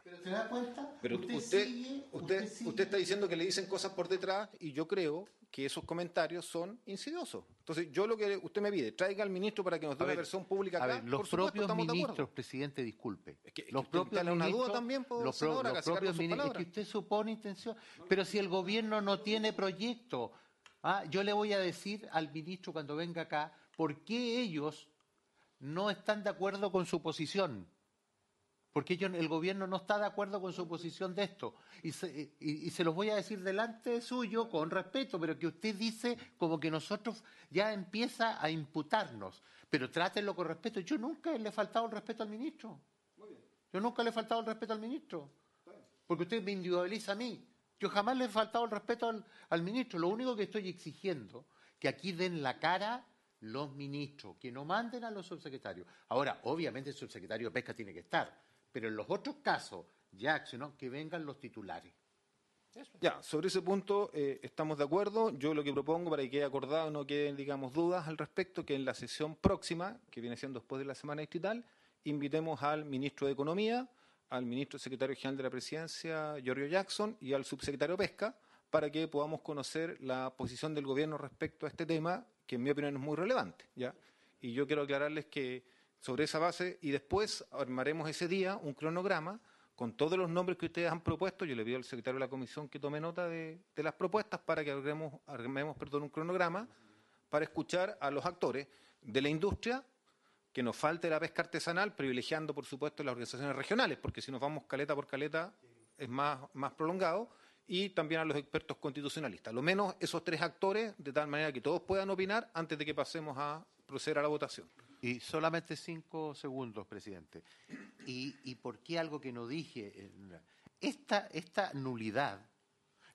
¿Pero se da cuenta? Pero usted, usted, usted, está diciendo que le dicen cosas por detrás y yo creo que esos comentarios son insidiosos. Entonces, yo lo que usted me pide, traiga al ministro para que nos dé A una ver, versión pública A acá. ver, los por supuesto, propios ministros, presidente, disculpe. que- es que los propios instala una duda ministros, también, po, los, senadora, propios ministros, es que usted supone intención. Pero si el gobierno no tiene proyecto, ah, yo le voy a decir al ministro cuando venga acá por qué ellos no están de acuerdo con su posición. Porque ellos- el gobierno no está de acuerdo con su posición de esto. Y se, y- y se los voy a decir delante suyo con respeto, pero que usted dice como que nosotros ya empieza a imputarnos. Pero trátenlo con respeto. Yo nunca le he faltado el respeto al ministro. Yo nunca le he faltado el respeto al ministro. Porque usted me individualiza a mí. Yo jamás le he faltado el respeto al, al ministro. Lo único que estoy exigiendo que aquí den la cara los ministros, que no manden a los subsecretarios. Ahora, obviamente el subsecretario de Pesca tiene que estar, pero en los otros casos, Jackson, ¿no? que vengan los titulares. Ya, sobre ese punto eh, estamos de acuerdo. Yo lo que propongo para que quede acordado, no queden, digamos, dudas al respecto, que en la sesión próxima, que viene siendo después de la semana distrital, invitemos al ministro de Economía, al ministro secretario general de la Presidencia, Giorgio Jackson, y al subsecretario Pesca, para que podamos conocer la posición del gobierno respecto a este tema, que en mi opinión es muy relevante. ¿ya? Y yo quiero aclararles que sobre esa base, y después armaremos ese día un cronograma con todos los nombres que ustedes han propuesto. Yo le pido al secretario de la comisión que tome nota de, de las propuestas para que armemos, armemos perdón, un cronograma para escuchar a los actores de la industria, que nos falte la pesca artesanal, privilegiando, por supuesto, las organizaciones regionales, porque si nos vamos caleta por caleta es más, más prolongado, y también a los expertos constitucionalistas. Lo menos esos tres actores, de tal manera que todos puedan opinar antes de que pasemos a proceder a la votación. Y solamente cinco segundos, presidente. ¿Y, y por qué algo que no dije? Esta, esta nulidad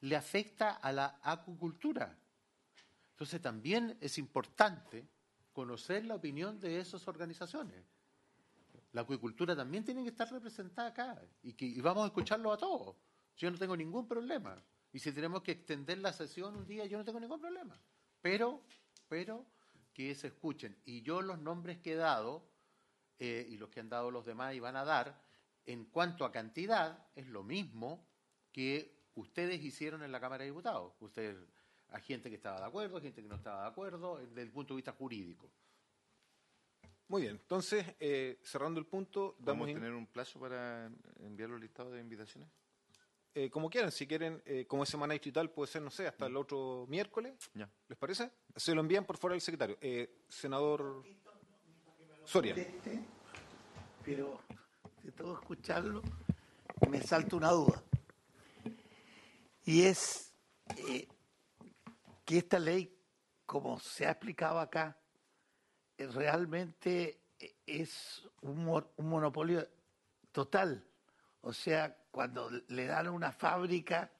le afecta a la acuicultura. Entonces también es importante conocer la opinión de esas organizaciones. La acuicultura también tiene que estar representada acá y, que, y vamos a escucharlo a todos. Yo no tengo ningún problema. Y si tenemos que extender la sesión un día, yo no tengo ningún problema. Pero, pero que se escuchen. Y yo los nombres que he dado, eh, y los que han dado los demás y van a dar, en cuanto a cantidad, es lo mismo que ustedes hicieron en la Cámara de Diputados. Ustedes, hay gente que estaba de acuerdo, gente que no estaba de acuerdo, desde el punto de vista jurídico. Muy bien, entonces, eh, cerrando el punto, ¿Vamos a tener un plazo para enviar los listados de invitaciones? Eh, como quieran, si quieren, eh, como es semana distrital, puede ser, no sé, hasta el otro miércoles. Ya. ¿Les parece? Se lo envían por fuera del secretario. Eh, senador Soria. pero de todo escucharlo me salta una duda. Y es eh, que esta ley, como se ha explicado acá, eh, realmente es un, un monopolio total. O sea, cuando le dan una fábrica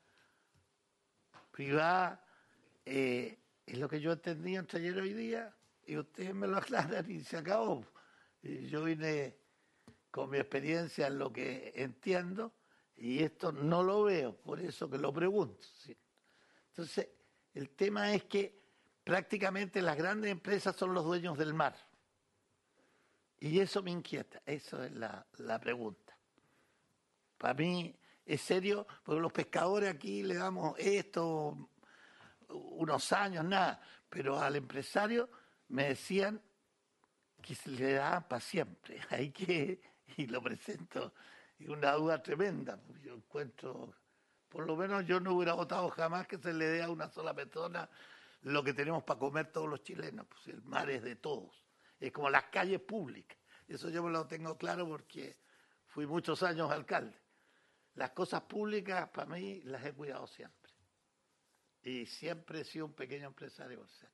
privada, eh, es lo que yo entendí entre ayer y hoy día, y ustedes me lo <laughs> aclaran y se acabó. Yo vine con mi experiencia en lo que entiendo y esto no lo veo, por eso que lo pregunto. Entonces, el tema es que prácticamente las grandes empresas son los dueños del mar. Y eso me inquieta, eso es la, la pregunta. Para mí es serio, porque los pescadores aquí le damos esto, unos años, nada, pero al empresario me decían que se le daban para siempre. <laughs> Hay que, y lo presento, es una duda tremenda, porque yo encuentro, por lo menos yo no hubiera votado jamás que se le dé a una sola persona lo que tenemos para comer todos los chilenos, pues el mar es de todos, es como las calles públicas, eso yo me lo tengo claro porque fui muchos años alcalde. Las cosas públicas para mí las he cuidado siempre. Y siempre he sido un pequeño empresario. O sea,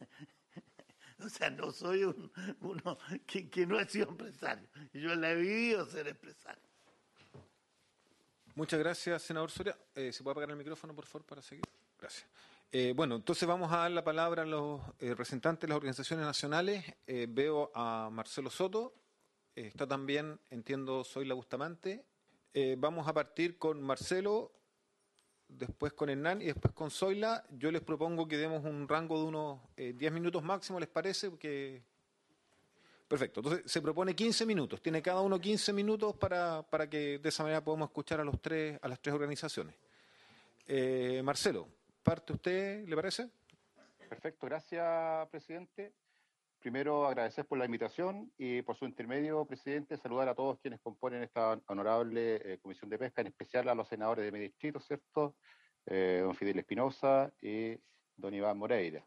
<laughs> o sea, no soy un, uno que, que no he sido empresario. Yo le he vivido ser empresario. Muchas gracias, senador Soria. Eh, ¿Se puede apagar el micrófono, por favor, para seguir? Gracias. Eh, bueno, entonces vamos a dar la palabra a los eh, representantes de las organizaciones nacionales. Eh, veo a Marcelo Soto. Eh, está también, entiendo, Soyla Bustamante. Eh, vamos a partir con Marcelo, después con Hernán y después con Zoila. Yo les propongo que demos un rango de unos eh, 10 minutos máximo, ¿les parece? Perfecto, entonces se propone 15 minutos. Tiene cada uno 15 minutos para, para que de esa manera podamos escuchar a, los tres, a las tres organizaciones. Eh, Marcelo, parte usted, ¿le parece? Perfecto, gracias, presidente. Primero, agradecer por la invitación y por su intermedio, presidente, saludar a todos quienes componen esta honorable eh, Comisión de Pesca, en especial a los senadores de mi distrito, ¿cierto? Eh, don Fidel Espinosa y don Iván Moreira.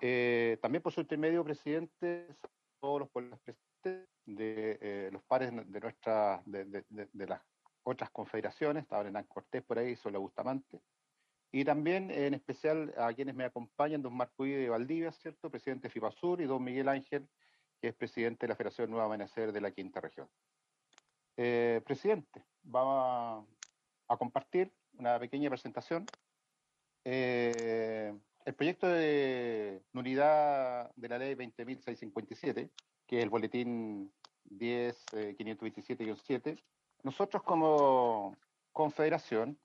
Eh, también por su intermedio, presidente, a todos los colegas presentes de eh, los pares de, nuestra, de las otras confederaciones, estaba Hernán Cortés por ahí, Sola Bustamante, y también, en especial, a quienes me acompañan, don Marco Ide de Valdivia, ¿cierto? Presidente de FIPASUR, y don Miguel Ángel, que es presidente de la Federación Nueva Amanecer de la Quinta Región. Eh, presidente, vamos a, a compartir una pequeña presentación. Eh, el proyecto de nulidad de la ley 20.657, que es el boletín 10.527-7, nosotros como confederación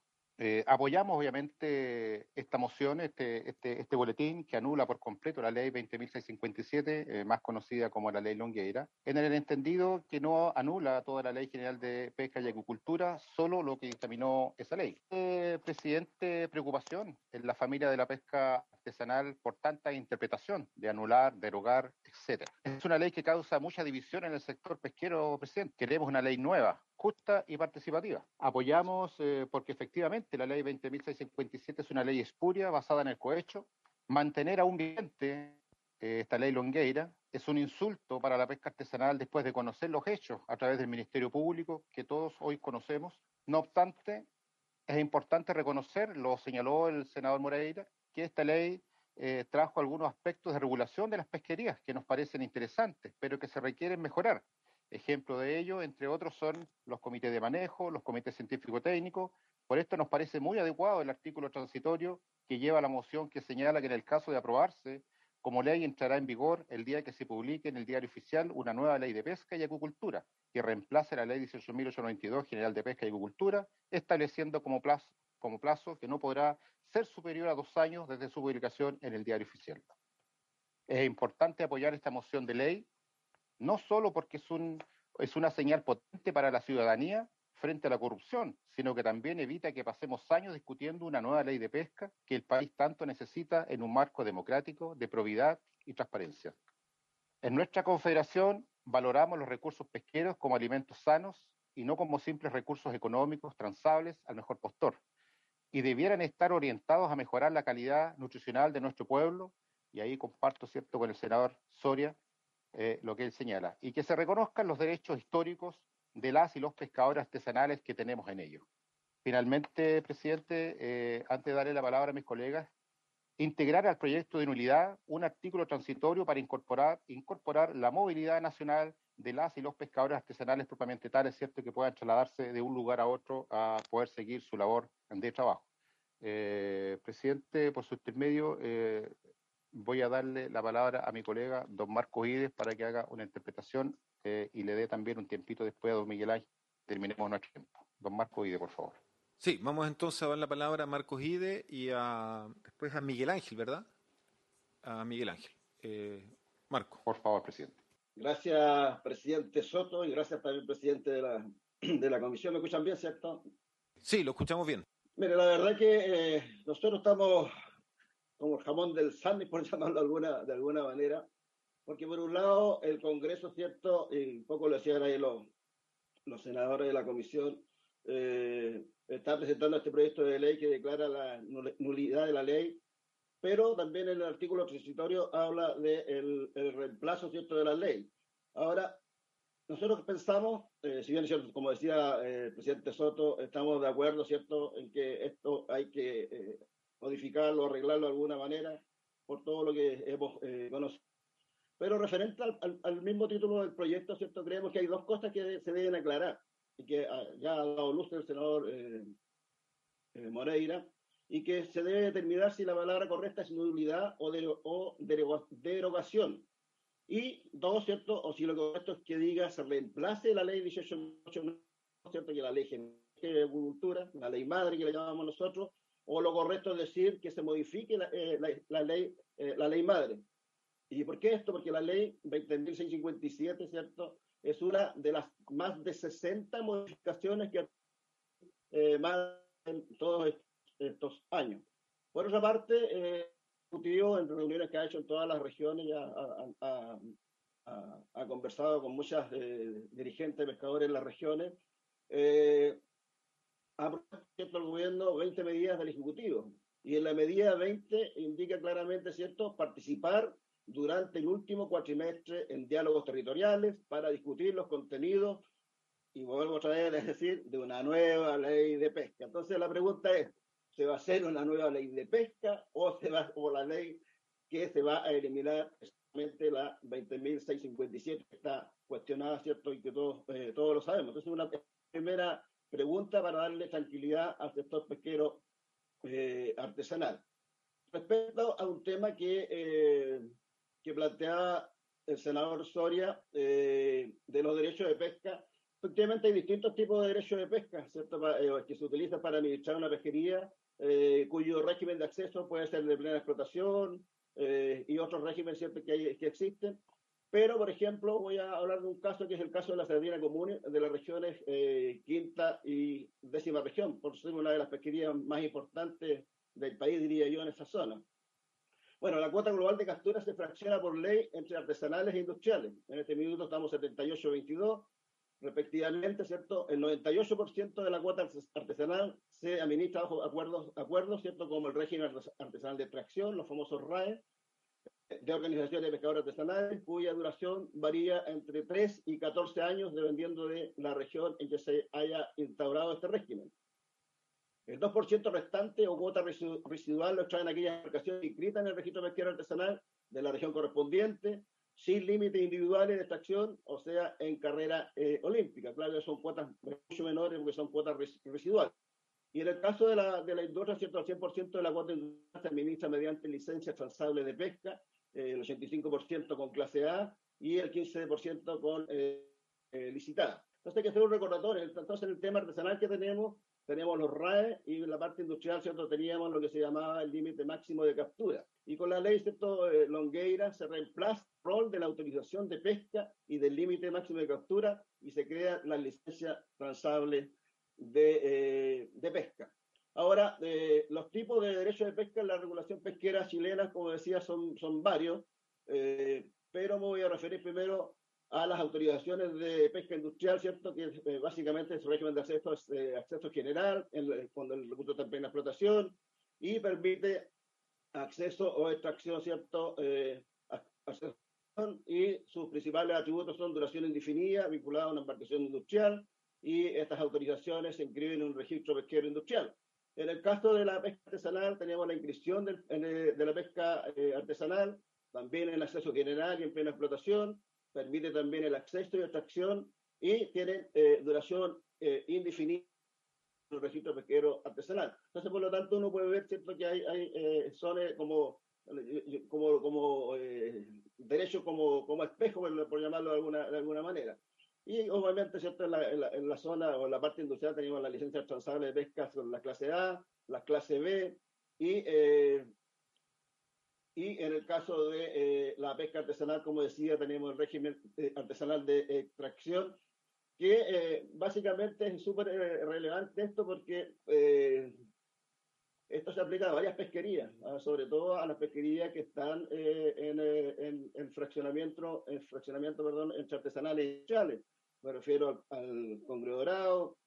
Eh, apoyamos obviamente esta moción, este, este, este boletín que anula por completo la ley 20.657, eh, más conocida como la ley Longueira, en el entendido que no anula toda la ley general de pesca y acuicultura, solo lo que dictaminó esa ley. Eh, presidente, preocupación en la familia de la pesca artesanal por tanta interpretación de anular, derogar, etcétera. Es una ley que causa mucha división en el sector pesquero, presidente. Queremos una ley nueva, justa y participativa. Apoyamos eh, porque efectivamente la ley 20.657 es una ley espuria basada en el cohecho. Mantener aún vigente eh, esta ley Longueira es un insulto para la pesca artesanal después de conocer los hechos a través del Ministerio Público que todos hoy conocemos. No obstante, es importante reconocer, lo señaló el senador Moreira, que esta ley eh, trajo algunos aspectos de regulación de las pesquerías que nos parecen interesantes, pero que se requieren mejorar. Ejemplo de ello, entre otros, son los comités de manejo, los comités científico-técnicos. Por esto nos parece muy adecuado el artículo transitorio que lleva la moción que señala que en el caso de aprobarse como ley entrará en vigor el día que se publique en el diario oficial una nueva ley de pesca y acuicultura que reemplace la ley 18.892 general de pesca y acuicultura, estableciendo como plazo, como plazo que no podrá ser superior a dos años desde su publicación en el diario oficial. Es importante apoyar esta moción de ley, no solo porque es, un, es una señal potente para la ciudadanía frente a la corrupción, sino que también evita que pasemos años discutiendo una nueva ley de pesca que el país tanto necesita en un marco democrático de probidad y transparencia. En nuestra confederación valoramos los recursos pesqueros como alimentos sanos y no como simples recursos económicos transables al mejor postor, y debieran estar orientados a mejorar la calidad nutricional de nuestro pueblo, y ahí comparto, ¿cierto?, con el senador Soria eh, lo que él señala, y que se reconozcan los derechos históricos de las y los pescadores artesanales que tenemos en ello. Finalmente, presidente, eh, antes de darle la palabra a mis colegas, integrar al proyecto de nulidad un artículo transitorio para incorporar, la movilidad nacional de las y los pescadores artesanales propiamente tales, ¿cierto?, que puedan trasladarse de un lugar a otro a poder seguir su labor de trabajo. Eh, presidente, por su intermedio, voy a darle la palabra a mi colega, don Marco Ides, para que haga una interpretación eh, y le dé también un tiempito después a don Miguel Ángel. Terminemos nuestro tiempo. Don Marco Ides, por favor. Sí, vamos entonces a dar la palabra a Marcos Ide y a, después a Miguel Ángel, ¿verdad? A Miguel Ángel. Eh, Marco. Por favor, presidente. Gracias, presidente Soto, y gracias también, presidente de la, <clears throat> de la comisión. ¿Me escuchan bien, cierto? Sí, lo escuchamos bien. Mire, la verdad que eh, nosotros estamos como el jamón del sándwich, <laughs> por llamarlo de alguna, de alguna manera, porque por un lado el Congreso, ¿cierto? Y un poco lo decían ahí los, los senadores de la comisión, eh, está presentando este proyecto de ley que declara la nulidad de la ley, pero también en el artículo transitorio habla del de el reemplazo, ¿cierto?, de la ley. Ahora, nosotros pensamos, eh, si bien, ¿cierto? como decía eh, el presidente Soto, estamos de acuerdo, ¿cierto?, en que esto hay que eh, modificarlo, arreglarlo de alguna manera, por todo lo que hemos eh, conocido. Pero referente al, al, al, mismo título del proyecto, ¿cierto?, creemos que hay dos cosas que se deben aclarar y que ah, ya ha dado luz el senador eh, eh, Moreira, y que se debe determinar si la palabra correcta es nulidad o, de, o derogación. Y dos, ¿cierto? O si lo correcto es que diga se reemplace la ley 18.8, ¿cierto? Que la ley de agricultura, la ley madre que le llamamos nosotros, o lo correcto es decir que se modifique la, eh, la, la ley, eh, la ley madre. ¿Y por qué esto? Porque la ley 20.657, ¿cierto? Es una de las más de 60 modificaciones que eh, más en todos estos años. Por otra parte, eh, discutido en reuniones que ha hecho en todas las regiones, ya ha, ha, ha, ha conversado con muchas eh, dirigentes pescadores en las regiones, eh, ha propuesto el gobierno 20 medidas del Ejecutivo. Y en la medida 20 indica claramente, ¿cierto?, participar durante el último cuatrimestre en diálogos territoriales para discutir los contenidos, y vuelvo otra vez a decir, de una nueva ley de pesca. Entonces la pregunta es, ¿se va a hacer una nueva ley de pesca o, se va, o la ley que se va a eliminar exactamente la 20.657 que está cuestionada, ¿cierto? Y que todos, eh, todos lo sabemos. Entonces una primera pregunta para darle tranquilidad al sector pesquero eh, artesanal. Respecto a un tema que eh, que planteaba el senador Soria eh, de los derechos de pesca, Efectivamente, hay distintos tipos de derechos de pesca, ¿cierto? Eh, que se utilizan para administrar una pesquería, eh, cuyo régimen de acceso puede ser de plena explotación eh, y otros regímenes. Que, que existen. Pero, por ejemplo, voy a hablar de un caso que es el caso de la sardina común de las regiones eh, quinta y décima región, por ser una de las pesquerías más importantes del país, diría yo, en esa zona. Bueno, la cuota global de captura se fracciona por ley entre artesanales e industriales. En este minuto estamos 78-22, respectivamente, ¿cierto? El 98% de la cuota artes- artesanal se administra bajo acuerdos, acuerdos, ¿cierto? Como el régimen artes- artesanal de extracción, los famosos RAE, de organizaciones de pescadores artesanales, cuya duración varía entre 3 y 14 años, dependiendo de la región en que se haya instaurado este régimen. El 2% restante o cuota residu- residual lo traen aquellas embarcaciones inscritas en el registro pesquero artesanal de la región correspondiente, sin límites individuales de extracción, o sea, en carrera eh, olímpica. Claro, que son cuotas mucho menores porque son cuotas res- residuales. Y en el caso de la, de la industria, ¿cierto? el 100% de la cuota industrial se administra mediante licencia transable de pesca, eh, el 85% con clase A y el 15% con eh, eh, licitada. Entonces hay que hacer un recordatorio. Entonces en el tema artesanal que tenemos, tenemos los RAE y en la parte industrial, ¿cierto? Teníamos lo que se llamaba el límite máximo de captura. Y con la ley, ¿cierto? Eh, Longueira se reemplaza el rol de la autorización de pesca y del límite máximo de captura y se crea la licencia transable de, eh, de pesca. Ahora, eh, los tipos de derechos de pesca en la regulación pesquera chilena, como decía, son, son varios, eh, pero me voy a referir primero a las autorizaciones de pesca industrial, ¿cierto? Que eh, básicamente es su régimen de acceso, es, eh, acceso general, en el- cuando el recurso está en plena explotación, y permite acceso o extracción, ¿cierto? Eh, y sus principales atributos son duración indefinida, vinculada a una embarcación industrial, y estas autorizaciones se inscriben en un registro pesquero industrial. En el caso de la pesca artesanal, tenemos la inscripción del- de la pesca eh, artesanal, también el acceso general y en plena explotación, permite también el acceso y extracción, y tiene eh, duración eh, indefinida en el registro pesquero artesanal. Entonces, por lo tanto, uno puede ver ¿cierto? que hay, hay eh, eh, como, como, como eh, derechos como, como espejo, por, por llamarlo de alguna, de alguna manera. Y obviamente, ¿cierto? En la, en, la, en la zona o en la parte industrial tenemos la licencia transable de pesca con la clase A, la clase B y, eh, y en el caso de eh, la pesca artesanal, como decía, tenemos el régimen eh, artesanal de extracción, que eh, básicamente es súper eh, relevante esto porque eh, esto se aplica a varias pesquerías, ¿ah? sobre todo a las pesquerías que están eh, en, en, en fraccionamiento, en fraccionamiento perdón, entre artesanales y industriales. Me refiero al, al dorado,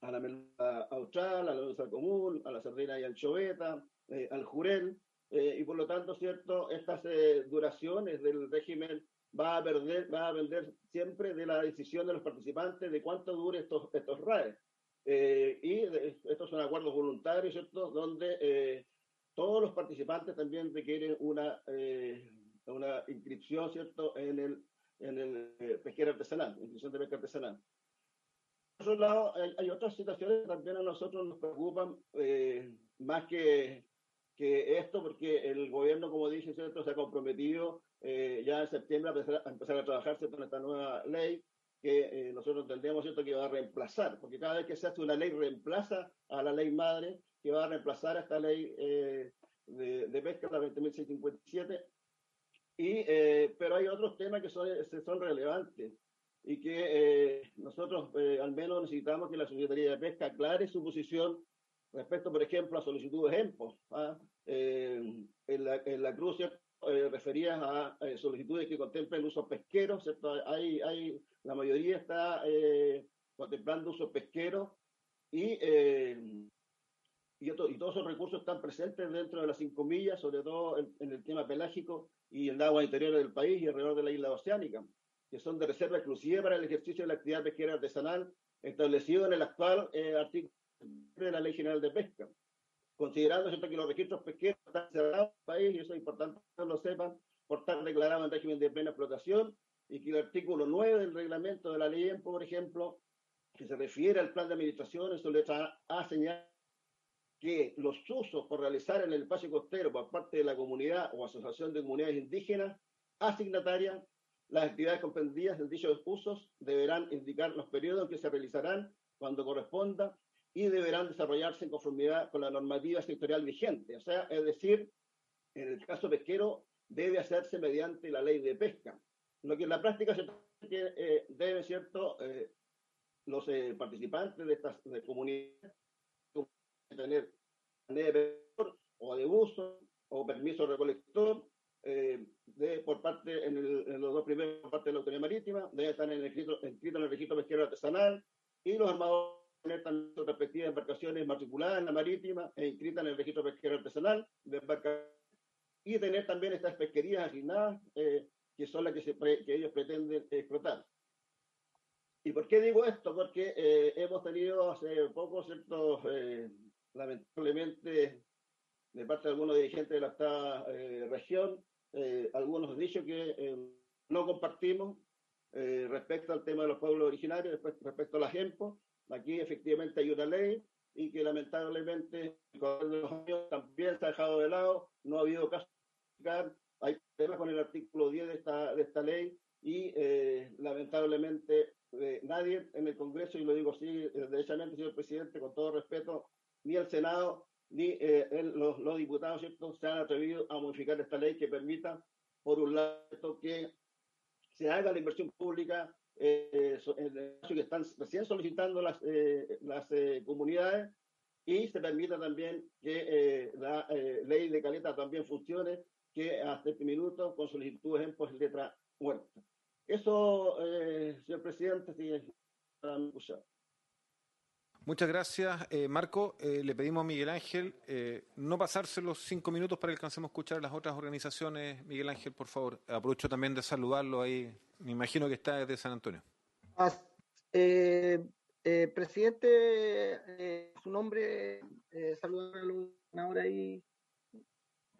a la merluza austral, a la merluza común, a la sardina y anchoveta, eh, al jurel, eh, y por lo tanto, cierto, estas eh, duraciones del régimen va a perder, va a depender siempre de la decisión de los participantes de cuánto dure estos, estos RAE. Eh, y de- estos son acuerdos voluntarios, ¿cierto? Donde eh, todos los participantes también requieren una, eh, una inscripción, ¿cierto? En el, en el eh, pesquero artesanal, inscripción de pesca artesanal. Por otro lado, hay, hay otras situaciones que también a nosotros nos preocupan eh, más que, que esto, porque el gobierno, como dije, ¿cierto? se ha comprometido eh, ya en septiembre a empezar, a empezar a trabajar ¿cierto? esta nueva ley que eh, nosotros entendemos ¿cierto? que va a reemplazar, porque cada vez que se hace una ley reemplaza a la ley madre, que va a reemplazar a esta ley eh, de, de pesca, la 20.657, y, eh, pero hay otros temas que son, que son relevantes y que eh, nosotros eh, al menos necesitamos que la Secretaría de Pesca aclare su posición respecto, por ejemplo, a solicitudes EMPO. ¿ah? Eh, en, la, en la cruz eh, referías a eh, solicitudes que contemplen usos pesqueros, ¿cierto? Hay, hay, la mayoría está contemplando usos pesqueros y, y, otro- y todos esos recursos están presentes dentro de las cinco millas, sobre todo en, en el tema pelágico y en aguas interiores del país y alrededor de la isla oceánica, que son de reserva exclusiva para el ejercicio de la actividad pesquera artesanal establecido en el actual eh, artículo de la Ley General de Pesca considerando ¿cierto? que los registros pesqueros están cerrados en el país, y eso es importante que lo sepan, por estar declarados en régimen de plena explotación, y que el artículo 9 del reglamento de la ley, EMPO, por ejemplo, que se refiere al plan de administración, en su letra A señala que los usos por realizar en el espacio costero por parte de la comunidad o asociación de comunidades indígenas asignatarias Las actividades comprendidas en dichos usos deberán indicar los periodos en que se realizarán cuando corresponda y deberán desarrollarse en conformidad con la normativa sectorial vigente. O sea, es decir, en el caso pesquero debe hacerse mediante la ley de pesca. Lo que en la práctica se eh, debe, ¿cierto?, eh, los eh, participantes de estas de comunidades tener de o de buzo o permiso recolector eh, de, por parte, en, el- en los dos primeros, por parte de la autoridad marítima, debe estar en el registro, inscrito en el registro pesquero artesanal y los armadores tener también sus respectivas embarcaciones matriculadas en la marítima e inscritas en el registro pesquero artesanal de y tener también estas pesquerías asignadas eh, que son las que, se pre- que ellos pretenden explotar. ¿Y por qué digo esto? Porque eh, hemos tenido hace poco ciertos, eh, lamentablemente, de parte de algunos dirigentes de la eh, región, eh, algunos dichos que eh, no compartimos eh, respecto al tema de los pueblos originarios, respecto a la GEMPO. Aquí efectivamente hay una ley y que lamentablemente con los años también se ha dejado de lado, no ha habido caso hay problemas con el artículo 10 de esta, de esta ley y lamentablemente nadie en el Congreso, y lo digo así derechamente, señor presidente, con todo respeto, ni el Senado ni eh, el- los, los diputados ¿cierto? se han atrevido a modificar esta ley que permita, por un lado, que se haga la inversión pública eh, en el que están recién solicitando las, eh, las eh, comunidades y se permita también que eh, la eh, ley de caleta también funcione, que hasta este minuto con solicitudes en pues, letra muerta. Eso, señor presidente, si para escuchar. Muchas gracias, eh, Marco. Eh, le pedimos a Miguel Ángel eh, no pasarse los cinco minutos para que alcancemos a escuchar las otras organizaciones. Miguel Ángel, por favor. Aprovecho también de saludarlo ahí. Me imagino que está desde San Antonio. Eh, presidente, su nombre, saludar a los ahora ahí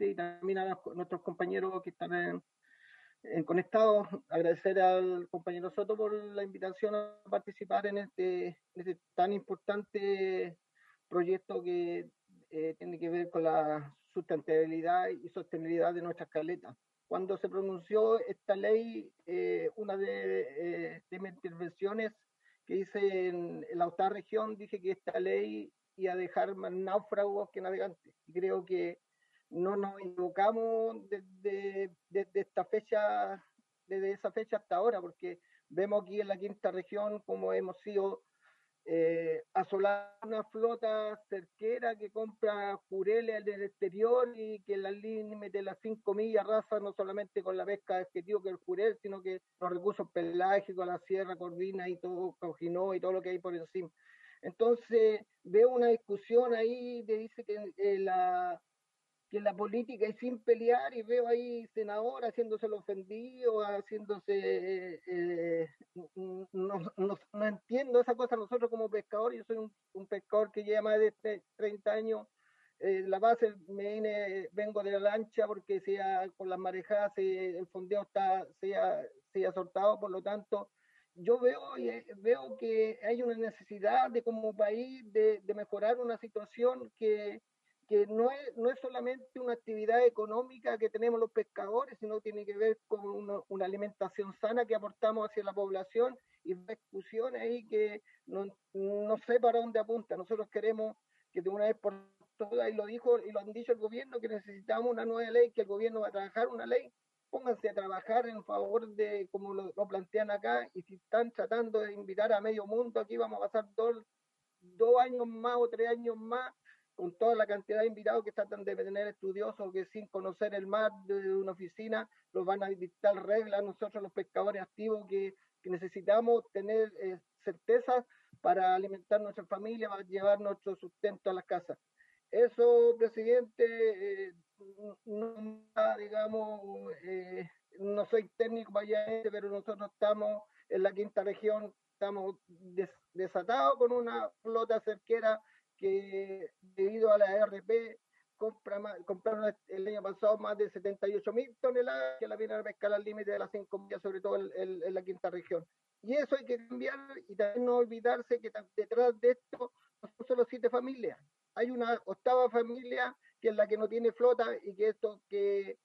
y también a nuestros compañeros que están en, en conectados. Agradecer al compañero Soto por la invitación a participar en este, este tan importante proyecto que eh, tiene que ver con la sustentabilidad y sostenibilidad de nuestras caletas. Cuando se pronunció esta ley, eh, una de, eh, mis intervenciones que hice en, la octava región, dije que esta ley iba a dejar más náufragos que navegantes. Creo que no nos equivocamos desde, esta fecha, desde esa fecha hasta ahora, porque vemos aquí en la quinta región como hemos sido eh, asolar una flota cerquera que compra jureles del exterior y que en las de las cinco millas raza no solamente con la pesca de objetivo que el jurel, sino que los recursos pelágicos, la sierra, corvina y todo, cojinó y todo lo que hay por encima. Entonces, veo una discusión ahí que dice que eh, la, que la política es sin pelear y veo ahí senador haciéndose el ofendido, haciéndose... eh, eh, no, no, no entiendo esa cosa. Nosotros como pescadores, yo soy un, un pescador que lleva más de tre- 30 años, eh, la base me vine, vengo de la lancha porque sea con las marejadas se- el fondeo está, sea, sea soltado, por lo tanto yo veo, eh, veo que hay una necesidad de como país de, de mejorar una situación que, que no es, no es solamente una actividad económica que tenemos los pescadores, sino tiene que ver con una, una alimentación sana que aportamos hacia la población y discusiones ahí que no, no sé para dónde apunta. Nosotros queremos que de una vez por todas, y lo dijo y lo han dicho el gobierno, que necesitamos una nueva ley, que el gobierno va a trabajar una ley pónganse a trabajar en favor de, como lo, lo plantean acá, y si están tratando de invitar a medio mundo, aquí vamos a pasar dos, dos años más o tres años más con toda la cantidad de invitados que tratan de tener estudiosos que sin conocer el mar de una oficina los van a dictar reglas nosotros los pescadores activos que, que necesitamos tener eh, certezas para alimentar nuestra familia, para llevar nuestro sustento a las casas. Eso, presidente, eh, no, digamos, eh, no soy técnico para pero nosotros estamos en la quinta región, estamos des- desatados con una flota cerquera que debido a la RP compra compraron el año pasado más de 78 mil toneladas que la vienen a pescar al límite de las 5 millas, sobre todo en, en- en la quinta región. Y eso hay que cambiar y también no olvidarse que detrás de esto no son solo siete familias. Hay una octava familia que es la que no tiene flota y que esto que,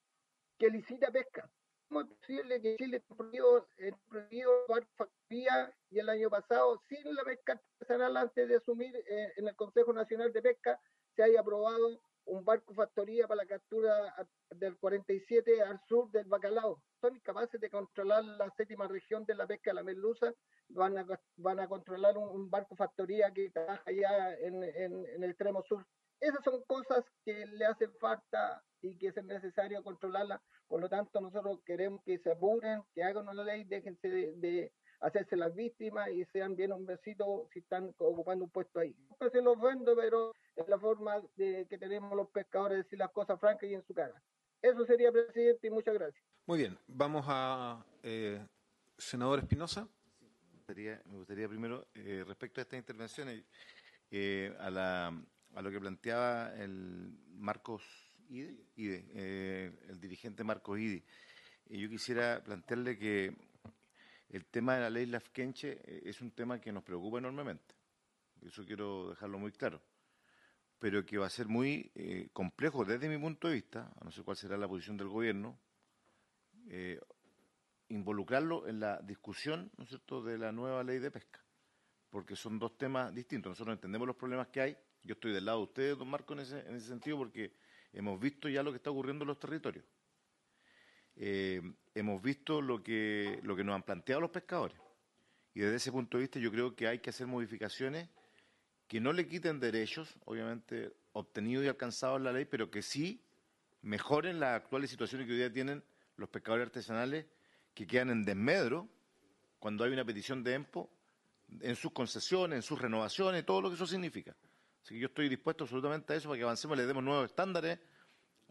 que licita pesca. ¿Cómo es posible que Chile esté prohibido, eh, prohibido factoría y el año pasado, sin la pesca artesanal antes de asumir eh, en el Consejo Nacional de Pesca, se haya aprobado un barco factoría para la captura del 47 al sur del bacalao. Son incapaces de controlar la séptima región de la pesca de la merluza, van a, van a controlar un, un barco factoría que trabaja allá en, en- en el extremo sur. Esas son cosas que le hacen falta y que es necesario controlarlas. Por lo tanto, nosotros queremos que se apuren, que hagan una ley, déjense de, de hacerse las víctimas y sean bien hombrecito si están ocupando un puesto ahí. Nunca se los vendo, pero es la forma de que tenemos los pescadores de decir las cosas francas y en su cara. Eso sería, presidente, y muchas gracias. Muy bien, vamos a eh, senador Espinosa. Me gustaría, me gustaría primero, eh, respecto a estas intervenciones, eh, a, la, a lo que planteaba el Marcos Ide, Ide, eh, el dirigente Marcos Ide. Eh, yo quisiera plantearle que el tema de la ley Lafkenche eh, es un tema que nos preocupa enormemente. Eso quiero dejarlo muy claro. Pero que va a ser muy eh, complejo desde mi punto de vista, a no sé cuál será la posición del gobierno, eh, involucrarlo en la discusión, ¿no es cierto?, de la nueva ley de pesca, porque son dos temas distintos. Nosotros entendemos los problemas que hay. Yo estoy del lado de ustedes, don Marco, en ese, en ese sentido, porque hemos visto ya lo que está ocurriendo en los territorios. Eh, hemos visto lo que, lo que nos han planteado los pescadores. Y desde ese punto de vista yo creo que hay que hacer modificaciones que no le quiten derechos, obviamente obtenidos y alcanzados en la ley, pero que sí mejoren las actuales situaciones que hoy día tienen los pescadores artesanales que quedan en desmedro cuando hay una petición de EMPO en sus concesiones, en sus renovaciones, todo lo que eso significa. Así que yo estoy dispuesto absolutamente a eso para que avancemos y le demos nuevos estándares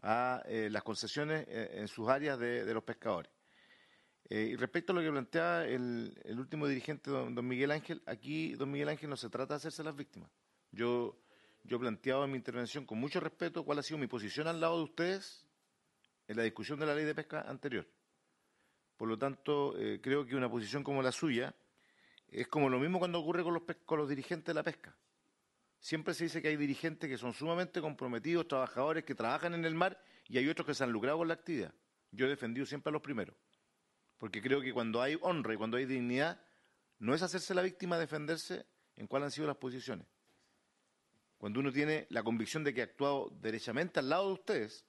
a eh, las concesiones eh, en sus áreas de, los pescadores. Eh, y respecto a lo que planteaba el, último dirigente, don, Miguel Ángel, aquí, don Miguel Ángel, no se trata de hacerse las víctimas. Yo, yo he planteado en mi intervención con mucho respeto cuál ha sido mi posición al lado de ustedes en la discusión de la ley de pesca anterior. Por lo tanto, creo que una posición como la suya es como lo mismo cuando ocurre con los, con los dirigentes de la pesca. Siempre se dice que hay dirigentes que son sumamente comprometidos, trabajadores que trabajan en el mar y hay otros que se han lucrado con la actividad. Yo he defendido siempre a los primeros, porque creo que cuando hay honra y cuando hay dignidad, no es hacerse la víctima defenderse en cuáles han sido las posiciones. Cuando uno tiene la convicción de que ha actuado derechamente al lado de ustedes,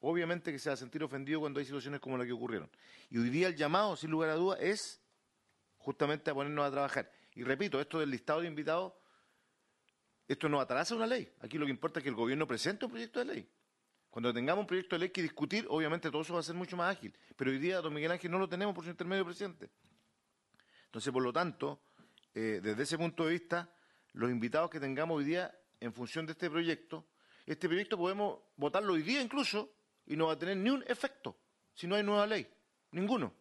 obviamente que se va a sentir ofendido cuando hay situaciones como la que ocurrieron. Y hoy día el llamado, sin lugar a dudas, es justamente a ponernos a trabajar. Y repito, esto del listado de invitados, esto no atrasa una ley. Aquí lo que importa es que el gobierno presente un proyecto de ley. Cuando tengamos un proyecto de ley que discutir, obviamente todo eso va a ser mucho más ágil. Pero hoy día, don Miguel Ángel, no lo tenemos por su intermedio presidente. Entonces, por lo tanto, eh, desde ese punto de vista, los invitados que tengamos hoy día en función de este proyecto, este proyecto podemos votarlo hoy día incluso y no va a tener ni un efecto si no hay nueva ley. Ninguno.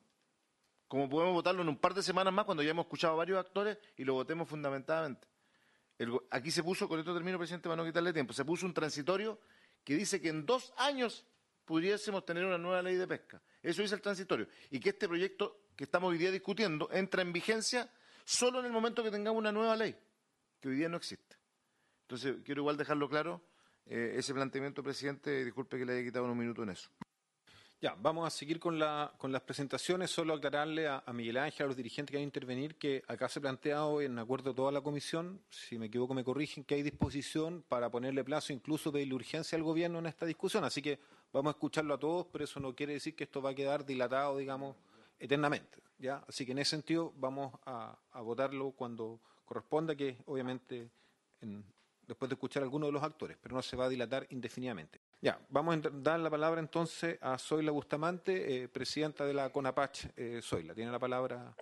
Como podemos votarlo en un par de semanas más cuando ya hemos escuchado a varios actores y lo votemos fundamentadamente. Aquí se puso, con esto termino, presidente, para no quitarle tiempo, se puso un transitorio que dice que en dos años pudiésemos tener una nueva ley de pesca. Eso dice el transitorio. Y que este proyecto que estamos hoy día discutiendo entra en vigencia solo en el momento que tengamos una nueva ley, que hoy día no existe. Entonces, quiero igual dejarlo claro, eh, ese planteamiento, presidente, disculpe que le haya quitado unos minutos en eso. Ya, vamos a seguir con, la, con las presentaciones. Solo aclararle a, Miguel Ángel, a los dirigentes que van a intervenir, que acá se ha planteado, en acuerdo de toda la comisión, si me equivoco me corrigen, que hay disposición para ponerle plazo, incluso pedirle urgencia al gobierno en esta discusión. Así que vamos a escucharlo a todos, pero eso no quiere decir que esto va a quedar dilatado, digamos, eternamente. ¿ya? Así que en ese sentido vamos a, a votarlo cuando corresponda, que obviamente en- después de escuchar a alguno de los actores, pero no se va a dilatar indefinidamente. Ya, vamos a dar la palabra entonces a Zoila Bustamante, eh, presidenta de la CONAPACH. Eh, Zoila, tiene la palabra.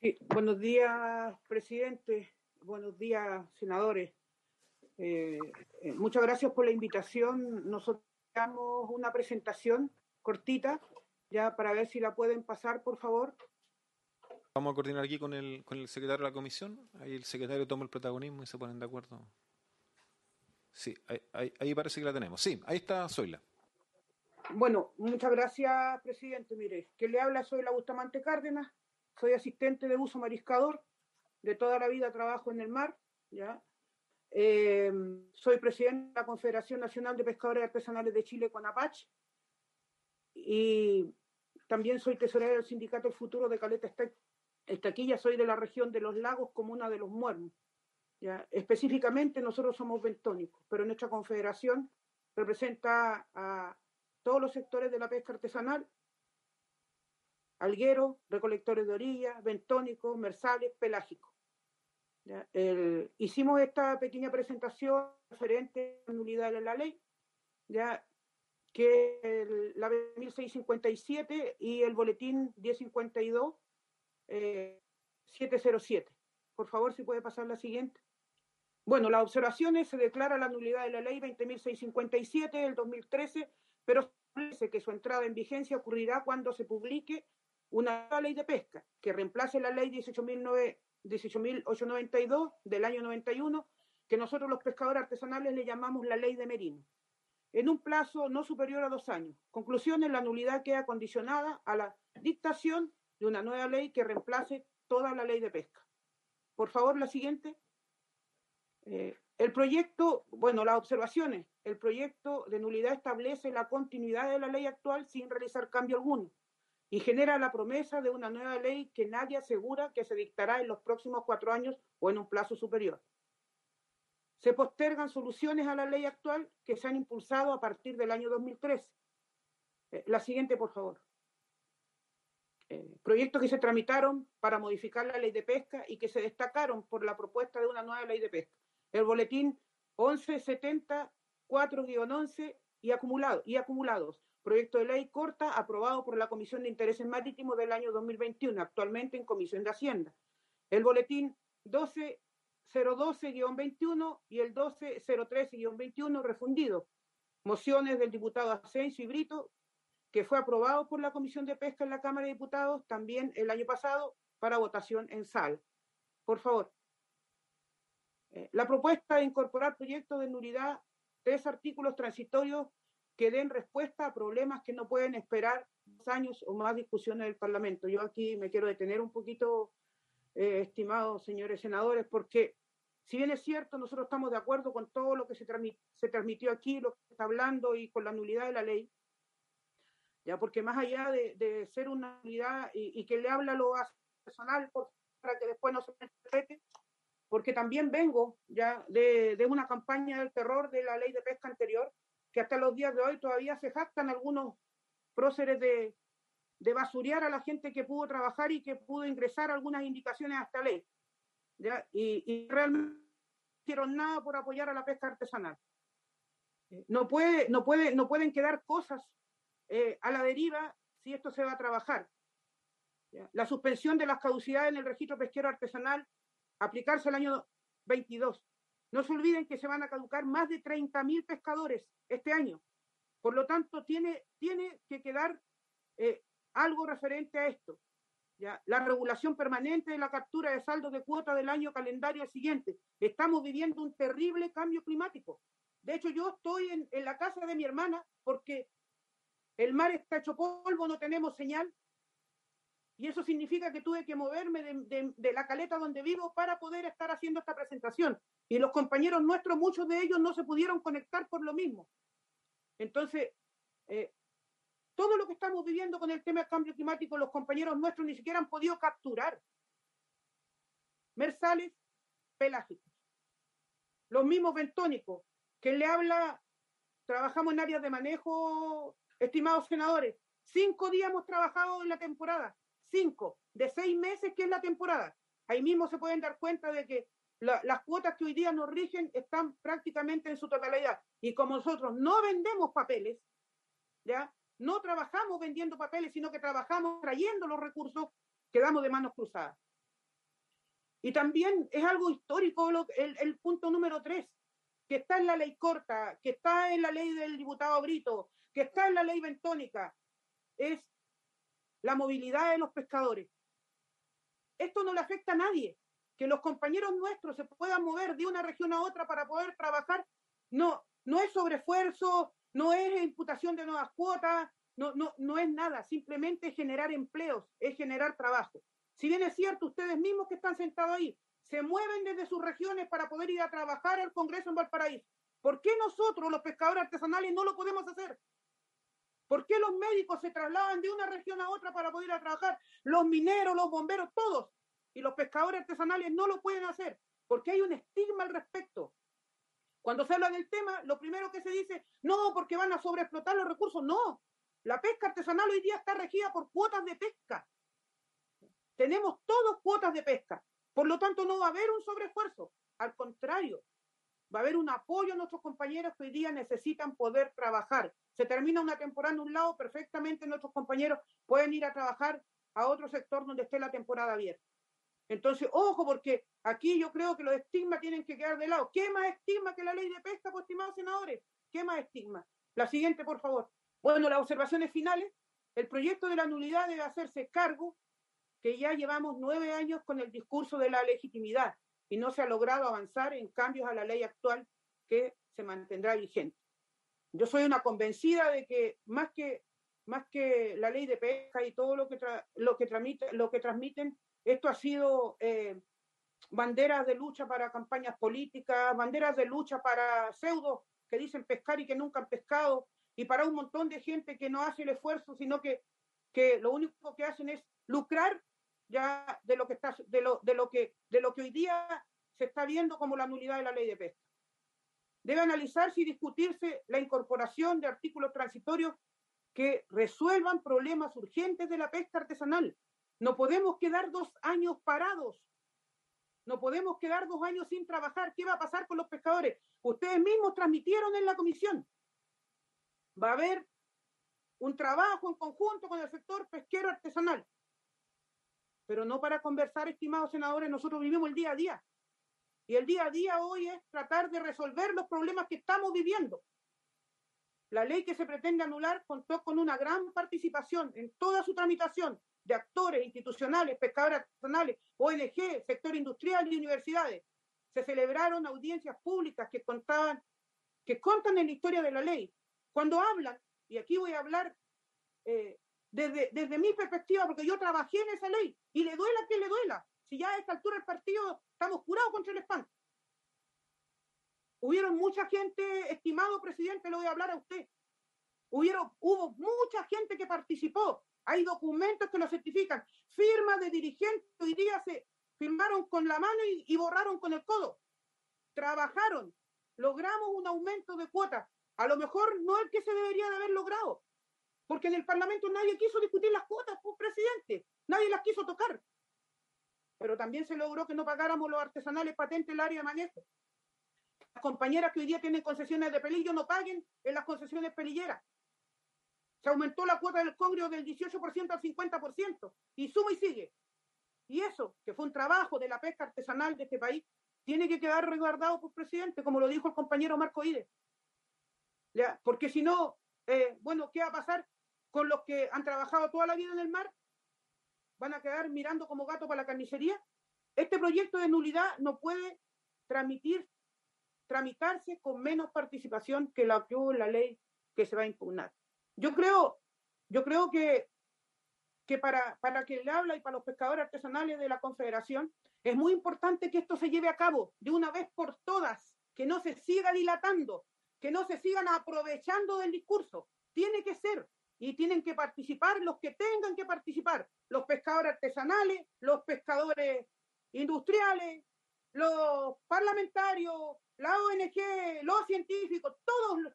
Sí, buenos días, presidente. Buenos días, senadores. Eh, eh, muchas gracias por la invitación. Nosotros damos una presentación cortita, ya para ver si la pueden pasar, por favor. Vamos a coordinar aquí con el, con el secretario de la comisión. Ahí el secretario toma el protagonismo y se ponen de acuerdo. Sí, ahí, ahí- parece que la tenemos. Sí, ahí está Zoila. Bueno, muchas gracias, presidente. Mire, que le habla soy la Bustamante Cárdenas, soy asistente de uso mariscador, de toda la vida trabajo en el mar, ¿ya? Eh, soy presidente de la Confederación Nacional de Pescadores Artesanales de Chile, CONAPACH, y también soy tesorera del Sindicato El Futuro de Caleta Estaquilla, soy de la región de los lagos, comuna de los Muermos. Específicamente nosotros somos bentónicos, pero nuestra confederación representa a todos los sectores de la pesca artesanal, algueros, recolectores de orilla, bentónicos, mersales, pelágicos. hicimos esta pequeña presentación referente a la nulidad de la ley, ya que el, la 1657 y el boletín 1052 eh, 707. Por favor, si puede pasar la siguiente. Bueno, las observaciones se declara la nulidad de la ley 20.657 del 2013, pero establece que su entrada en vigencia ocurrirá cuando se publique una ley de pesca que reemplace la ley 18.892 del año 91, que nosotros los pescadores artesanales le llamamos la ley de Merino, en un plazo no superior a dos años. Conclusiones, la nulidad queda condicionada a la dictación de una nueva ley que reemplace toda la ley de pesca. Por favor, la siguiente. Eh, el proyecto, bueno, las observaciones. El proyecto de nulidad establece la continuidad de la ley actual sin realizar cambio alguno y genera la promesa de una nueva ley que nadie asegura que se dictará en los próximos cuatro años o en un plazo superior. Se postergan soluciones a la ley actual que se han impulsado a partir del año 2013. Eh, la siguiente, por favor. Eh, proyectos que se tramitaron para modificar la ley de pesca y que se destacaron por la propuesta de una nueva ley de pesca. El boletín 1174-11 y, acumulado, y acumulados. Proyecto de ley corta aprobado por la Comisión de Intereses Marítimos del año 2021, actualmente en Comisión de Hacienda. El boletín 12012-21 y el 1203-21 refundido. Mociones del diputado Asensio y Brito que fue aprobado por la Comisión de Pesca en la Cámara de Diputados también el año pasado para votación en sal. Por favor. Eh, la propuesta de incorporar proyectos de nulidad, tres artículos transitorios que den respuesta a problemas que no pueden esperar dos años o más discusiones del Parlamento. Yo aquí me quiero detener un poquito, eh, estimados señores senadores, porque si bien es cierto, nosotros estamos de acuerdo con todo lo que se, transmitió aquí, lo que está hablando y con la nulidad de la ley, ya porque más allá de, ser una unidad y, que le habla lo personal para que después no se interprete, porque también vengo ya de, de, una campaña del terror de la ley de pesca anterior, que hasta los días de hoy todavía se jactan algunos próceres de, de basurear a la gente que pudo trabajar y que pudo ingresar algunas indicaciones a esta ley. Y, y realmente no hicieron nada por apoyar a la pesca artesanal. No, puede, no, puede, no pueden quedar cosas eh, a la deriva si esto se va a trabajar. La suspensión de las caducidades en el registro pesquero artesanal, aplicarse el año 22. No se olviden que se van a caducar más de 30.000 pescadores este año. Por lo tanto, tiene, tiene que quedar eh, algo referente a esto. ¿ya? La regulación permanente de la captura de saldo de cuota del año calendario siguiente. Estamos viviendo un terrible cambio climático. De hecho, yo estoy en, en la casa de mi hermana porque el mar está hecho polvo, no tenemos señal. Y eso significa que tuve que moverme de, la caleta donde vivo para poder estar haciendo esta presentación. Y los compañeros nuestros, muchos de ellos no se pudieron conectar por lo mismo. Entonces, eh, todo lo que estamos viviendo con el tema del cambio climático, los compañeros nuestros ni siquiera han podido capturar. Mersales pelágicos. Los mismos bentónicos, que le habla, trabajamos en áreas de manejo Estimados senadores, cinco días hemos trabajado en la temporada, cinco, de seis meses que es la temporada. Ahí mismo se pueden dar cuenta de que la, las cuotas que hoy día nos rigen están prácticamente en su totalidad. Y como nosotros no vendemos papeles, ¿ya? No trabajamos vendiendo papeles, sino que trabajamos trayendo los recursos, quedamos de manos cruzadas. Y también es algo histórico el, el punto número tres, que está en la ley corta, que está en la ley del diputado Brito, que está en la ley bentónica, es la movilidad de los pescadores. Esto no le afecta a nadie. Que los compañeros nuestros se puedan mover de una región a otra para poder trabajar, no, no es sobreesfuerzo, no es imputación de nuevas cuotas, no, no, no es nada, simplemente es generar empleos, es generar trabajo. Si bien es cierto, ustedes mismos que están sentados ahí, se mueven desde sus regiones para poder ir a trabajar al Congreso en Valparaíso. ¿Por qué nosotros, los pescadores artesanales, no lo podemos hacer? ¿Por qué los médicos se trasladan de una región a otra para poder ir a trabajar? Los mineros, los bomberos, todos. Y los pescadores artesanales no lo pueden hacer porque hay un estigma al respecto. Cuando se habla del tema, lo primero que se dice, no, porque van a sobreexplotar los recursos. No, la pesca artesanal hoy día está regida por cuotas de pesca. Tenemos todos cuotas de pesca. Por lo tanto, no va a haber un sobreesfuerzo. Al contrario, va a haber un apoyo a nuestros compañeros que hoy día necesitan poder trabajar. Se termina una temporada en un lado, perfectamente nuestros compañeros pueden ir a trabajar a otro sector donde esté la temporada abierta. Entonces, ojo, porque aquí yo creo que los estigmas tienen que quedar de lado. ¿Qué más estigma que la ley de pesca, pues, estimados senadores? ¿Qué más estigma? La siguiente, por favor. Bueno, las observaciones finales. El proyecto de la nulidad debe hacerse cargo que ya llevamos nueve años con el discurso de la legitimidad y no se ha logrado avanzar en cambios a la ley actual que se mantendrá vigente. Yo soy una convencida de que más que, más que la ley de pesca y todo lo que, lo que, tramite, lo que transmiten, esto ha sido eh, banderas de lucha para campañas políticas, banderas de lucha para pseudos que dicen pescar y que nunca han pescado, y para un montón de gente que no hace el esfuerzo, sino que, que lo único que hacen es lucrar ya de lo que está, de lo, de lo que, de lo que hoy día se está viendo como la nulidad de la ley de pesca. Debe analizarse y discutirse la incorporación de artículos transitorios que resuelvan problemas urgentes de la pesca artesanal. No podemos quedar dos años parados. No podemos quedar dos años sin trabajar. ¿Qué va a pasar con los pescadores? Ustedes mismos transmitieron en la comisión. Va a haber un trabajo en conjunto con el sector pesquero artesanal pero no para conversar, estimados senadores, nosotros vivimos el día a día. Y el día a día hoy es tratar de resolver los problemas que estamos viviendo. La ley que se pretende anular contó con una gran participación en toda su tramitación de actores institucionales, pescadores artesanales, ONG, sector industrial y universidades. Se celebraron audiencias públicas que contaban, que contan en la historia de la ley. Cuando hablan, y aquí voy a hablar eh, desde, mi perspectiva, porque yo trabajé en esa ley y le duela que le duela. Si ya a esta altura del partido estamos curados contra el spam. Hubieron mucha gente, estimado presidente, lo voy a hablar a usted. Hubieron, hubo mucha gente que participó. Hay documentos que lo certifican. Firmas de dirigentes hoy día se firmaron con la mano y, y borraron con el codo. Trabajaron. Logramos un aumento de cuotas. A lo mejor no el que se debería de haber logrado, porque en el Parlamento nadie quiso discutir las cuotas, por pues, presidente, nadie las quiso tocar. Pero también se logró que no pagáramos los artesanales patentes el área de manejo. Las compañeras que hoy día tienen concesiones de pelillo no paguen en las concesiones pelilleras. Se aumentó la cuota del congrio del 18% al 50% y suma y sigue. Y eso, que fue un trabajo de la pesca artesanal de este país, tiene que quedar resguardado por presidente, como lo dijo el compañero Marco Ide. Porque si no, eh, bueno, ¿qué va a pasar? con los que han trabajado toda la vida en el mar, van a quedar mirando como gato para la carnicería. Este proyecto de nulidad no puede tramitarse con menos participación que la que hubo en la ley que se va a impugnar. Yo creo, yo creo que, que para, para que le habla y para los pescadores artesanales de la Confederación, es muy importante que esto se lleve a cabo de una vez por todas, que no se siga dilatando, que no se sigan aprovechando del discurso. Tiene que ser y tienen que participar los que tengan que participar, los pescadores artesanales, los pescadores industriales, los parlamentarios, la ONG, los científicos, todos,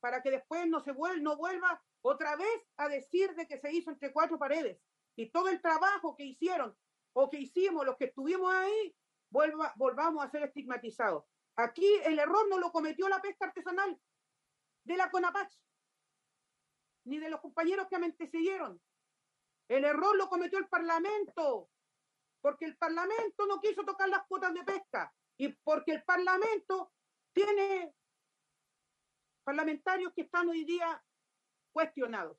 para que después no se vuelva, no vuelva otra vez a decir de que se hizo entre cuatro paredes y todo el trabajo que hicieron o que hicimos los que estuvimos ahí, vuelva, volvamos a ser estigmatizados. Aquí el error no lo cometió la pesca artesanal de la CONAPACH, ni de los compañeros que me antecedieron. El error lo cometió el Parlamento, porque el Parlamento no quiso tocar las cuotas de pesca y porque el Parlamento tiene parlamentarios que están hoy día cuestionados.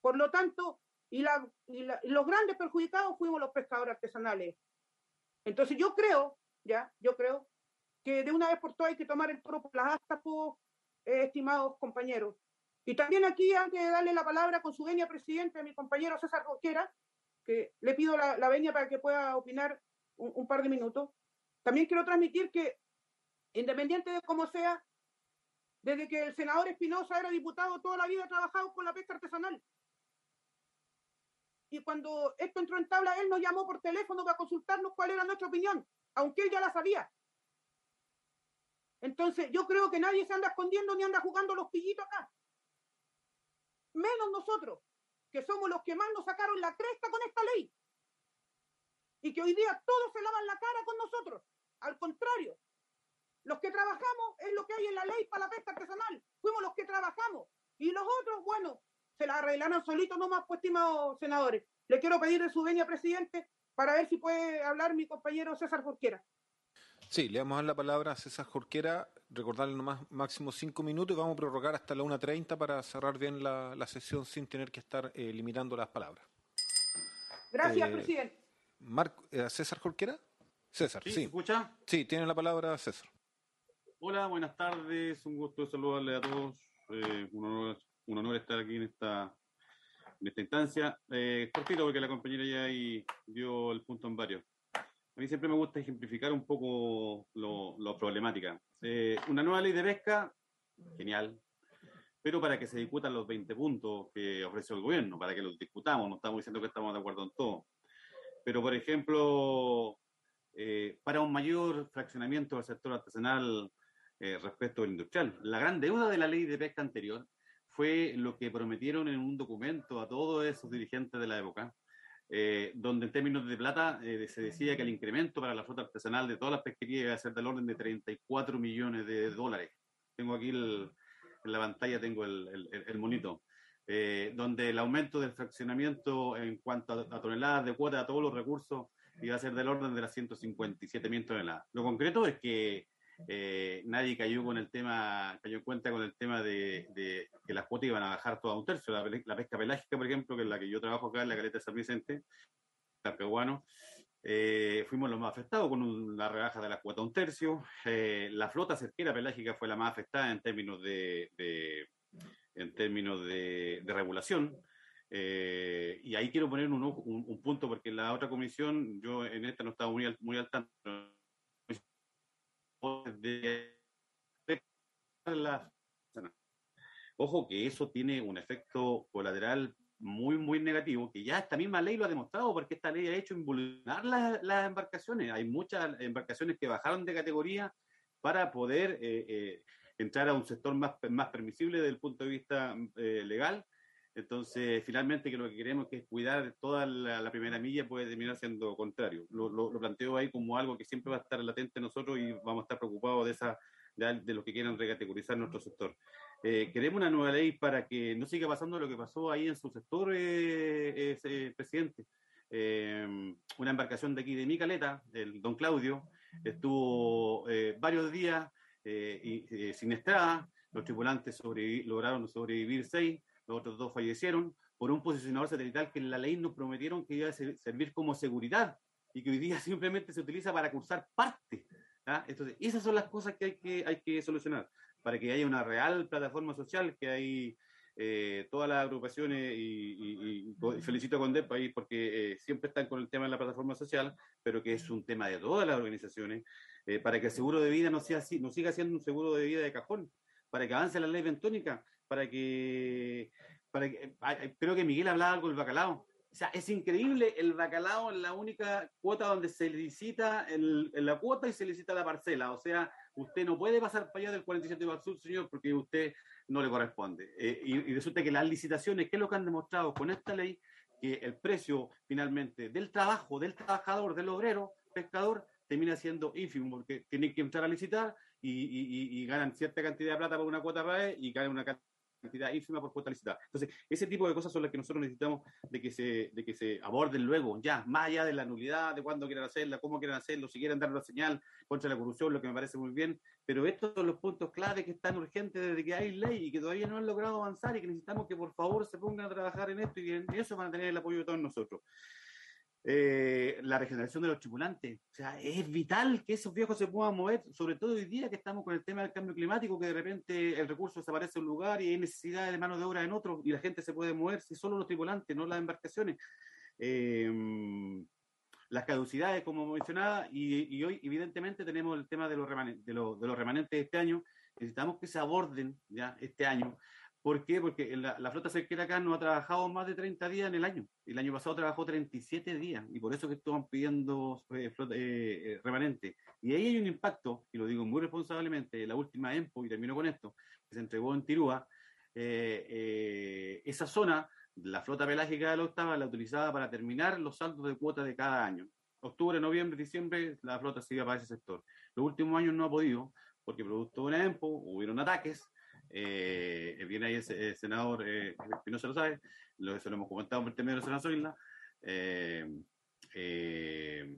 Por lo tanto, y, los grandes perjudicados fuimos los pescadores artesanales. Entonces yo creo, ya, yo creo que de una vez por todas hay que tomar el toro por las astas, pues, eh, estimados compañeros. Y también aquí, antes de darle la palabra con su venia presidente a mi compañero César Roquera, que le pido la, la venia para que pueda opinar un, par de minutos, también quiero transmitir que, independiente de cómo sea, Desde que el senador Espinosa era diputado, toda la vida ha trabajado con la pesca artesanal. Y cuando esto entró en tabla, él nos llamó por teléfono para consultarnos cuál era nuestra opinión, aunque él ya la sabía. Entonces, yo creo que nadie se anda escondiendo ni anda jugando los pillitos acá. Menos nosotros, que somos los que más nos sacaron la cresta con esta ley. Y que hoy día todos se lavan la cara con nosotros. Al contrario, los que trabajamos es lo que hay en la ley para la pesca artesanal. Fuimos los que trabajamos. Y los otros, bueno, se la arreglaron solitos nomás, pues, estimados senadores. Le quiero pedir de su venia, presidente, para ver si puede hablar mi compañero César Jorquera. Sí, le vamos a dar la palabra a César Jorquera, recordarle nomás máximo cinco minutos y vamos a prorrogar hasta la 1.30 para cerrar bien la, la sesión sin tener que estar eh, limitando las palabras. Gracias, Eh, presidente. Marco, eh, ¿César Jorquera? César, ¿Sí? sí. ¿Se escucha? Sí, tiene la palabra César. Hola, buenas tardes. Un gusto saludarle a todos. Eh, un, honor, un honor estar aquí en esta, en esta instancia. Eh, cortito, porque la compañera ya ahí dio el punto en varios. A mí siempre me gusta ejemplificar un poco lo, problemática. Eh, una nueva ley de pesca, genial, pero para que se discutan los 20 puntos que ofreció el gobierno, para que los discutamos, no estamos diciendo que estamos de acuerdo en todo. Pero, por ejemplo, eh, para un mayor fraccionamiento del sector artesanal eh, respecto al industrial. La gran deuda de la ley de pesca anterior fue lo que prometieron en un documento a todos esos dirigentes de la época, eh, donde en términos de plata eh, se decía que el incremento para la flota artesanal de todas las pesquerías iba a ser del orden de 34 millones de dólares. Tengo aquí el- en la pantalla, tengo el, el- el monito. eh, donde el aumento del fraccionamiento en cuanto a, a toneladas de cuota a todos los recursos iba a ser del orden de las 157 mil toneladas. Lo concreto es que eh, nadie cayó con el tema, cayó en cuenta con el tema de, que las cuotas iban a bajar todo a un tercio. La, pe- la pesca pelágica, por ejemplo, que es la que yo trabajo acá en la caleta de San Vicente, Talcahuano, eh, fuimos los más afectados con una rebaja de las cuotas a un tercio. Eh, la flota cerquera pelágica fue la más afectada en términos de, en términos de, regulación. Eh, y ahí quiero poner un, un- un punto, porque en la otra comisión, yo en esta no estaba muy al, muy al tanto, de la- Ojo que eso tiene un efecto colateral muy, muy negativo, que ya esta misma ley lo ha demostrado, porque esta ley ha hecho involucrar las, las embarcaciones. Hay muchas embarcaciones que bajaron de categoría para poder eh, eh, entrar a un sector más, más permisible desde el punto de vista eh, legal. Entonces, finalmente, que lo que queremos que es cuidar toda la, la primera milla puede terminar siendo contrario. Lo, lo, lo planteo ahí como algo que siempre va a estar latente en nosotros y vamos a estar preocupados de, esa, de, de los que quieran recategorizar nuestro sector. Eh, queremos una nueva ley para que no siga pasando lo que pasó ahí en su sector, eh, ese presidente. Eh, una embarcación de aquí de mi caleta, el Don Claudio, estuvo eh, varios días eh, y, eh, sin estrada, los tripulantes sobrevi- lograron sobrevivir seis, los otros dos fallecieron por un posicionador satelital que en la ley nos prometieron que iba a ser- servir como seguridad y que hoy día <laughs> simplemente se utiliza para cursar parte. ¿ah? Entonces, esas son las cosas que hay que, hay que solucionar para que haya una real plataforma social, que hay eh, todas las agrupaciones y, felicito a Condep ahí porque eh, siempre están con el tema de la plataforma social, pero que es un tema de todas las organizaciones, eh, para que el seguro de vida no, sea no siga siendo un seguro de vida de cajón, para que avance la ley bentónica, para que, para que ay, creo que Miguel hablaba algo del bacalao. O sea, es increíble, el bacalao es la única cuota donde se licita el, la cuota y se licita la parcela. O sea, usted no puede pasar para allá del 47 al sur, señor, porque usted no le corresponde. Eh, y, y resulta que las licitaciones, ¿qué es lo que han demostrado con esta ley? Que el precio finalmente del trabajo, del trabajador, del obrero, pescador, termina siendo ínfimo, porque tienen que entrar a licitar y, y- ganan cierta cantidad de plata por una cuota RAE y ganan una cantidad ínfima por cuota licitada. Entonces, ese tipo de cosas son las que nosotros necesitamos de que se, de que se aborden luego, ya, más allá de la nulidad, de cuándo quieran hacerla, cómo quieran hacerlo, si quieren dar una señal contra la corrupción, lo que me parece muy bien, pero estos son los puntos clave que están urgentes desde que hay ley y que todavía no han logrado avanzar y que necesitamos que por favor se pongan a trabajar en esto y en eso van a tener el apoyo de todos nosotros. Eh, la regeneración de los tripulantes. O sea, es vital que esos viejos se puedan mover, sobre todo hoy día que estamos con el tema del cambio climático, que de repente el recurso desaparece en un lugar y hay necesidad de mano de obra en otro y la gente se puede mover si solo los tripulantes, no las embarcaciones. Eh, las caducidades, como mencionaba, y, y hoy evidentemente tenemos el tema de los, remanen- de, de los remanentes de este año, necesitamos que se aborden ya este año. ¿Por qué? Porque la, flota cerquera acá no ha trabajado más de 30 días en el año. El año pasado trabajó 37 días y por eso que estaban pidiendo eh, flota, eh, eh, remanente. Y ahí hay un impacto, y lo digo muy responsablemente, la última EMPO, y termino con esto, que se entregó en Tirúa, eh, eh, esa zona, la flota pelágica de la octava, la utilizaba para terminar los saldos de cuota de cada año. Octubre, noviembre, diciembre, la flota se para ese sector. Los últimos años no ha podido, porque producto de una EMPO hubieron ataques, eh, viene ahí el, el senador eh, Espinosa lo sabe, lo, se lo hemos comentado por el tema de la eh, eh,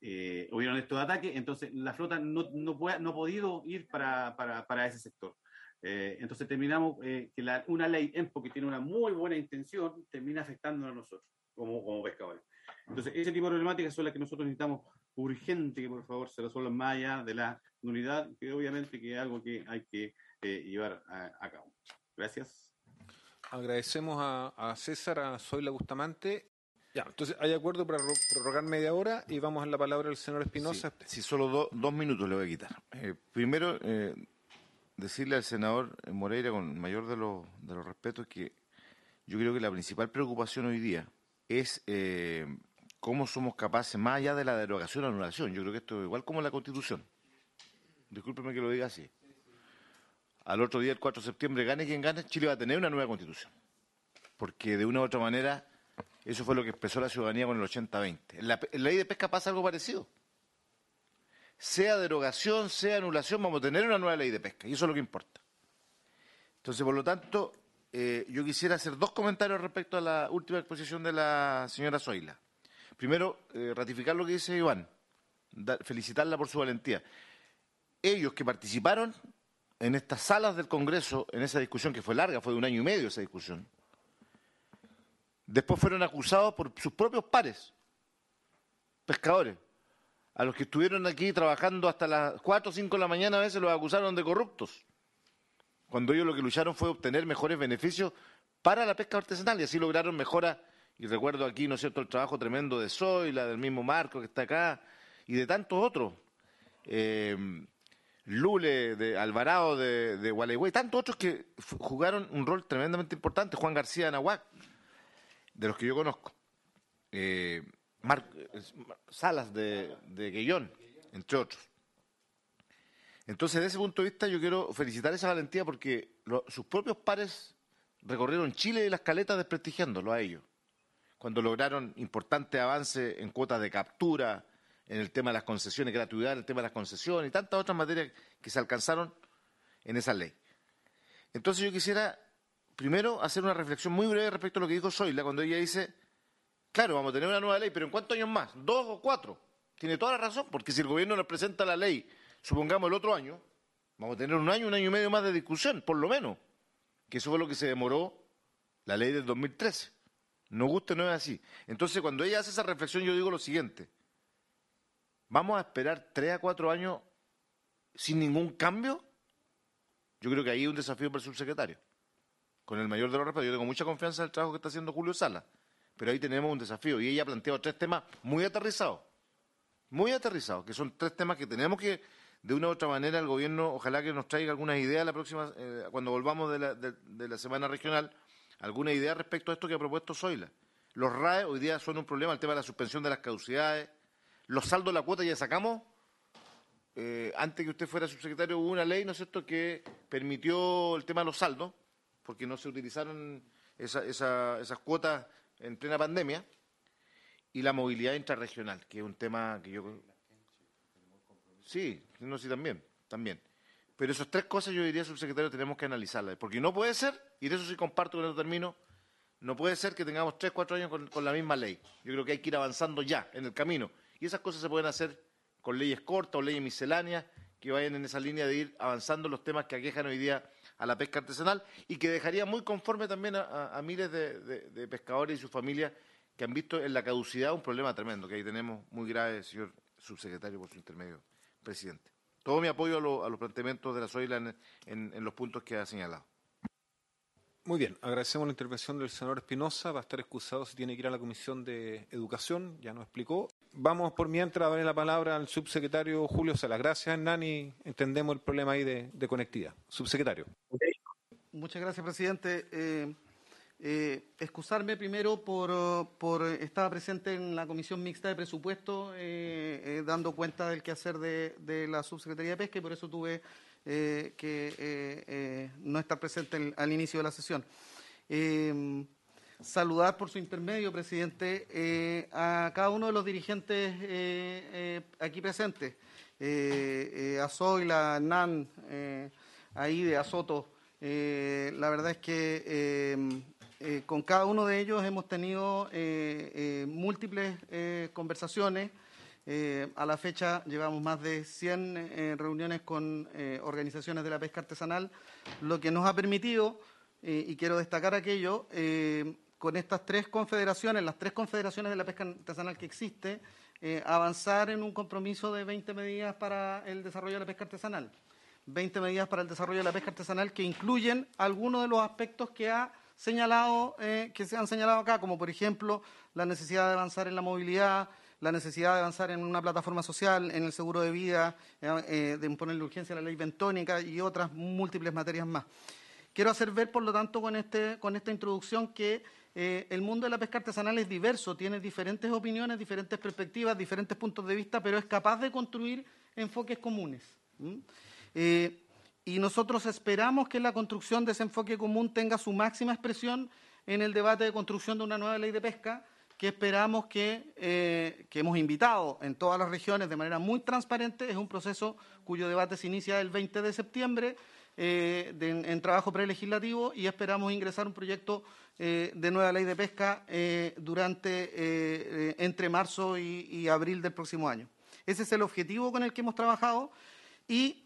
eh, hubieron estos ataques, entonces la flota no, no, ha podido ir para, para, para ese sector. Eh, entonces terminamos eh, que una ley EMPO que tiene una muy buena intención termina afectándonos a nosotros como, como pescadores. Entonces ese tipo de problemáticas son las que nosotros necesitamos urgente que por favor se resuelvan más allá de la nulidad, que obviamente que es algo que hay que eh, llevar a, a cabo. Gracias. Agradecemos a, a César, a Zoila Bustamante. Ya, entonces hay acuerdo para ro- prorrogar media hora y vamos a la palabra del señor Espinosa. Si solo do- dos minutos le voy a quitar. Eh, primero, eh, decirle al senador Moreira, con el mayor de los, de los respetos, que yo creo que la principal preocupación hoy día es eh, cómo somos capaces, más allá de la derogación o anulación, yo creo que esto es igual como la Constitución. Discúlpeme que lo diga así. Al otro día, el 4 de septiembre, gane quien gane, Chile va a tener una nueva Constitución. Porque de una u otra manera, eso fue lo que expresó la ciudadanía con el 80-20. En la, la ley de pesca pasa algo parecido sea derogación, sea anulación, vamos a tener una nueva ley de pesca, y eso es lo que importa. Entonces, por lo tanto, eh, yo quisiera hacer dos comentarios respecto a la última exposición de la señora Zoila. Primero, eh, ratificar lo que dice Iván, felicitarla por su valentía. Ellos que participaron en estas salas del Congreso, en esa discusión que fue larga, fue de un año y medio esa discusión, después fueron acusados por sus propios pares, pescadores, a los que estuvieron aquí trabajando hasta las 4 o 5 de la mañana a veces los acusaron de corruptos, cuando ellos lo que lucharon fue obtener mejores beneficios para la pesca artesanal y así lograron mejoras, y recuerdo aquí, ¿no es cierto?, el trabajo tremendo de Zoila, del mismo Marco que está acá, y de tantos otros, eh, Lule, de Alvarado, de, de Gualeguay, tantos otros que jugaron un rol tremendamente importante, Juan García de Anahuac, de los que yo conozco. Eh, Mar- Salas de, de Guillón, entre otros. Entonces, desde ese punto de vista, yo quiero felicitar esa valentía porque sus propios pares recorrieron Chile y las caletas desprestigiándolo a ellos. Cuando lograron importantes avances en cuotas de captura, en el tema de las concesiones, gratuidad, en el tema de las concesiones y tantas otras materias que se alcanzaron en esa ley. Entonces, yo quisiera primero hacer una reflexión muy breve respecto a lo que dijo Zoila cuando ella dice Claro, vamos a tener una nueva ley, pero ¿en cuántos años más? ¿Dos o cuatro? Tiene toda la razón, porque si el gobierno nos presenta la ley, supongamos el otro año, vamos a tener un año, un año y medio más de discusión, por lo menos. Que eso fue lo que se demoró la ley del 2013. No guste, no es así. Entonces, cuando ella hace esa reflexión, yo digo lo siguiente. ¿Vamos a esperar tres a cuatro años sin ningún cambio? Yo creo que ahí hay un desafío para el subsecretario. Con el mayor de los respetos, yo tengo mucha confianza en el trabajo que está haciendo Julio Sala, pero ahí tenemos un desafío y ella ha planteado tres temas muy aterrizados, muy aterrizados, que son tres temas que tenemos que, de una u otra manera, el gobierno, ojalá que nos traiga algunas ideas la próxima, eh, cuando volvamos de la, de- de la semana regional, alguna idea respecto a esto que ha propuesto Zoila. Los RAE hoy día son un problema, el tema de la suspensión de las caducidades, los saldos de la cuota ya sacamos, eh, antes que usted fuera subsecretario hubo una ley, ¿no es cierto?, que permitió el tema de los saldos, porque no se utilizaron esa- esa- esas cuotas en plena pandemia, y la movilidad intrarregional, que es un tema que yo... Sí, no, sí, también, también. Pero esas tres cosas yo diría, subsecretario, tenemos que analizarlas, porque no puede ser, y de eso sí comparto con eso termino, no puede ser que tengamos tres, cuatro años con la misma ley. Yo creo que hay que ir avanzando ya, en el camino. Y esas cosas se pueden hacer con leyes cortas o leyes misceláneas que vayan en esa línea de ir avanzando los temas que aquejan hoy día a la pesca artesanal y que dejaría muy conforme también a, miles de, pescadores y sus familias que han visto en la caducidad un problema tremendo, que ahí tenemos muy grave, señor subsecretario, por su intermedio, presidente. Todo mi apoyo a los planteamientos de la Zoila en, en- en los puntos que ha señalado. Muy bien, agradecemos la intervención del senador Espinosa. Va a estar excusado si tiene que ir a la Comisión de Educación, ya nos explicó. Vamos por mientras a darle la palabra al subsecretario Julio Salas. Gracias, Hernán, y entendemos el problema ahí de, de conectividad. Subsecretario. Muchas gracias, presidente. Eh, eh, excusarme primero por, estar presente en la Comisión Mixta de Presupuesto, eh, eh, dando cuenta del quehacer de, la Subsecretaría de Pesca y por eso tuve eh, que no estar presente en- al inicio de la sesión. Saludar por su intermedio, presidente, eh, a cada uno de los dirigentes eh, eh, aquí presentes, a Zoila, a Hernán, a Ide, a Soto. La verdad es que con cada uno de ellos hemos tenido múltiples conversaciones. A la fecha llevamos más de 100 eh, reuniones con organizaciones de la pesca artesanal, lo que nos ha permitido, y quiero destacar aquello, con estas tres confederaciones, las tres confederaciones de la pesca artesanal que existe, eh, avanzar en un compromiso de 20 medidas para el desarrollo de la pesca artesanal. 20 medidas para el desarrollo de la pesca artesanal que incluyen algunos de los aspectos que ha señalado, eh, que se han señalado acá, como por ejemplo la necesidad de avanzar en la movilidad, la necesidad de avanzar en una plataforma social, en el seguro de vida, eh, eh, de imponerle urgencia a la ley bentónica y otras múltiples materias más. Quiero hacer ver, por lo tanto, con, este, con esta introducción que eh, el mundo de la pesca artesanal es diverso, tiene diferentes opiniones, diferentes perspectivas, diferentes puntos de vista, pero es capaz de construir enfoques comunes. Eh, y nosotros esperamos que la construcción de ese enfoque común tenga su máxima expresión en el debate de construcción de una nueva ley de pesca, que esperamos que, eh, que hemos invitado en todas las regiones de manera muy transparente. Es un proceso cuyo debate se inicia el 20 de septiembre eh, en, trabajo prelegislativo y esperamos ingresar un proyecto eh, de nueva ley de pesca eh, durante entre marzo y, abril del próximo año. Ese es el objetivo con el que hemos trabajado y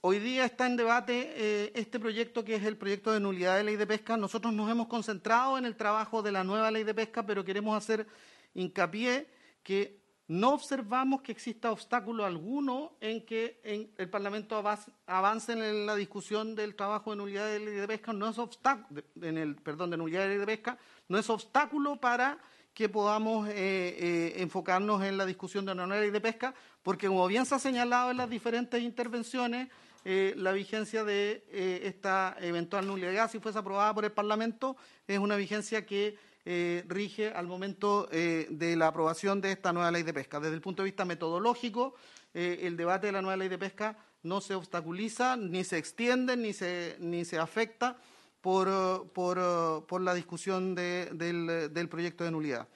Hoy día está en debate este proyecto que es el proyecto de nulidad de ley de pesca. Nosotros nos hemos concentrado en el trabajo de la nueva ley de pesca, pero queremos hacer hincapié que no observamos que exista obstáculo alguno en que el Parlamento avance en la discusión del trabajo de nulidad de ley de pesca, no es obstáculo, ley de pesca, no es obstáculo para que podamos eh, eh, enfocarnos en la discusión de una nueva ley de pesca, porque como bien se ha señalado en las diferentes intervenciones, eh, la vigencia de esta eventual nulidad, si fuese aprobada por el Parlamento, es una vigencia que eh, rige al momento eh, de la aprobación de esta nueva ley de pesca. Desde el punto de vista metodológico, eh, el debate de la nueva ley de pesca no se obstaculiza, ni se extiende, ni se, ni se afecta por, eh, por, eh, por la discusión de- del, del proyecto de nulidad.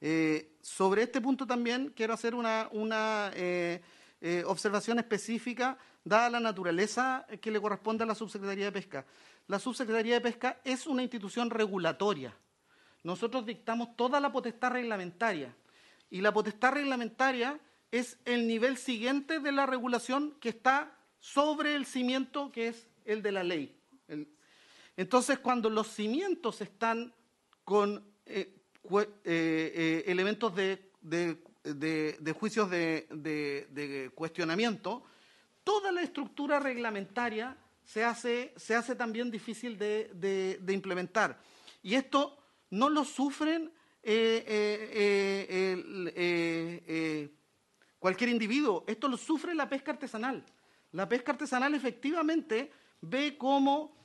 Eh, sobre este punto también quiero hacer una, una observación específica, dada la naturaleza que le corresponde a la Subsecretaría de Pesca. La Subsecretaría de Pesca es una institución regulatoria. Nosotros dictamos toda la potestad reglamentaria. Y la potestad reglamentaria es el nivel siguiente de la regulación que está sobre el cimiento que es el de la ley. Entonces, cuando los cimientos están con eh, eh, eh, elementos de, de- de- de juicios de, cuestionamiento, toda la estructura reglamentaria se hace, se hace también difícil de implementar. Y esto no lo sufren eh, eh, eh, cualquier individuo, esto lo sufre la pesca artesanal. La pesca artesanal efectivamente ve cómo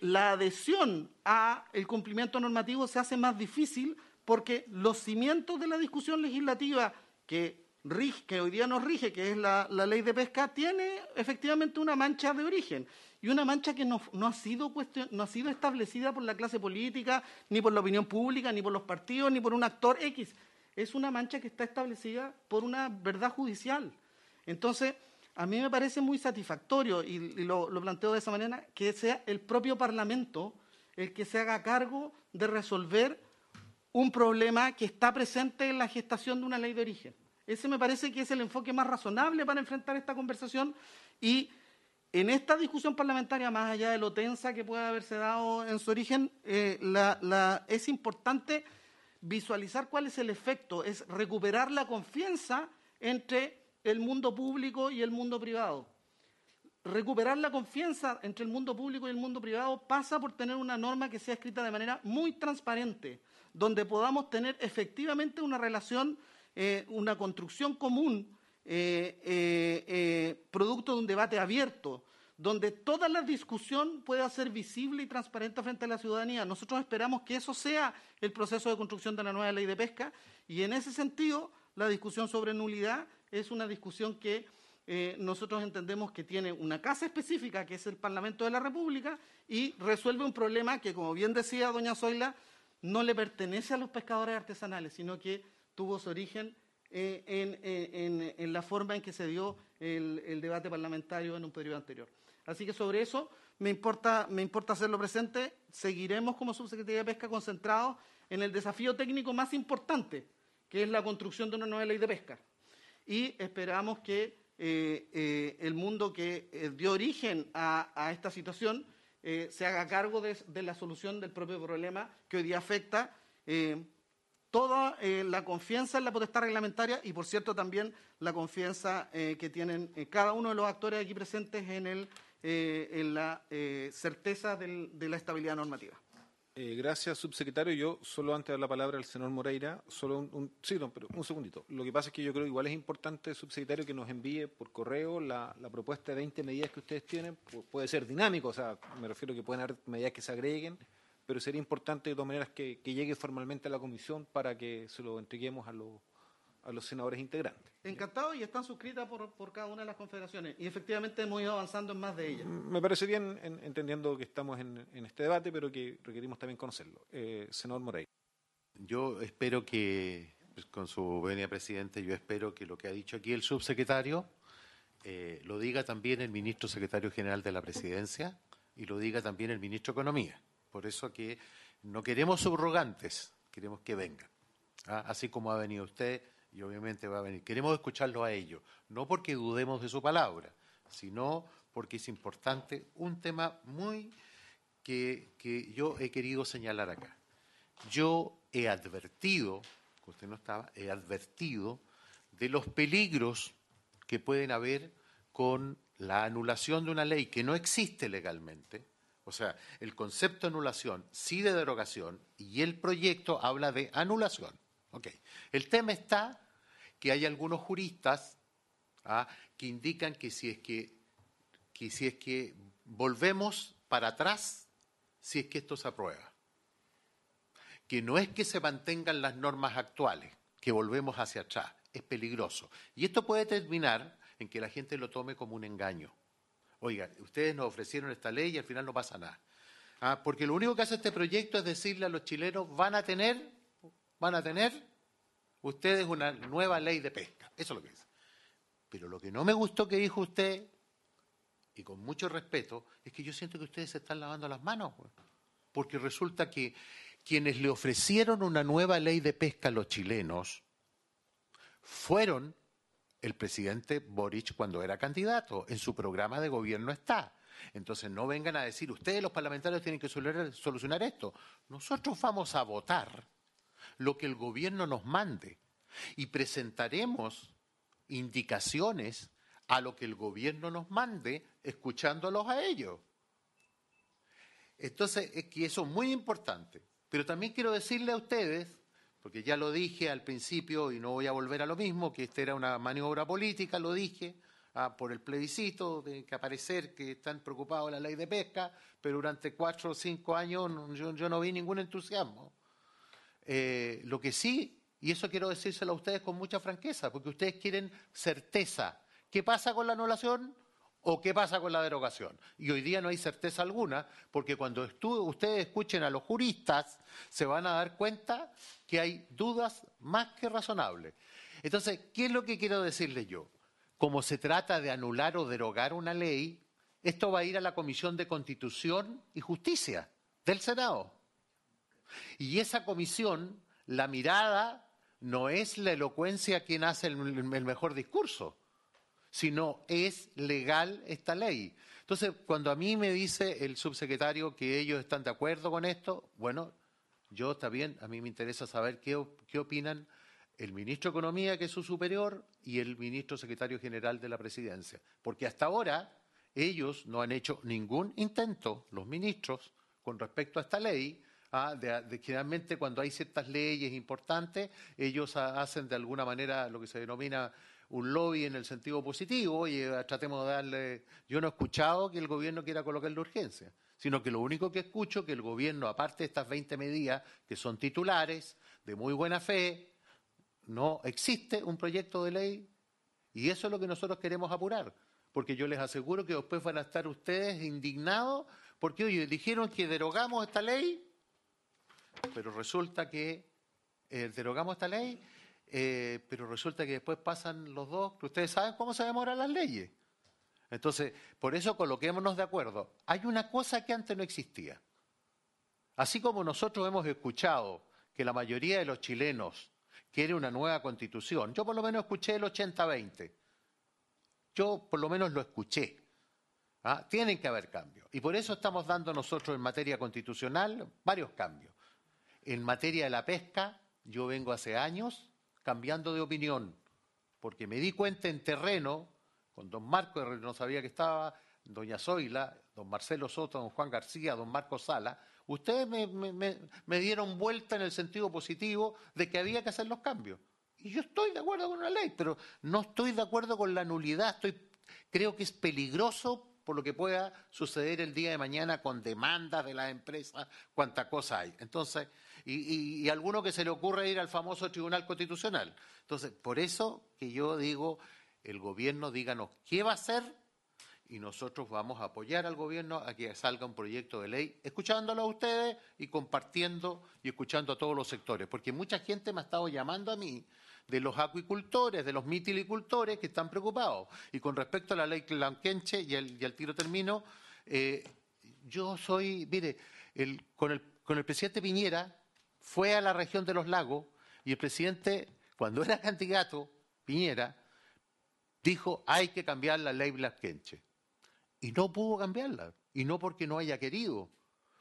la adhesión a el cumplimiento normativo se hace más difícil porque los cimientos de la discusión legislativa que, rige- que hoy día nos rige, que es la, la ley de pesca, tiene efectivamente una mancha de origen y una mancha que no, ha sido no ha sido establecida por la clase política, ni por la opinión pública, ni por los partidos, ni por un actor X. Es una mancha que está establecida por una verdad judicial. Entonces, a mí me parece muy satisfactorio, y, y lo, lo planteo de esa manera, que sea el propio Parlamento el que se haga cargo de resolver un problema que está presente en la gestación de una ley de origen. Ese me parece que es el enfoque más razonable para enfrentar esta conversación y en esta discusión parlamentaria, más allá de lo tensa que pueda haberse dado en su origen, eh, es importante visualizar cuál es el efecto, es recuperar la confianza entre el mundo público y el mundo privado. Recuperar la confianza entre el mundo público y el mundo privado pasa por tener una norma que sea escrita de manera muy transparente, donde podamos tener efectivamente una relación eh, una construcción común, eh, eh, eh, producto de un debate abierto, donde toda la discusión pueda ser visible y transparente frente a la ciudadanía. Nosotros esperamos que eso sea el proceso de construcción de la nueva ley de pesca y en ese sentido la discusión sobre nulidad es una discusión que nosotros entendemos que tiene una casa específica, que es el Parlamento de la República, y resuelve un problema que, como bien decía doña Zoila, no le pertenece a los pescadores artesanales, sino que tuvo su origen eh, en, en- en la forma en que se dio el, el debate parlamentario en un periodo anterior. Así que sobre eso me importa, me importa hacerlo presente. Seguiremos como Subsecretaría de Pesca concentrados en el desafío técnico más importante, que es la construcción de una nueva ley de pesca. Y esperamos que eh, eh, el mundo que eh, dio origen a, a esta situación eh, se haga cargo de, de la solución del propio problema que hoy día afecta eh, toda eh, la confianza en la potestad reglamentaria y, por cierto, también la confianza eh, que tienen eh, cada uno de los actores aquí presentes en, el, en la certeza del- de la estabilidad normativa. Gracias, subsecretario. Yo, solo antes de dar la palabra al senador Moreira, solo un, un- segundito. Lo que pasa es que yo creo que igual es importante, subsecretario, que nos envíe por correo la, propuesta de 20 medidas que ustedes tienen. Pu- puede ser dinámico, o sea, me refiero que pueden haber medidas que se agreguen, pero sería importante de todas maneras que, que llegue formalmente a la comisión para que se lo entreguemos a, los a los senadores integrantes. Encantado y están suscritas por, por cada una de las confederaciones. Y efectivamente hemos ido avanzando en más de ellas. Me parece bien, en- entendiendo que estamos en, en este debate, pero que requerimos también conocerlo. Eh, senador Moreira. Yo espero que, pues, con su venia presidente, yo espero que lo que ha dicho aquí el subsecretario eh, lo diga también el ministro secretario general de la presidencia y lo diga también el ministro de Economía. Por eso que no queremos subrogantes, queremos que vengan. ¿ah? Así como ha venido usted y obviamente va a venir. Queremos escucharlo a ellos, no porque dudemos de su palabra, sino porque es importante un tema muy que, que yo he querido señalar acá. Yo he advertido, que usted no estaba, he advertido de los peligros que pueden haber con la anulación de una ley que no existe legalmente. O sea, el concepto de anulación sí de derogación y el proyecto habla de anulación. Ok. El tema está que hay algunos juristas ¿ah? que indican que si es que, que si es que volvemos para atrás, si es que esto se aprueba que no es que se mantengan las normas actuales, que volvemos hacia atrás, es peligroso. Y esto puede terminar en que la gente lo tome como un engaño. Oiga, ustedes nos ofrecieron esta ley y al final no pasa nada. Ah, porque lo único que hace este proyecto es decirle a los chilenos, van a tener, van a tener ustedes una nueva ley de pesca. Eso es lo que dice. Pero lo que no me gustó que dijo usted, y con mucho respeto, es que yo siento que ustedes se están lavando las manos. güey. Porque resulta que quienes le ofrecieron una nueva ley de pesca a los chilenos fueron el presidente Boric cuando era candidato. En su programa de gobierno está. Entonces no vengan a decir, ustedes los parlamentarios tienen que solucionar- esto. Nosotros vamos a votar lo que el gobierno nos mande y presentaremos indicaciones a lo que el gobierno nos mande, escuchándolos a ellos. Entonces, es que eso es muy importante. Pero también quiero decirle a ustedes, porque ya lo dije al principio y no voy a volver a lo mismo, que esta era una maniobra política, lo dije, ah, por el plebiscito, de que aparecer que están preocupados de la ley de pesca, pero durante cuatro o cinco años yo no vi ningún entusiasmo. Eh, lo que sí, y eso quiero decírselo a ustedes con mucha franqueza, porque ustedes quieren certeza. ¿Qué pasa con la anulación? ¿O qué pasa con la derogación? Y hoy día no hay certeza alguna, porque cuando ustedes escuchen a los juristas, se van a dar cuenta que hay dudas más que razonables. Entonces, ¿qué es lo que quiero decirle yo? Como se trata de anular o derogar una ley, esto va a ir a la Comisión de Constitución y Justicia del Senado. Y esa comisión, la mirada no es la elocuencia quien hace el, el mejor discurso, sino es legal esta ley. Entonces, cuando a mí me dice el subsecretario que ellos están de acuerdo con esto, bueno, yo está bien, a mí me interesa saber qué, qué opinan el ministro de Economía, que es su superior, y el ministro secretario general de la presidencia. Porque hasta ahora ellos no han hecho ningún intento, los ministros, con respecto a esta ley, Ah, de, generalmente cuando hay ciertas leyes importantes, ellos ha- hacen de alguna manera lo que se denomina un lobby en el sentido positivo y eh, tratemos de darle... Yo no he escuchado que el gobierno quiera colocar la urgencia, sino que lo único que escucho que el gobierno, aparte de estas 20 medidas que son titulares, de muy buena fe, no existe un proyecto de ley y eso es lo que nosotros queremos apurar, porque yo les aseguro que después van a estar ustedes indignados porque, oye, dijeron que derogamos esta ley, pero resulta que eh, derogamos esta ley, eh, pero resulta que después pasan los dos, que ustedes saben cómo se demoran las leyes. Entonces, por eso coloquémonos de acuerdo. Hay una cosa que antes no existía. Así como nosotros hemos escuchado que la mayoría de los chilenos quiere una nueva constitución, yo por lo menos escuché el 80-20. Yo por lo menos lo escuché. ¿ah? Tienen que haber cambios. Y por eso estamos dando nosotros en materia constitucional varios cambios. En materia de la pesca, yo vengo hace años cambiando de opinión, porque me di cuenta en terreno, con don Marco, no sabía que estaba, doña Zoila, don Marcelo Soto, don Juan García, don Marco Sala, ustedes me, me- dieron vuelta en el sentido positivo de que había que hacer los cambios. Y yo estoy de acuerdo con la ley, pero no estoy de acuerdo con la nulidad. Estoy, creo que es peligroso por lo que pueda suceder el día de mañana con demandas de las empresas, cuánta cosa hay. Entonces, y, y, alguno que se le ocurre ir al famoso Tribunal Constitucional. Entonces, por eso que yo digo, el gobierno díganos qué va a hacer y nosotros vamos a apoyar al gobierno a que salga un proyecto de ley, escuchándolo a ustedes y compartiendo y escuchando a todos los sectores, porque mucha gente me ha estado llamando a mí de los acuicultores, de los mitilicultores que están preocupados. Y con respecto a la ley Clanquenche, y al, y al tiro termino, eh, yo soy, mire, el- con, el, con el presidente Piñera fue a la región de los lagos y el presidente, cuando era <laughs> candidato, Piñera, dijo hay que cambiar la ley Blasquenche. Y no pudo cambiarla. Y no porque no haya querido.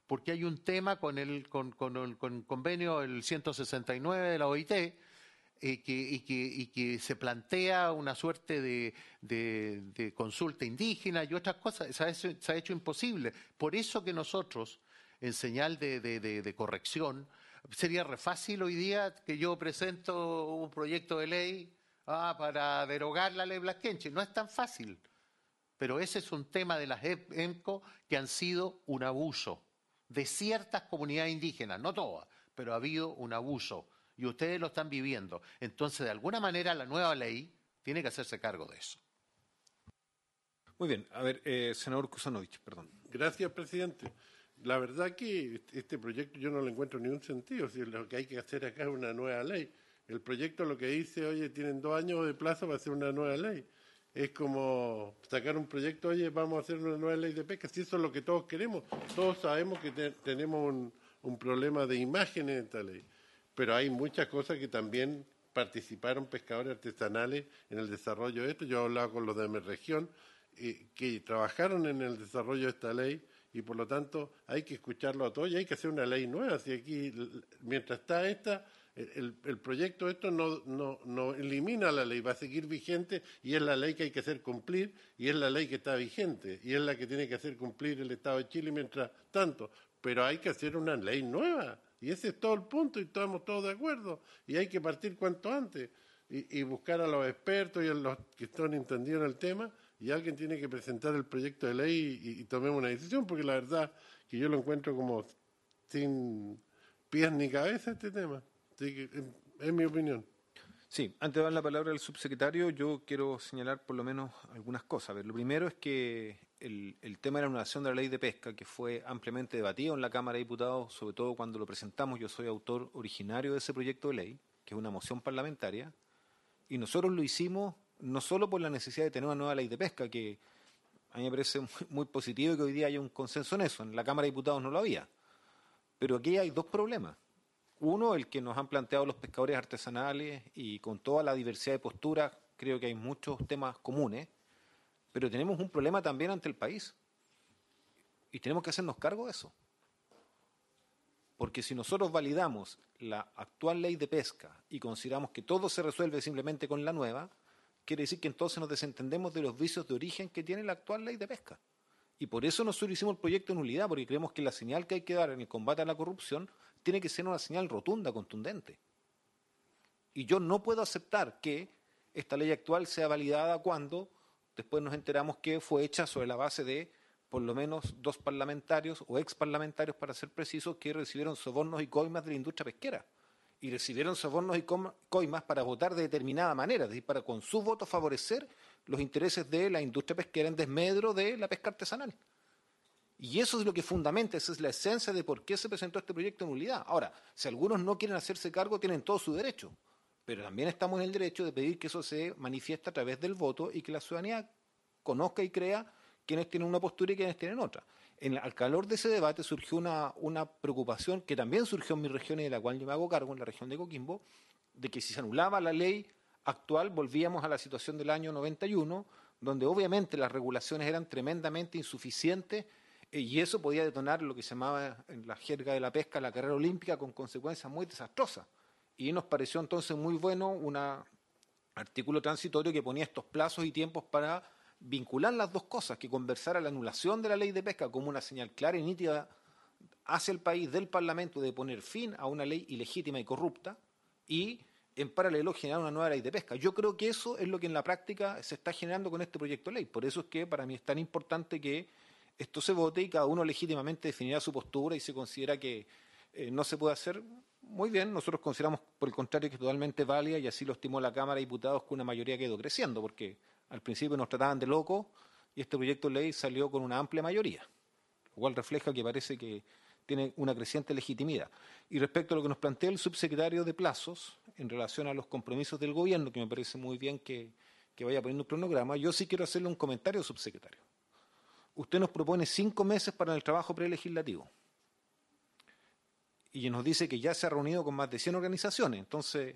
Porque hay un tema con el, con, el, con el convenio el 169 de la OIT que, y, que, que se plantea una suerte de, de- consulta indígena y otras cosas. Se ha, hecho, imposible. Por eso que nosotros, en señal de corrección, sería re fácil hoy día que yo presento un proyecto de ley ah, para derogar la ley Blasquenche. No es tan fácil. Pero ese es un tema de las E- EMCO que han sido un abuso de ciertas comunidades indígenas, no todas, pero ha habido un abuso y ustedes lo están viviendo. Entonces, de alguna manera, la nueva ley tiene que hacerse cargo de eso. Muy bien, a ver, eh, senador Kusanovich, perdón. Gracias, presidente. La verdad que este proyecto yo no le encuentro ningún sentido. Si lo que hay que hacer acá es una nueva ley. El proyecto lo que dice, oye, tienen dos años de plazo para hacer una nueva ley. Es como sacar un proyecto, oye, vamos a hacer una nueva ley de pesca. Si eso es lo que todos queremos. Todos sabemos que te- tenemos un, un problema de imagen en esta ley. Pero hay muchas cosas que también participaron pescadores artesanales en el desarrollo de esto. Yo he hablado con los de mi región eh, que trabajaron en el desarrollo de esta ley y por lo tanto hay que escucharlo a todos y hay que hacer una ley nueva. Si aquí, mientras está esta, el, proyecto esto no, no, no elimina la ley, va a seguir vigente y es la ley que hay que hacer cumplir y es la ley que está vigente y es la que tiene que hacer cumplir el Estado de Chile mientras tanto. Pero hay que hacer una ley nueva y ese es todo el punto y estamos todos de acuerdo y hay que partir cuanto antes y, buscar a los expertos y a los que están entendidos en el tema y alguien tiene que presentar el proyecto de ley y, y tomemos una decisión, porque la verdad que yo lo encuentro como sin pies ni cabeza este tema. Así es mi opinión. Sí, antes de dar la palabra al subsecretario, yo quiero señalar por lo menos algunas cosas. A ver, lo primero es que el, el tema de la anulación de la ley de pesca, que fue ampliamente debatido en la Cámara de Diputados, sobre todo cuando lo presentamos, yo soy autor originario de ese proyecto de ley, que es una moción parlamentaria, y nosotros lo hicimos no solo por la necesidad de tener una nueva ley de pesca, que a mí me parece <laughs> muy, muy positivo que hoy día haya un consenso en eso, en la Cámara de Diputados no lo había. Pero aquí hay dos problemas. Uno, el que nos han planteado los pescadores artesanales y con toda la diversidad de posturas, creo que hay muchos temas comunes, pero tenemos un problema también ante el país. Y tenemos que hacernos cargo de eso. Porque si nosotros validamos la actual ley de pesca y consideramos que todo se resuelve simplemente con la nueva, quiere decir que entonces nos desentendemos de los vicios de origen que tiene la actual ley de pesca. Y por eso nosotros hicimos el proyecto de nulidad, porque creemos que la señal que hay que dar en el combate a la corrupción tiene que ser una señal rotunda, contundente. Y yo no puedo aceptar que esta ley actual sea validada cuando después nos enteramos que fue hecha sobre la base de por lo menos dos parlamentarios o ex parlamentarios, para ser precisos, que recibieron sobornos y coimas de la industria pesquera. Y recibieron sobornos y coimas para votar de determinada manera, es decir, para con su voto favorecer los intereses de la industria pesquera en desmedro de la pesca artesanal. Y eso es lo que fundamenta, esa es la esencia de por qué se presentó este proyecto de nulidad. Ahora, si algunos no quieren hacerse cargo, tienen todo su derecho, pero también estamos en el derecho de pedir que eso se manifieste a través del voto y que la ciudadanía conozca y crea quienes tienen una postura y quienes tienen otra. Al calor de ese debate surgió una, una preocupación que también surgió en mi región y de la cual yo me hago cargo, en la región de Coquimbo, de que si se anulaba la ley actual volvíamos a la situación del año 91, donde obviamente las regulaciones eran tremendamente insuficientes eh, y eso podía detonar lo que se llamaba en la jerga de la pesca la carrera olímpica con consecuencias muy desastrosas. Y nos pareció entonces muy bueno un artículo transitorio que ponía estos plazos y tiempos para vincular las dos cosas, que conversara la anulación de la ley de pesca como una señal clara y nítida hacia el país del Parlamento de poner fin a una ley ilegítima y corrupta y en paralelo generar una nueva ley de pesca. Yo creo que eso es lo que en la práctica se está generando con este proyecto de ley. Por eso es que para mí es tan importante que esto se vote y cada uno legítimamente definirá su postura y se considera que eh, no se puede hacer. Muy bien, nosotros consideramos por el contrario que es totalmente válida y así lo estimó la Cámara de Diputados que una mayoría quedó creciendo, porque al principio nos trataban de locos y este proyecto de ley salió con una amplia mayoría, lo cual refleja que parece que tiene una creciente legitimidad. Y respecto a lo que nos plantea el subsecretario de plazos en relación a los compromisos del gobierno, que me parece muy bien que, que vaya poniendo un cronograma, yo sí quiero hacerle un comentario, subsecretario. Usted nos propone cinco meses para el trabajo prelegislativo y nos dice que ya se ha reunido con más de 100 organizaciones. Entonces,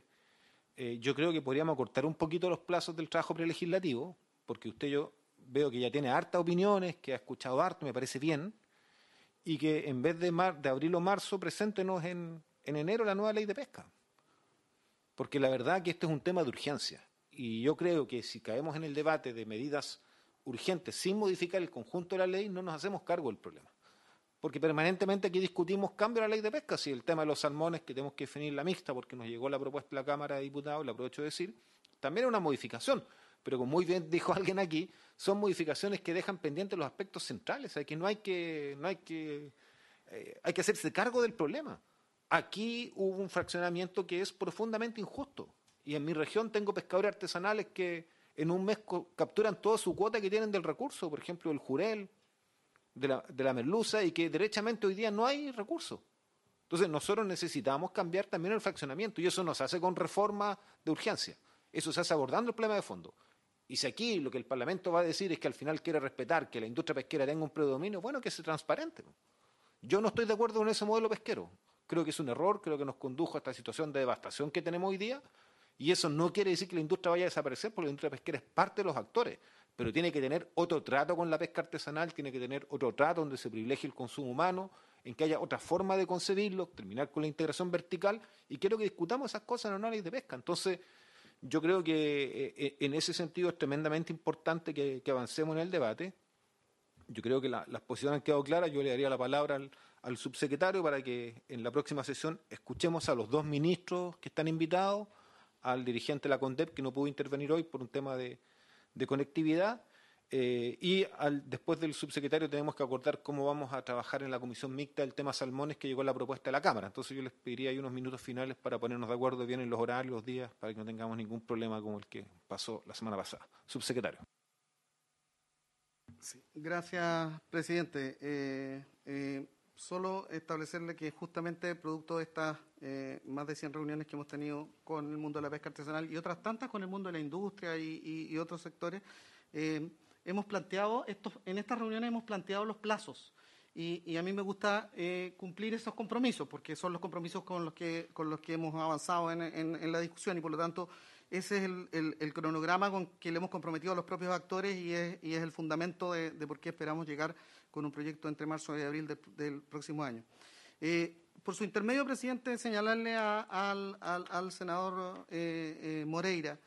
eh, yo creo que podríamos acortar un poquito los plazos del trabajo prelegislativo, porque usted yo veo que ya tiene hartas opiniones, que ha escuchado harto, me parece bien, y que en vez de, abril o marzo, preséntenos en, en enero la nueva ley de pesca. Porque la verdad que este es un tema de urgencia. Y yo creo que si caemos en el debate de medidas urgentes sin modificar el conjunto de la ley, no nos hacemos cargo del problema porque permanentemente aquí discutimos cambio a la ley de pesca, si el tema de los salmones que tenemos que definir la mixta, porque nos llegó la propuesta de la Cámara de Diputados, le aprovecho de decir, también es una modificación, pero como muy bien <laughs> dijo alguien aquí, son modificaciones que dejan pendientes los aspectos centrales, hay que no hay que, no hay que, eh, hay que hacerse cargo del problema. Aquí hubo un fraccionamiento que es profundamente injusto, y en mi región tengo pescadores artesanales que en un mes capturan toda su cuota que tienen del recurso, por ejemplo el jurel, de la, de la merluza y que derechamente hoy día no hay recursos. Entonces nosotros necesitamos cambiar también el fraccionamiento y eso no se hace con reforma de urgencia, eso se hace abordando el problema de fondo. Y si aquí lo que el Parlamento va a decir es que al final quiere respetar que la industria pesquera tenga un predominio, bueno, que sea transparente. Yo no estoy de acuerdo con ese modelo pesquero. Creo que es un error, creo que nos condujo a esta situación de devastación que tenemos hoy día. Y eso no quiere decir que la industria vaya a desaparecer, porque la industria pesquera es parte de los actores pero tiene que tener otro trato con la pesca artesanal, tiene que tener otro trato donde se privilegie el consumo humano, en que haya otra forma de concebirlo, terminar con la integración vertical, y quiero que discutamos esas cosas en análisis de pesca. Entonces, yo creo que eh, eh, en ese sentido es tremendamente importante que, avancemos en el debate. Yo creo que las posiciones han quedado claras. Yo le daría la palabra al, al subsecretario para que en la próxima sesión escuchemos a los dos ministros que están invitados, al dirigente de la CONDEP que no pudo intervenir hoy por un tema de, de conectividad. Eh, y al, después del subsecretario tenemos que acordar cómo vamos a trabajar en la comisión mixta el tema salmones que llegó a la propuesta de la Cámara. Entonces yo les pediría ahí unos minutos finales para ponernos de acuerdo bien en los horarios, los días, para que no tengamos ningún problema como el que pasó la semana pasada. Subsecretario. gracias, presidente. Eh, eh, solo establecerle que justamente producto de estas eh, más de 100 reuniones que hemos tenido con el mundo de la pesca artesanal y otras tantas con el mundo de la industria y, otros sectores, eh, hemos planteado, estos, en estas reuniones hemos planteado los plazos. Y, a mí me gusta eh, cumplir esos compromisos, porque son los compromisos con los que, con los que hemos avanzado en, la discusión y por lo tanto ese es el, cronograma con que le hemos comprometido a los propios actores y es, y es el fundamento de, por qué esperamos llegar con un proyecto entre marzo y abril del próximo año. Eh, por su intermedio, presidente, señalarle al, senador eh, eh, Moreira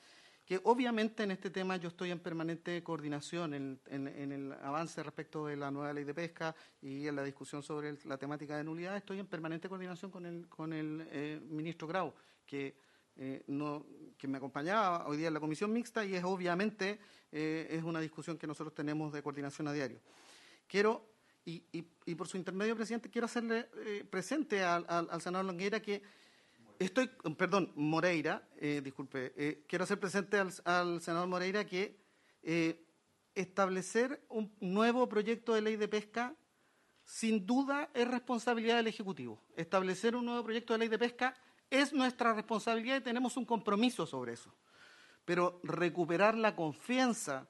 que obviamente en este tema yo estoy en permanente coordinación en, el avance respecto de la nueva ley de pesca y en la discusión sobre la temática de nulidad, estoy en permanente coordinación con el, con el ministro Grau, que, me acompañaba hoy día en la comisión mixta y es obviamente es una discusión que nosotros tenemos de coordinación a diario. Quiero, y, y- por su intermedio, presidente, quiero hacerle eh, presente al senador Longueira que estoy, perdón, Moreira, eh, disculpe, eh, quiero hacer presente al, al senador Moreira que eh, establecer un nuevo proyecto de ley de pesca sin duda es responsabilidad del Ejecutivo. Establecer un nuevo proyecto de ley de pesca es nuestra responsabilidad y tenemos un compromiso sobre eso. Pero recuperar la confianza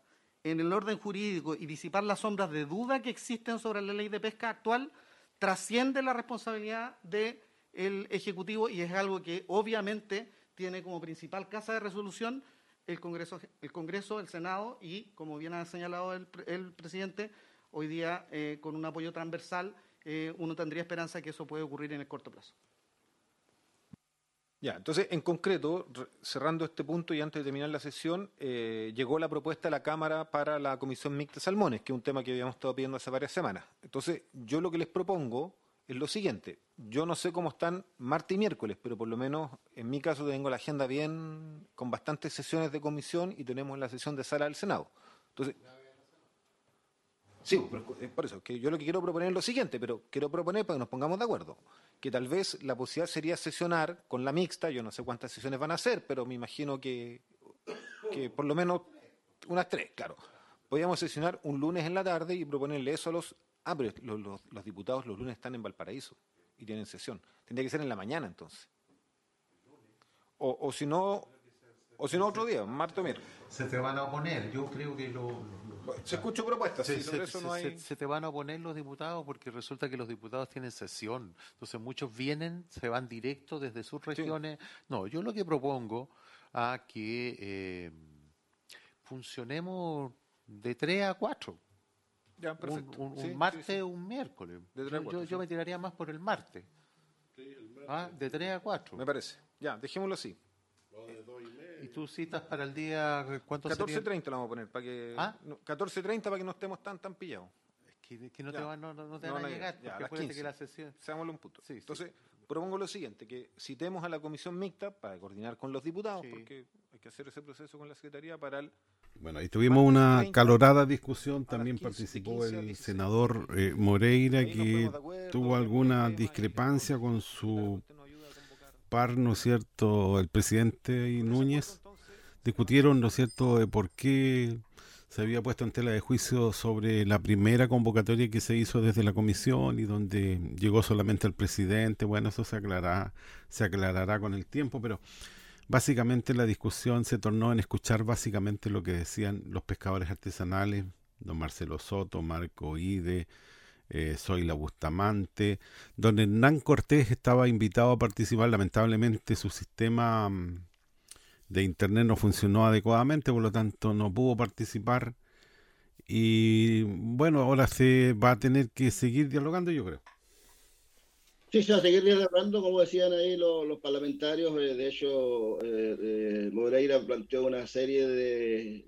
en el orden jurídico y disipar las sombras de duda que existen sobre la ley de pesca actual trasciende la responsabilidad del Ejecutivo y es algo que obviamente tiene como principal casa de resolución el Congreso, el, Congreso, el Senado y, como bien ha señalado el, pre- el presidente, hoy día eh, con un apoyo transversal eh, uno tendría esperanza que eso puede ocurrir en el corto plazo. Ya, entonces, en concreto, re- cerrando este punto y antes de terminar la sesión, eh, llegó la propuesta de la Cámara para la Comisión Mixta Salmones, que es un tema que habíamos estado pidiendo hace varias semanas. Entonces, yo lo que les propongo es lo siguiente. Yo no sé cómo están martes y miércoles, pero por lo menos en mi caso tengo la agenda bien, con bastantes sesiones de comisión y tenemos la sesión de sala del Senado. Entonces, Sí, es por eso, que yo lo que quiero proponer es lo siguiente, pero quiero proponer para que nos pongamos de acuerdo, que tal vez la posibilidad sería sesionar con la mixta, yo no sé cuántas sesiones van a hacer, pero me imagino que, que por lo menos unas tres, claro. Podríamos sesionar un lunes en la tarde y proponerle eso a los... Ah, pero los, los- diputados los lunes están en Valparaíso y tienen sesión. Tendría que ser en la mañana entonces. O, o si no, o si no otro día, martes o. Se te van a oponer, yo creo que lo- Se escuchó propuestas, Se, sí, sobre se- eso se- no hay... se- se te van a oponer los diputados porque resulta que los diputados tienen sesión. Entonces muchos vienen, se van directo desde sus regiones. No, yo lo que propongo a que eh, funcionemos de 3 a 4. Ya, Un, perfecto. un- un Sí, sí, martes sí. o un miércoles. De tres a yo, cuatro, yo- yo sí. me tiraría más por el martes. Ah, de 3 a 4. Me parece. Ya, dejémoslo así. ¿Y tú citas para el día cuánto 14.30 lo vamos a poner, para que... ¿Ah? no, 14.30 para que no estemos tan tan pillados. Que, que no Ya. te van, no, no- te No, van a llegar, ya, porque a 15. que la sesión... Seámoslo un punto. Entonces, propongo lo siguiente, que citemos a la comisión mixta para coordinar con los diputados, porque hay que hacer ese proceso con la Secretaría para el... Bueno, ahí tuvimos una calorada discusión, también participó el senador eh, Moreira, que tuvo alguna discrepancia con su par, ¿no es cierto?, el presidente y Núñez. Discutieron, ¿no es cierto?, de por qué se había puesto en tela de juicio sobre la primera convocatoria que se hizo desde la comisión y donde llegó solamente el presidente. Bueno, eso se aclarará, se aclarará con el tiempo, pero básicamente la discusión se tornó en escuchar básicamente lo que decían los pescadores artesanales, don Marcelo Soto, Marco Ide, eh, Zoila Bustamante, donde Hernán Cortés estaba invitado a participar. Lamentablemente su sistema mm, de internet no funcionó adecuadamente, por lo tanto no pudo participar. Y bueno, ahora se va a tener que seguir dialogando, yo creo. Sí, se va a seguir dialogando, como decían ahí los, parlamentarios. eh, de hecho, eh, eh, Moreira planteó una serie de,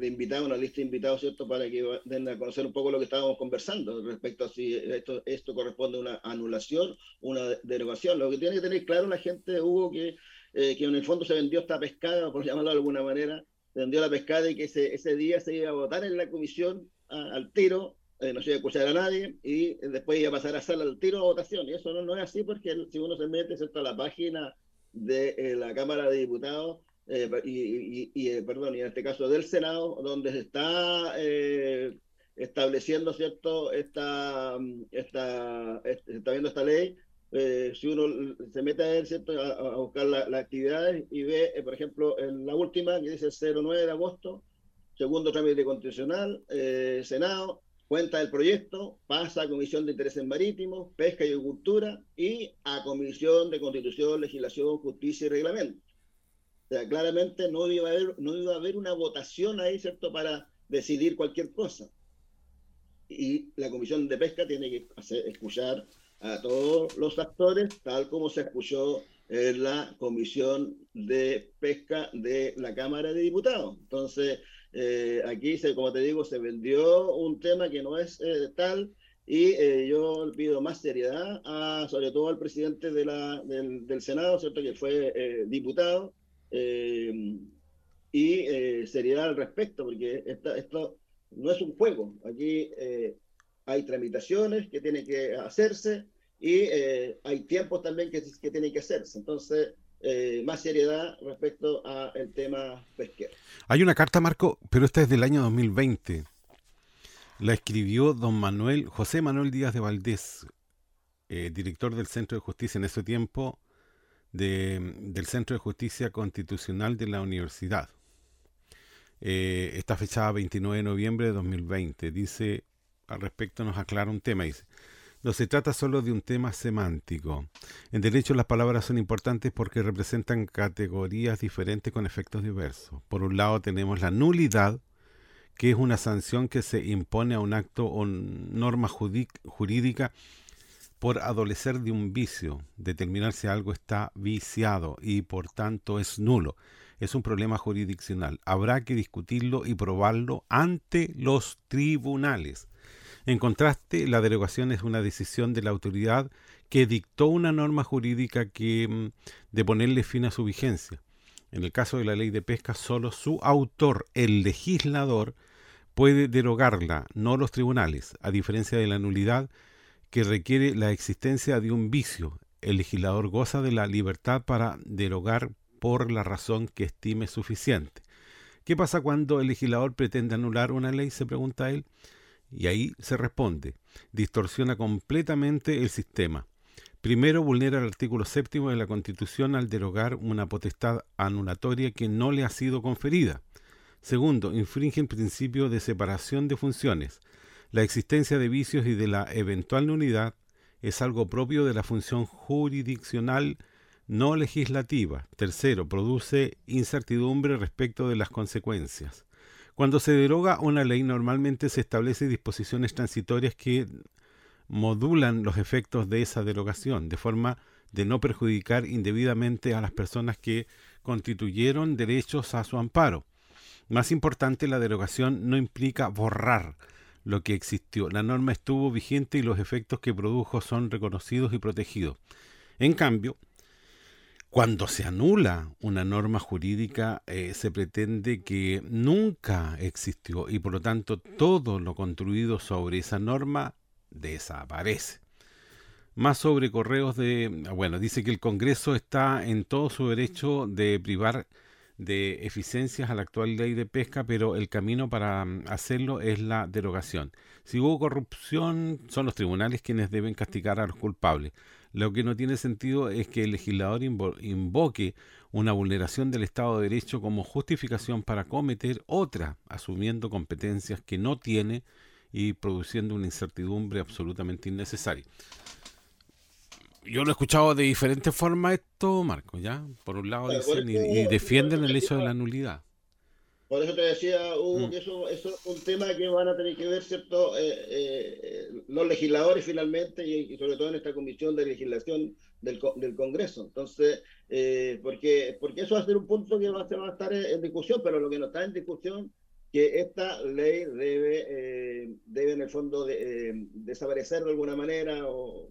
invitados, una lista de invitados, ¿cierto?, para que den a conocer un poco lo que estábamos conversando respecto a si esto, esto corresponde a una anulación, una derogación. Lo que tiene que tener claro la gente, Hugo, que, en el fondo se vendió esta pescada, por llamarlo de alguna manera, se vendió la pescada y que ese, ese día se iba a votar en la comisión al tiro, eh, no se iba a escuchar a nadie y después iba a pasar a sala al tiro a votación. Y eso no, no es así porque si uno se mete ¿cierto? a la página de eh, la Cámara de Diputados eh, y, y- y, eh, perdón, y en este caso del Senado, donde se está eh, estableciendo cierto esta, esta, este- se está viendo esta ley, eh, si uno se mete a ver, ¿cierto? a, a buscar la- las actividades y ve, por ejemplo, en la última que dice el 09 de agosto, segundo trámite constitucional, Senado, cuenta del proyecto, pasa a Comisión de Intereses Marítimos, Pesca y Agricultura y a Comisión de Constitución, Legislación, Justicia y Reglamento. O sea, claramente no iba a haber, no iba a haber una votación ahí, ¿cierto?, para decidir cualquier cosa. Y la Comisión de Pesca tiene que hacer, escuchar a todos los actores, tal como se escuchó en la Comisión de Pesca de la Cámara de Diputados. Entonces, eh, aquí, se, como te digo, se vendió un tema que no es eh, tal y eh, yo pido más seriedad, a, sobre todo al presidente de la, del, del Senado, ¿cierto? que fue eh, diputado, eh, y eh, seriedad al respecto, porque esta, esto no es un juego. Aquí hay tramitaciones que tienen que hacerse y hay tiempos también que, que tienen que hacerse. Entonces, eh, más seriedad respecto al tema pesquero. Hay una carta, Marco, pero esta es del año 2020. La escribió don Manuel, José Manuel Díaz de Valdés, eh, director del Centro de Justicia en ese tiempo, de- del Centro de Justicia Constitucional de la Universidad. Eh, está fechada 29 de noviembre de 2020. Dice, al respecto nos aclara un tema, dice, no se trata solo de un tema semántico. En derecho las palabras son importantes porque representan categorías diferentes con efectos diversos. Por un lado tenemos la nulidad, que es una sanción que se impone a un acto o norma jurídica por adolecer de un vicio, determinar si algo está viciado y por tanto es nulo. Es un problema jurisdiccional. Habrá que discutirlo y probarlo ante los tribunales. En contraste, la derogación es una decisión de la autoridad que dictó una norma jurídica que mm, de ponerle fin a su vigencia. En el caso de la ley de pesca, solo su autor, el legislador, puede derogarla, no los tribunales, a diferencia de la nulidad que requiere la existencia de un vicio. El legislador goza de la libertad para derogar por la razón que estime suficiente. ¿Qué pasa cuando el legislador pretende anular una ley? Se pregunta él. Y ahí se responde, distorsiona completamente el sistema. Primero, vulnera el artículo séptimo de la Constitución al derogar una potestad anulatoria que no le ha sido conferida. Segundo, infringe el principio de separación de funciones. La existencia de vicios y de la eventual nulidad es algo propio de la función jurisdiccional no legislativa. Tercero, produce incertidumbre respecto de las consecuencias. Cuando se deroga una ley normalmente se establecen disposiciones transitorias que modulan los efectos de esa derogación, de forma de no perjudicar indebidamente a las personas que constituyeron derechos a su amparo. Más importante, la derogación no implica borrar lo que existió. La norma estuvo vigente y los efectos que produjo son reconocidos y protegidos. En cambio, cuando se anula una norma jurídica, eh, se pretende que nunca existió y por lo tanto todo lo construido sobre esa norma desaparece. Más sobre correos de... Bueno, dice que el Congreso está en todo su derecho de privar de eficiencias a la actual ley de pesca, pero el camino para mm, hacerlo es la derogación. Si hubo corrupción, son los tribunales quienes deben castigar a los culpables. Lo que no tiene sentido es que el legislador invo- invoque una vulneración del Estado de Derecho como justificación para cometer otra, asumiendo competencias que no tiene y produciendo una incertidumbre absolutamente innecesaria. Yo lo he escuchado de diferentes formas esto, Marco, ¿ya? Por un lado Claro, dicen y, eso- y defienden el hecho de la nulidad. Por eso te decía, Hugo, Mm. que eso, eso es un tema que van a tener que ver, ¿cierto? Eh, eh, eh, los legisladores finalmente y, y sobre todo en esta comisión de legislación del, del Congreso. Entonces, eh, porque, porque eso va a ser un punto que va, a- se va a estar en, en discusión, pero lo que no está en discusión que esta ley debe, eh, debe en el fondo de- eh, desaparecer de alguna manera o-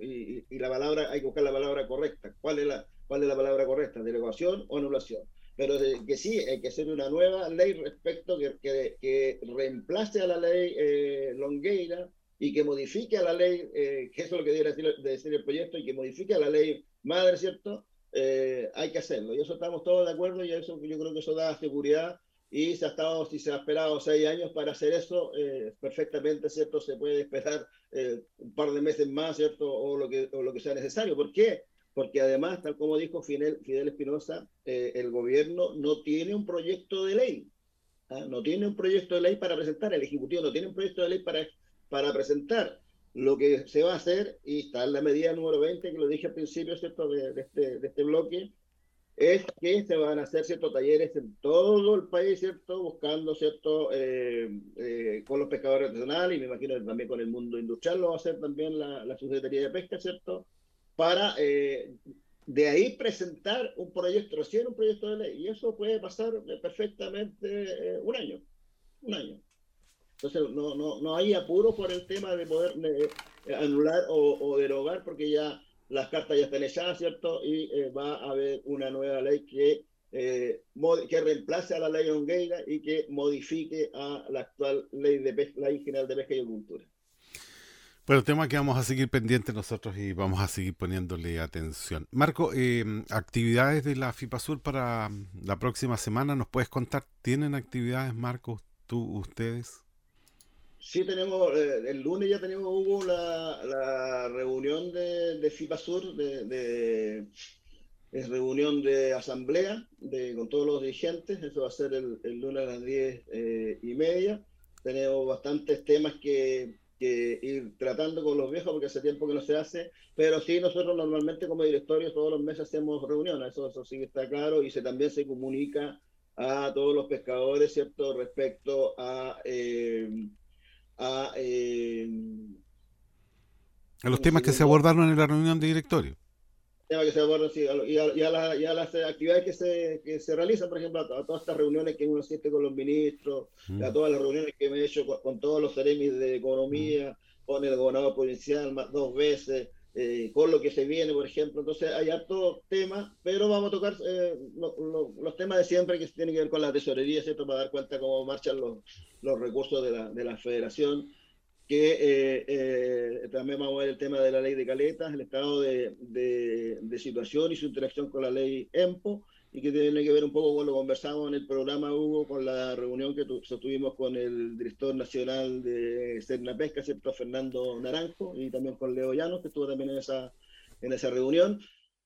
y, y- la palabra, hay que buscar la palabra correcta. ¿Cuál es la, cuál es la palabra correcta? ¿Derogación o anulación? Pero de- que sí, hay que hacer una nueva ley respecto que, que, que reemplace a la ley eh, Longueira y que modifique a la ley, eh, que eso es lo que debería decir, decir el proyecto, y que modifique a la ley madre, ¿cierto? Eh, hay que hacerlo. Y eso estamos todos de acuerdo y eso yo creo que eso da seguridad y se ha estado, si se ha esperado seis años para hacer eso, eh, perfectamente, ¿cierto? Se puede esperar eh, un par de meses más, ¿cierto? O lo que, o lo que sea necesario. ¿Por qué? Porque además, tal como dijo Fidel, Fidel Espinosa, eh, el gobierno no tiene un proyecto de ley. ¿ah? No tiene un proyecto de ley para presentar, el Ejecutivo no tiene un proyecto de ley para, para presentar. Lo que se va a hacer, y está en la medida número 20, que lo dije al principio, ¿cierto? De, de este, de este bloque, es que se van a hacer ciertos talleres en todo el país, ¿cierto? Buscando, ¿cierto? Eh, eh, con los pescadores artesanales y me imagino que también con el mundo industrial lo va a hacer también la, la Secretaría de Pesca, ¿cierto? Para eh, de ahí presentar un proyecto, recién un proyecto de ley, y eso puede pasar eh, perfectamente eh, un año, un año. Entonces, no, no, no hay apuro por el tema de poder anular o, o derogar, porque ya las cartas ya están echadas, ¿cierto? Y eh, va a haber una nueva ley que, eh, que reemplace a la ley Ongueira y que modifique a la actual ley, de pesca, ley general de pesca y agricultura. Bueno, tema que vamos a seguir pendientes nosotros y vamos a seguir poniéndole atención. Marco, eh, actividades de la FIPASUR para la próxima semana, ¿nos puedes contar? ¿Tienen actividades, Marco, tú, ustedes? Sí, tenemos, eh, el lunes ya tenemos, Hugo, la, la reunión de, de FIPASUR, de, de- reunión de asamblea de, con todos los dirigentes, eso va a ser el, el lunes a las diez eh, y media. Tenemos bastantes temas que, que ir tratando con los viejos porque hace tiempo que no se hace, pero sí nosotros normalmente como directorio todos los meses hacemos reuniones, eso, eso sí está claro y se, también se comunica a todos los pescadores, ¿cierto?, respecto a... eh, a eh, A los temas que se abordaron en la reunión de directorio. que se abordan, sí, y, a, y a la- y a las actividades que se, que se realizan, por ejemplo, a, a todas estas reuniones que uno asiste con los ministros, Mm. a todas las reuniones que me he hecho con, con todos los seremis de economía, con el gobernador provincial más, dos veces, eh, con lo que se viene, por ejemplo. Entonces hay harto tema, pero vamos a tocar eh, lo- lo- los temas de siempre que tienen que ver con la tesorería, ¿cierto? Para dar cuenta cómo marchan los, los recursos de la, de la federación que eh, eh, también vamos a ver el tema de la ley de caletas, el estado de, de- de situación y su interacción con la ley EMPO, y que tiene que ver un poco con lo conversamos en el programa, Hugo, con la reunión que tu- sostuvimos con el director nacional de Serna Pesca, ¿cierto? Fernando Naranjo, y también con Leo Llanos, que estuvo también en esa, en esa reunión.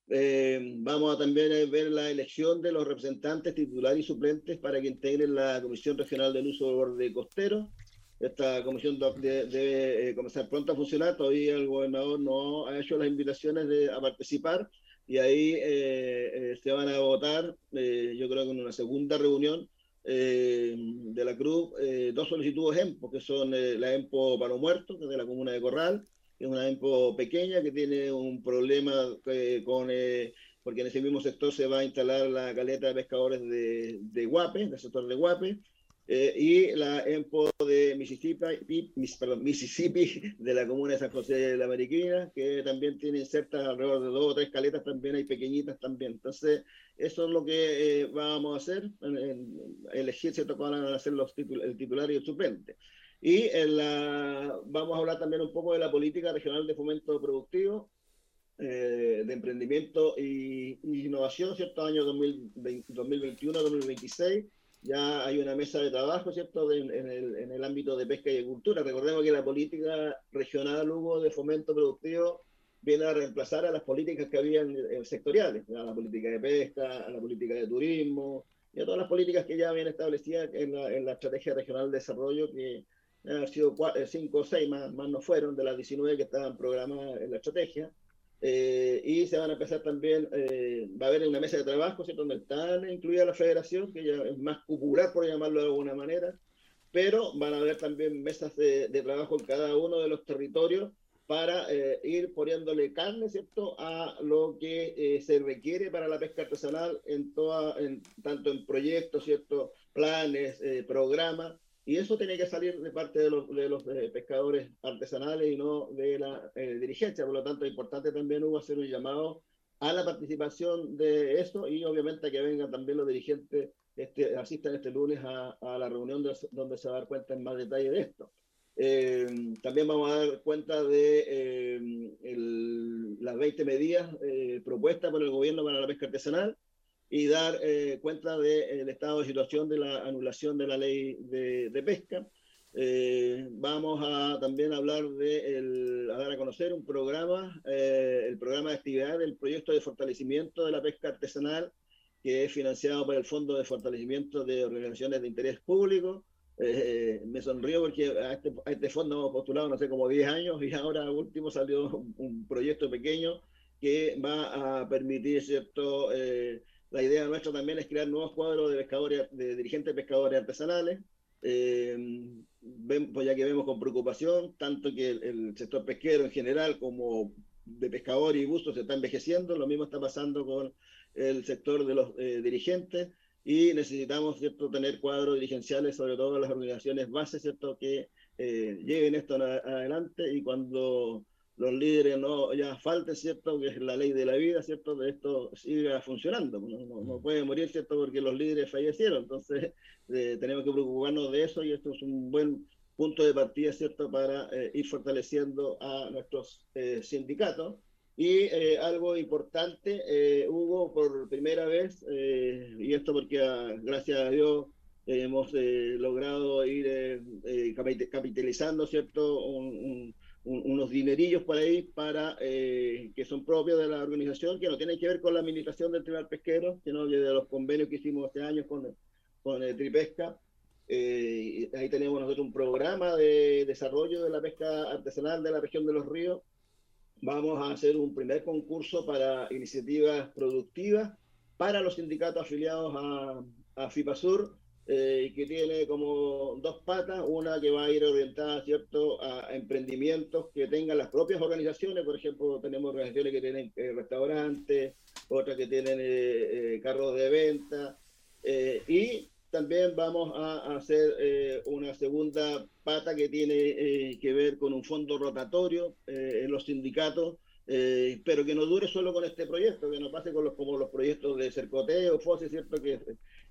Eh, vamos a también eh, ver la elección de los representantes titulares y suplentes para que integren la Comisión Regional del Uso del Borde Costero. Esta comisión do- de- debe eh, comenzar pronto a funcionar. Todavía el gobernador no ha hecho las invitaciones de, a participar y ahí eh, eh, se van a votar, eh, yo creo que en una segunda reunión eh, de la Cruz, dos solicitudes EMPO, que son la EMPO Palo Muerto, que es de la comuna de Corral, que es una EMPO pequeña que tiene un problema con... porque en ese mismo sector se va a instalar la caleta de pescadores de, de Guape, del sector de Guape, eh, y la EMPO de Mississippi, pi- mis- perdón, Mississippi, de la comuna de San José de la Mariquina, que también tiene insertas alrededor de dos o tres caletas, también hay pequeñitas también. Entonces, eso es lo que eh, vamos a hacer, en- en- elegir cierto cuál van a ser los titul- el titular y el suplente. Y en la, vamos a hablar también un poco de la política regional de fomento productivo, eh, de emprendimiento y, y innovación, ¿cierto? Año 2021-2026. Ya hay una mesa de trabajo, ¿cierto? De- en, el, en el ámbito de pesca y agricultura. Recordemos que la política regional, Hugo, de fomento productivo viene a reemplazar a las políticas que habían eh, sectoriales, a la política de pesca, a la política de turismo y a todas las políticas que ya habían establecidas en la, en la Estrategia Regional de Desarrollo, que han sido cua- eh, cinco o seis, más, más no fueron, de las 19 que estaban programadas en la estrategia. Eh, y se van a empezar también, eh, va a haber una mesa de trabajo, ¿cierto? Donde están incluida la federación, que ya es más popular, por llamarlo de alguna manera, pero van a haber también mesas de, de trabajo en cada uno de los territorios para eh, ir poniéndole carne, ¿cierto?, a lo que eh, se requiere para la pesca artesanal en toda, en, tanto en proyectos, ¿cierto?, planes, programas, y eso tiene que salir de parte de los, de los eh, pescadores artesanales y no de la eh, dirigencia. Por lo tanto, es importante también hubo hacer un llamado a la participación de eso y obviamente que vengan también los dirigentes, este, asistan este lunes a, a la reunión de- donde se va a dar cuenta en más detalle de esto. Eh, también vamos a dar cuenta de eh, el- las 20 medidas eh, propuestas por el gobierno para la pesca artesanal y dar eh, cuenta del estado de situación de la anulación de la ley de, de pesca. Eh, vamos a también hablar de el- a dar a conocer un programa, eh, el programa de actividad del proyecto de fortalecimiento de la pesca artesanal, que es financiado por el Fondo de Fortalecimiento de Organizaciones de Interés Público. Eh, me sonrío porque a este, a este fondo hemos postulado no sé como 10 años y ahora último salió un, un proyecto pequeño que va a permitir cierto eh, la idea nuestra también es crear nuevos cuadros de pescadores, de dirigentes pescadores artesanales. Eh, pues ya que vemos con preocupación tanto que el, el sector pesquero en general como de pescadores y bustos se está envejeciendo, lo mismo está pasando con el sector de los eh, dirigentes. Y necesitamos cierto tener cuadros dirigenciales sobre todo las organizaciones bases cierto que eh, lleven esto adelante. Y cuando los líderes no ya falten cierto que es la ley de la vida cierto de esto siga funcionando no, no- no puede morir cierto porque los líderes fallecieron entonces eh, tenemos que preocuparnos de eso y esto es un buen punto de partida cierto para eh, ir fortaleciendo a nuestros eh, sindicatos. Y eh, algo importante, eh, Hugo, por primera vez, eh, y esto porque ah, gracias a Dios hemos logrado ir capit- capitalizando, ¿cierto? Un- un- un- unos dinerillos por ahí para eh, que son propios de la organización, que no tienen que ver con la administración del Tribunal Pesquero, sino de los convenios que hicimos hace años con, con eh, Tripesca. Eh, ahí tenemos nosotros un programa de desarrollo de la pesca artesanal de la región de los ríos, vamos a hacer un primer concurso para iniciativas productivas para los sindicatos afiliados a, a FIPASUR, eh, que tiene como dos patas, una que va a ir orientada ¿cierto? a emprendimientos que tengan las propias organizaciones, por ejemplo, tenemos organizaciones que tienen eh, restaurantes, otras que tienen eh, eh, carros de venta, eh, y también vamos a hacer eh, una segunda pata que tiene que ver con un fondo rotatorio en los sindicatos, eh, pero que no dure solo con este proyecto, que no pase con los, como los proyectos de Cercoteo, FOSE, ¿cierto? Que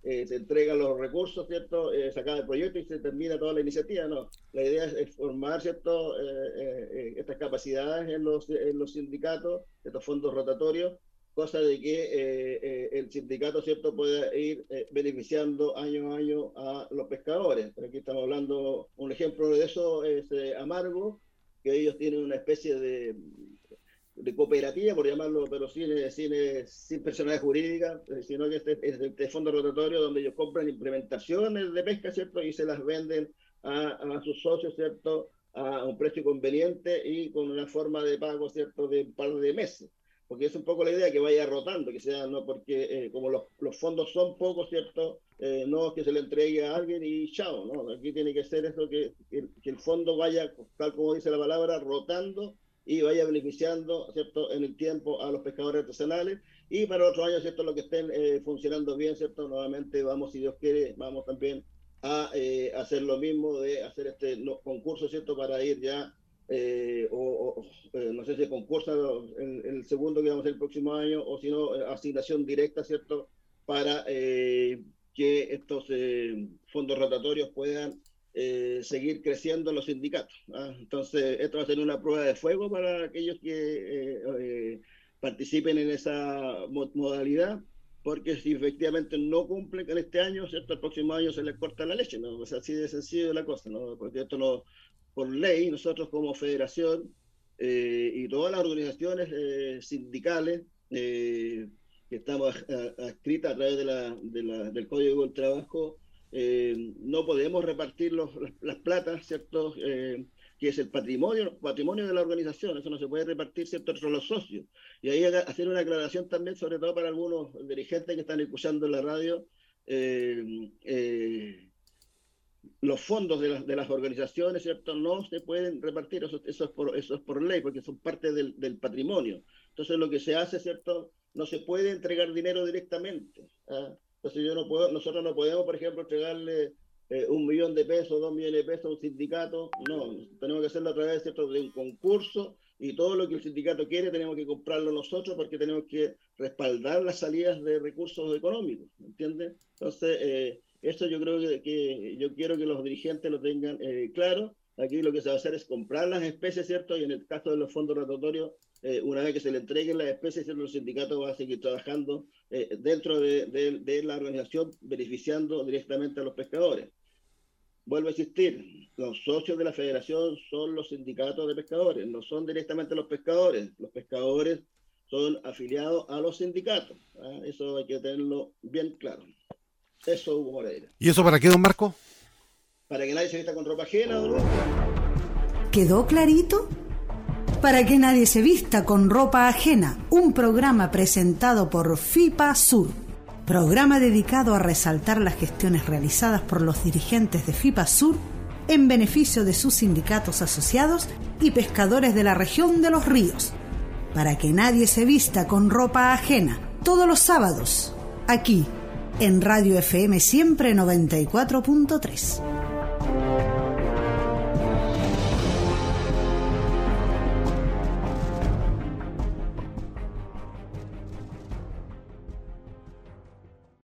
eh, se entregan los recursos, ¿cierto? Eh, se acaba el proyecto y se termina toda la iniciativa, no. La idea es, es formar, ¿cierto? Eh, eh, eh, estas capacidades en los, en los sindicatos, estos fondos rotatorios, cosa de que eh, el sindicato cierto pueda ir beneficiando año a año a los pescadores. Aquí estamos hablando, un ejemplo de eso es Amargo, que ellos tienen una especie de, de cooperativa, por llamarlo, pero sin, sin, sin personalidad jurídica, eh, sino que este es este fondo rotatorio donde ellos compran implementaciones de pesca, ¿cierto? Y se las venden a, a sus socios, ¿cierto? A un precio conveniente y con una forma de pago, ¿cierto? De un par de meses porque es un poco la idea que vaya rotando, que sea, no porque eh, como los, los fondos son pocos, ¿cierto? Eh, no es que se le entregue a alguien y chao, ¿no? Aquí tiene que ser eso, que, que, que el fondo vaya, tal como dice la palabra, rotando y vaya beneficiando, ¿cierto? En el tiempo a los pescadores artesanales y para otros años, ¿cierto? Lo que estén eh, funcionando bien, ¿cierto? Nuevamente vamos, si Dios quiere, vamos también a eh, hacer lo mismo de hacer este no, concurso, ¿cierto? Para ir ya eh, o, o eh, no sé si concursa el, el, segundo que vamos a hacer el próximo año, o si no, asignación directa, ¿cierto? Para eh, que estos eh, fondos rotatorios puedan eh, seguir creciendo en los sindicatos. ¿ah? Entonces, esto va a ser una prueba de fuego para aquellos que participen en esa mo modalidad, porque si efectivamente no cumplen con este año, ¿cierto? El próximo año se les corta la leche, ¿no? Sea, así de sencillo la cosa, ¿no? Porque esto no por ley, nosotros como federación eh, y todas las organizaciones eh, sindicales eh, que estamos adscritas a, a través de la, de la, del Código del Trabajo, no podemos repartir los, las, las, platas, ¿cierto? que es el patrimonio, patrimonio de la organización, eso no se puede repartir, ¿cierto?, entre los socios. Y ahí hacer una aclaración también, sobre todo para algunos dirigentes que están escuchando en la radio, los fondos de, las de las organizaciones, ¿cierto? No se pueden repartir, eso, eso, es, por, eso es por ley, porque son parte del, del, patrimonio. Entonces lo que se hace, ¿cierto? No se puede entregar dinero directamente. ¿ah? Entonces yo no puedo, nosotros no podemos, por ejemplo, entregarle eh, un millón de pesos, dos millones de pesos a un sindicato. No, tenemos que hacerlo a través, ¿cierto? De un concurso y todo lo que el sindicato quiere tenemos que comprarlo nosotros porque tenemos que respaldar las salidas de recursos económicos, ¿entiendes? Entonces, eh, esto yo creo que, yo quiero que los dirigentes lo tengan eh, claro. Aquí lo que se va a hacer es comprar las especies, ¿cierto? Y en el caso de los fondos rotatorios, eh, una vez que se le entreguen las especies, los sindicatos van a seguir trabajando eh, dentro de, de, de, la organización, beneficiando directamente a los pescadores. Vuelvo a insistir, los socios de la federación son los sindicatos de pescadores, no son directamente los pescadores. Los pescadores son afiliados a los sindicatos. ¿ah? Eso hay que tenerlo bien claro. Eso, Hugo Moreira. ¿Y eso para qué, don Marco? Para que nadie se vista con ropa ajena, don ¿Quedó clarito? Para que nadie se vista con ropa ajena, un programa presentado por FIPA Sur, programa dedicado a resaltar las gestiones realizadas por los dirigentes de FIPA Sur en beneficio de sus sindicatos asociados y pescadores de la región de los ríos. para que nadie se vista con ropa ajena. Todos los sábados, aquí, en Radio FM Siempre 94.3.